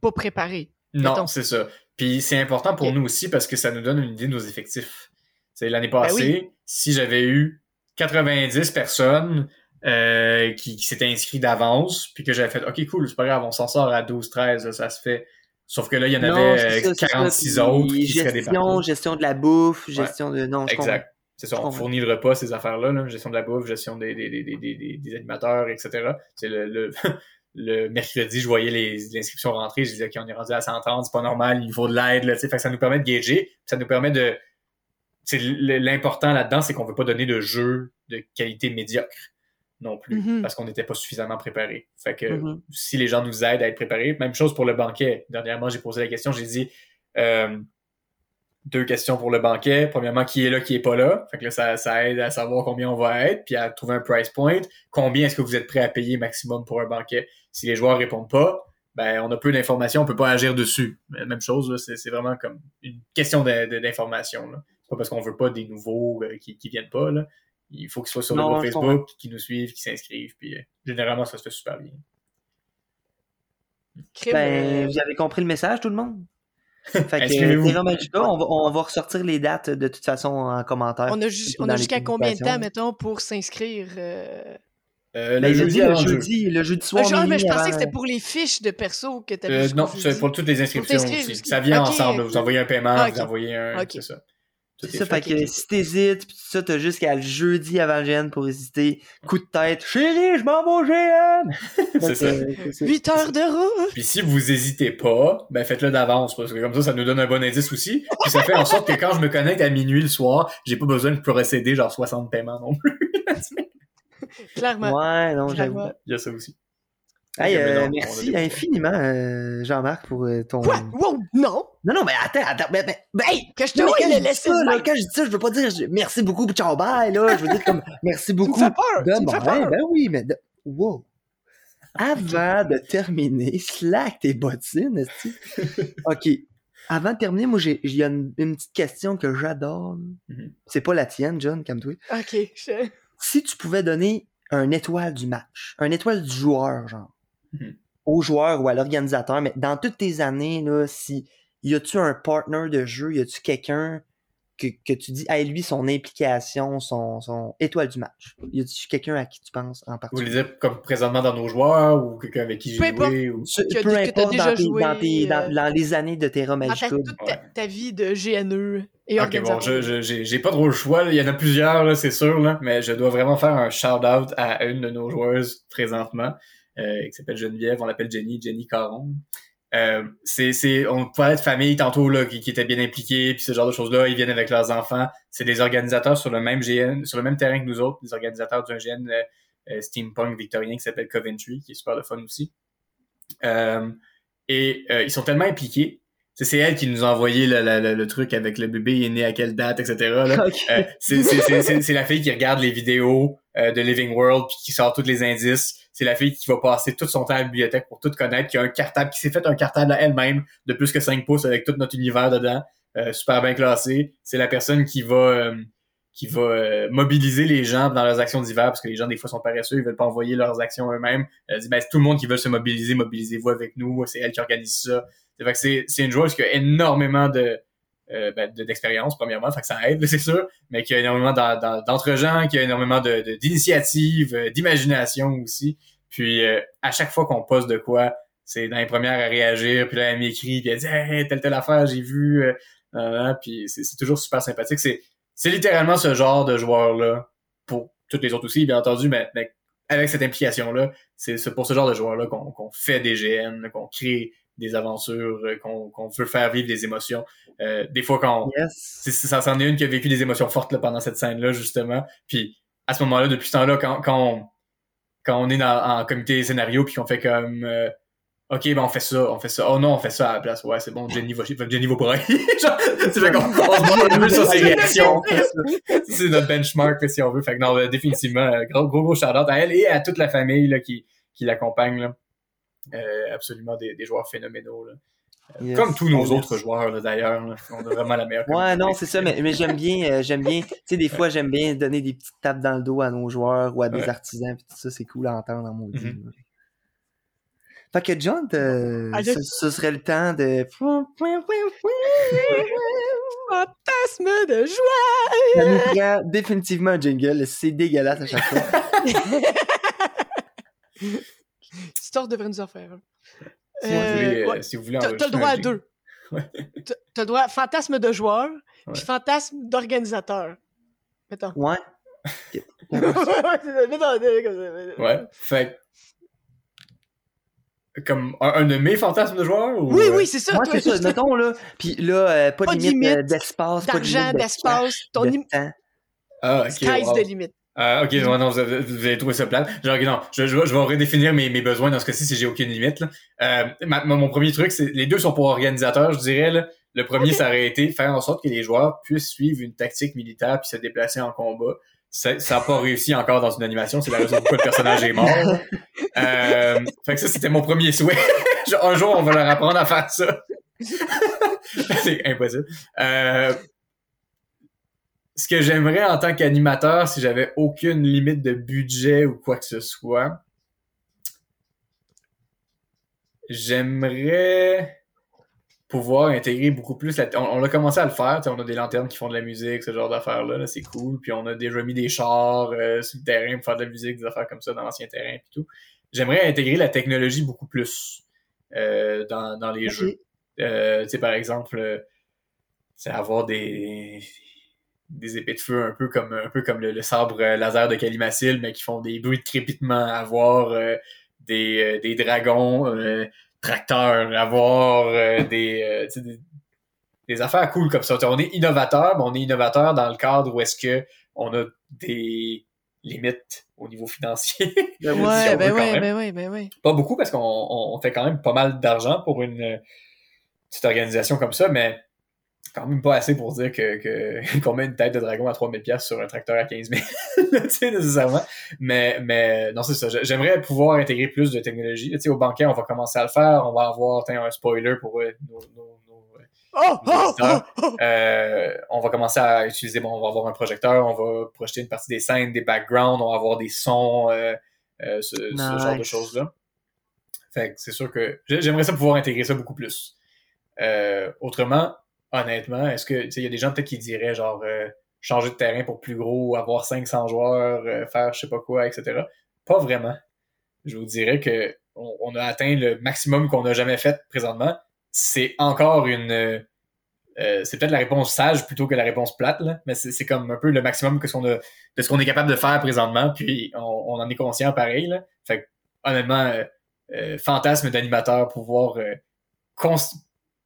pas préparé. Non, c'est ça. Puis c'est important pour nous aussi parce que ça nous donne une idée de nos effectifs. C'est l'année passée, Ben oui. si j'avais eu 90 personnes euh, qui, qui s'étaient inscrites d'avance, puis que j'avais fait OK, cool, c'est pas grave, on s'en sort à 12, 13, là, ça se fait. Sauf que là, il y en Non, avait c'est euh, ça, c'est ça, 46 puis autres qui seraient Gestion, gestion de la bouffe, gestion de. Non, je. Exact. C'est ça, on fournit le repas, ces affaires-là, là, gestion de la bouffe, gestion des, des, des, des, des, animateurs, etc. C'est le, le, le mercredi, je voyais inscriptions rentrer, je disais qu'on est rendu à 130, c'est pas normal, il faut de l'aide, là, fait que ça nous permet de gager, ça nous permet de... L'important là-dedans, c'est qu'on veut pas donner de jeu de qualité médiocre non plus, Mhm. parce qu'on n'était pas suffisamment préparé. Fait que Mhm. si les gens nous aident à être préparés, même chose pour le banquet. Dernièrement, j'ai posé la question, j'ai dit... Euh, deux questions pour le banquet. Premièrement, qui est là, qui est pas là? Fait que là, ça, ça aide à savoir combien on va être, puis à trouver un price point. Combien est-ce que vous êtes prêt à payer maximum pour un banquet? Si les joueurs répondent pas, ben on a peu d'informations, on peut pas agir dessus. Mais Même chose, c'est, vraiment comme une question d'information. C'est pas parce qu'on veut pas des nouveaux euh, qui, qui viennent pas. Là. Il faut qu'ils soient sur Non, le groupe Facebook, qu'ils nous suivent, qu'ils s'inscrivent. Puis euh, généralement, ça se fait super bien. Ben, euh, vous avez compris le message, tout le monde? Fait que Inscrivez-vous. Terra Magica, on va, on va ressortir les dates de toute façon en commentaire. on a, ju- jusqu'à combien de temps, mettons, pour s'inscrire? euh? Euh, Ben, le jeudi le jeudi, le jeudi Ah, soir. genre, mais je pensais avant- que c'était pour les fiches de perso que tu Euh, non, c'est pour toutes les inscriptions aussi. Ça vient ensemble. Vous envoyez un paiement, Ah, vous envoyez un. Ok. C'est ça. C'est ça, fait. fait que si t'hésites, pis tout ça, t'as jusqu'à le jeudi avant le GN pour hésiter. Coup de tête, chérie, je m'en vais au GN! C'est ça. Fait que, c'est ça. 8 heures de route! Puis si vous hésitez pas, ben faites-le d'avance parce que comme ça, ça nous donne un bon indice aussi. Puis ça fait en sorte que quand je me connecte à minuit le soir, j'ai pas besoin de procéder genre 60 paiements non plus. Clairement. Ouais, non, j'avoue. Il y a ça aussi. Hey, euh, non, merci infiniment, euh, Jean-Marc, pour euh, ton. Quoi? Wow! Non! Non, non, mais attends, attends, mais, mais, mais, hey! Que je te mais quand, je dis ça, là, quand je dis ça, je veux pas dire je- merci beaucoup, ciao, bye, là. Je veux dire comme merci Tu me beaucoup. fais peur! de Tu me fais ben, peur! ben oui, mais de- wow. Avant de terminer, slack tes bottines, esti. OK. Avant de terminer, moi, j'ai, il y a une, une petite question que j'adore. Mhm. C'est pas la tienne, John, comme toi. Ok, je... Si tu pouvais donner un étoile du match, un étoile du joueur, genre, Mhm. au joueur ou à l'organisateur, mais dans toutes tes années, là, si y a-tu un partner de jeu, y a-tu quelqu'un que, que tu dis, hey, lui, son implication, son, son étoile du match? Y a-tu quelqu'un à qui tu penses en Vous particulier? voulez dire comme présentement dans nos joueurs ou quelqu'un avec qui j'ai joué ou... Ce- que- peu que importe déjà dans, tes- joué, dans, tes- dans- euh, dans les années de Terra Dans Magica. toute ta, ta vie de GNE et Ok, bon, organisateur. je, je- j'ai, j'ai pas trop le choix. là. Il y en a plusieurs, c'est sûr, là, mais je dois vraiment faire un shout-out à une de nos joueuses présentement, euh, qui s'appelle Geneviève. On l'appelle Jenny, Jenny Caron. Euh, c'est, c'est, on parlait de famille tantôt là, qui, qui étaient bien impliqués, puis ce genre de choses-là. Ils viennent avec leurs enfants. C'est des organisateurs sur le même GN, sur le même terrain que nous autres, des organisateurs d'un GN euh, euh, steampunk victorien qui s'appelle Coventry, qui est super le fun aussi. Euh, et euh, ils sont tellement impliqués. C'est, c'est elle qui nous a envoyé le, le- le- le truc avec le bébé il est né à quelle date, etc. Là. C'est, c'est, c'est, c'est la fille qui regarde les vidéos euh, de Living World puis qui sort tous les indices. C'est la fille qui va passer tout son temps à la bibliothèque pour tout connaître, qui a un cartable, qui s'est fait un cartable à elle-même de plus que 5 pouces avec tout notre univers dedans, euh, super bien classé. C'est la personne qui va euh, qui va euh, mobiliser les gens dans leurs actions d'hiver parce que les gens des fois sont paresseux, ils veulent pas envoyer leurs actions eux-mêmes. Elle dit ben tout le monde qui veut se mobiliser, mobilisez-vous avec nous. C'est elle qui organise ça. C'est c'est c'est une joueuse qui a énormément de euh, ben, de- d'expérience premièrement, fait que ça aide, c'est sûr, mais qui a énormément d'en- d'en- d'entre-gens, qui a énormément de de- d'initiatives, euh, d'imagination aussi. Puis euh, à chaque fois qu'on poste de quoi, c'est dans les premières à réagir, puis là elle m'écrit, puis elle dit hey, telle telle affaire, j'ai vu, euh, euh, puis c'est toujours super sympathique. C'est littéralement ce genre de joueur là pour toutes les autres aussi, bien entendu, mais, mais avec cette implication là, c'est pour ce genre de joueur là qu'on qu'on fait des GN, qu'on crée des aventures, euh, qu'on veut faire vivre des émotions. Euh, des fois quand Yes. c'est- c'est- ça c'en est une qui a vécu des émotions fortes là, pendant cette scène-là, justement. Puis à ce moment-là, depuis ce temps-là, quand, quand, on, quand on est dans, en comité scénario puis qu'on fait comme euh, OK, ben on fait ça, on fait ça. Oh non, on fait ça à la place. Ouais, c'est bon, Jenny va, Jenny va pour. Genre, c'est fait qu'on on se un peu sur ses réactions. c'est notre benchmark là, si on veut. Fait que non, euh, définitivement, euh, gros gros, gros shout-out à elle et à toute la famille là, qui, qui l'accompagne. Euh, absolument des, des joueurs phénoménaux. Là. Yes. Comme tous nos autres joueurs d'ailleurs. On a vraiment la meilleure Ouais, non, c'est ça, mais, mais j'aime bien, euh, j'aime bien, tu sais, des fois, j'aime bien donner des petites tapes dans le dos à nos joueurs ou à des Ouais. artisans, pis tout ça, c'est cool à entendre en maudit. Mhm. là. Fait que John, euh, Allez. ce, ce serait le temps de... Fantasme de joie! Ça nous prend définitivement un jingle, c'est dégueulasse à chaque fois. Store devrait nous en faire. un. Si, vous Euh, voulez, euh, ouais. si vous voulez T'as le droit à deux. Ouais. T'as- le droit à fantasme de joueur, Ouais. puis fantasme d'organisateur. Mettons. Ouais. Ça. Ouais. Fait que- comme un, un de mes fantasmes de joueur ou Oui, euh, oui, c'est ça. Ouais, c'est ça, mettons, là, pis là, euh, pas, Pas de de limite, euh, limite d'espace, pas de D'argent, limite de d'espace, ton de im- temps. Ah, ok. sky's wow. the limit. Ah, ok, ouais, non, vous avez, vous avez trouvé ça plate. Genre, non, je, je, vais- je vais redéfinir mes, mes besoins dans ce cas-ci si j'ai aucune limite. Là. Euh, ma- mon premier truc, c'est les deux sont pour organisateurs, je dirais. Là. Le premier, ça aurait été faire en sorte que les joueurs puissent suivre une tactique militaire puis se déplacer en combat. Ça n'a pas réussi encore dans une animation, c'est la raison pourquoi le personnage est mort. Euh, fait que ça, c'était mon premier souhait. Un jour, on va leur apprendre à faire ça. c'est impossible. Euh, ce que j'aimerais en tant qu'animateur, si j'avais aucune limite de budget ou quoi que ce soit, j'aimerais pouvoir intégrer beaucoup plus la... On, on a commencé à le faire, on a des lanternes qui font de la musique, ce genre d'affaires-là, là, c'est cool. Puis on a déjà mis des chars euh, sur le terrain pour faire de la musique, des affaires comme ça dans l'ancien terrain puis tout. J'aimerais intégrer la technologie beaucoup plus euh, dans, dans les jeux. Euh, tu sais, par exemple, c'est avoir des des épées de feu un peu comme un peu comme le, le sabre euh, laser de Calimacil, mais qui font des bruits de crépitement, avoir euh, des, euh, des dragons euh, tracteurs, avoir euh, des, euh, des des affaires cool comme ça. On est innovateur, mais on est innovateur dans le cadre où est-ce que on a des limites au niveau financier. Ben si Ouais, ben ouais, ben ouais, ben ouais. Pas beaucoup parce qu'on on on fait quand même pas mal d'argent pour une petite organisation comme ça, mais quand même pas assez pour dire que, que qu'on met une tête de dragon à 3000 pièces sur un tracteur à 15 000, tu sais, nécessairement. Mais, mais non, c'est ça. J'ai- J'aimerais pouvoir intégrer plus de technologie. Tu sais, au banquet, on va commencer à le faire. On va avoir tiens, un spoiler pour euh, nos, nos- nos, Oh, oh, oh, visiteurs. oh. euh, on va commencer à utiliser, bon, on va avoir un projecteur, on va projeter une partie des scènes, des backgrounds, on va avoir des sons, euh, euh, ce, ce genre de choses-là. Fait que c'est sûr que j'ai- j'aimerais ça pouvoir intégrer ça beaucoup plus. Euh, autrement, honnêtement, est-ce que, il y a des gens peut-être qui diraient, genre, euh, changer de terrain pour plus gros, avoir 500 joueurs, euh, faire je sais pas quoi, etc. Pas vraiment. Je vous dirais que on, on a atteint le maximum qu'on a jamais fait présentement. C'est encore une... euh, c'est peut-être la réponse sage plutôt que la réponse plate, là, mais c'est comme un peu le maximum que ce de ce qu'on est capable de faire présentement, puis on, en est conscient pareil. Là. Fait que, honnêtement, fantasme d'animateur, pouvoir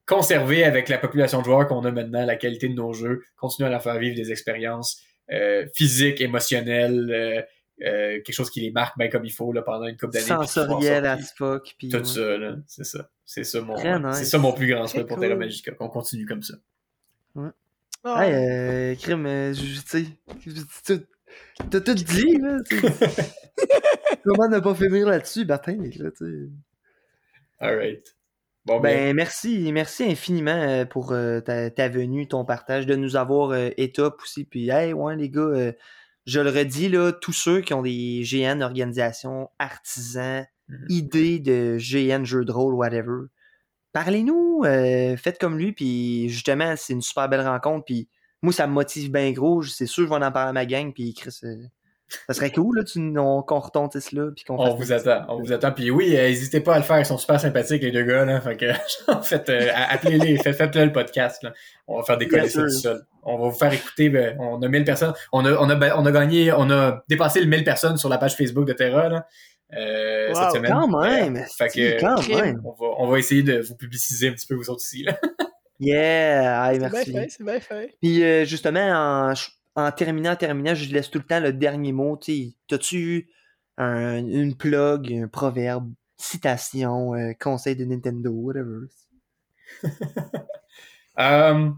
conserver avec la population de joueurs qu'on a maintenant la qualité de nos jeux, continuer à leur faire vivre des expériences euh, physiques, émotionnelles, euh, euh, quelque chose qui les marque bien comme il faut là, pendant une couple d'années. Sensoriel as fuck. Puis, Tout ouais. ça, là, c'est ça. C'est ça mon, nice. c'est ça mon plus grand souhait pour cool. Terra Magica, qu'on continue comme ça. Ah, Hey, euh, crime, euh, je- tu sais, tu- t'as tout dit, là. Comment ne pas finir là-dessus, Martin, là, tu sais. Alright. Bon, ben, merci, merci infiniment euh, pour euh, ta, ta venue, ton partage, de nous avoir euh, étop aussi. Puis, hey, ouais, les gars, je le redis, là, tous ceux qui ont des GN, organisations, artisans, Mhm. idées de GN, jeux de rôle, whatever, parlez-nous, euh, faites comme lui, puis justement, c'est une super belle rencontre, puis moi, ça me motive bien gros, c'est sûr, je vais en parler à ma gang, puis Chris, euh, ça serait cool, là, tu- on- qu'on retontisse là, puis qu'on on fasse vous des- attend, on vous attend. Puis oui, euh, n'hésitez pas à le faire, ils sont super sympathiques les deux gars là. Fait que en fait, euh, appelez-les, faites, faites-le le podcast là. On va faire tout sûr. seul. On va vous faire écouter. ben, on a 1000 personnes. On a, on a, ben, on a gagné, on a dépassé le 1000 personnes sur la page Facebook de Terra là, euh, Wow, cette semaine. Quand même, Euh, fait que quand même. on va, on va essayer de vous publiciser un petit peu vous autres ici là. Yeah, hey, c'est bien merci. fait, c'est bien fait. Puis euh, justement, en, en terminant, terminant, je laisse tout le temps le dernier mot. T'as-tu eu un- une plug, un proverbe, citation, euh, conseil de Nintendo, whatever? Euh,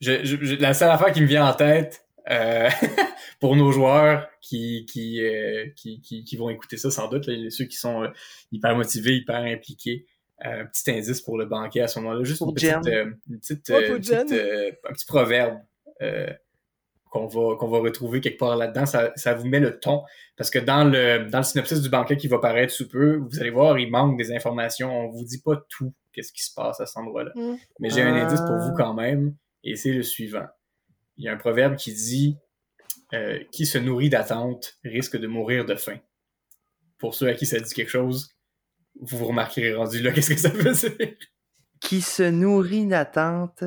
la seule affaire qui me vient en tête euh, pour nos joueurs qui qui, qui, qui, vont écouter ça sans doute, ceux qui sont hyper motivés, hyper impliqués, un petit indice pour le banquet à ce moment-là, juste une petite, euh, une petite, Ouais, euh, une petite, euh, un petit proverbe euh, qu'on va qu'on va retrouver quelque part là-dedans. Ça, ça vous met le ton parce que dans le dans le synopsis du banquet qui va paraître sous peu, vous allez voir, il manque des informations. On vous dit pas tout qu'est-ce qui se passe à cet endroit-là. Mm. Mais j'ai un Ah. indice pour vous quand même, et c'est le suivant. Il y a un proverbe qui dit euh, Qui se nourrit d'attente risque de mourir de faim. Pour ceux à qui ça dit quelque chose, vous vous remarquerez rendu là, qu'est-ce que ça veut dire? Qui se nourrit d'attente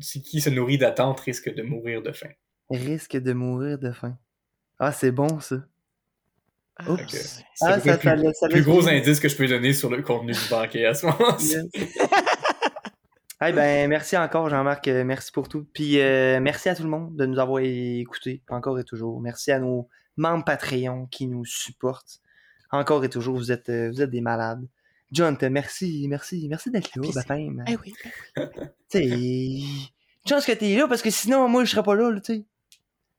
Qui se nourrit d'attente risque de mourir de faim. risque de mourir de faim. Ah, c'est bon, ça. Ah, Oups. C'est Ah, ça- le plus, laisse- gros bien. indice que je peux donner sur le contenu du banquet à ce moment-ci. Eh ben, merci encore, Jean-Marc. euh, Merci pour tout. Puis euh, merci à tout le monde de nous avoir écoutés, encore et toujours. Merci à nos membres Patreon qui nous supportent. Encore et toujours, vous êtes, euh, vous êtes des malades. John, merci, merci, merci d'être là, baptême. Eh oui. Tu sais, une chance que t'es là, parce que sinon, moi, je serais pas là, là, tu sais.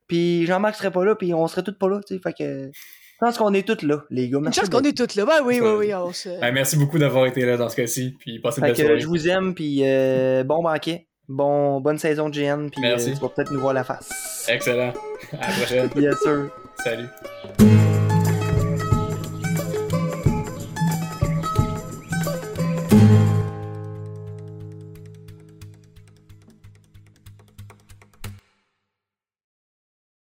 Puis Jean-Marc serait pas là, puis on serait tous pas là, tu sais. Fait que, je pense qu'on est tous là, les gars. Merci chance qu'on est toutes là. Ben oui, oui, oui. On se... Ben, merci beaucoup d'avoir été là dans ce cas-ci, puis passez une Fait belle que soirée. je vous aime, puis euh, bon banquet. Bon, bonne saison de GN, puis euh, Merci. tu vas peut-être nous voir la face. Excellent. À la prochaine. Bien sûr. Salut.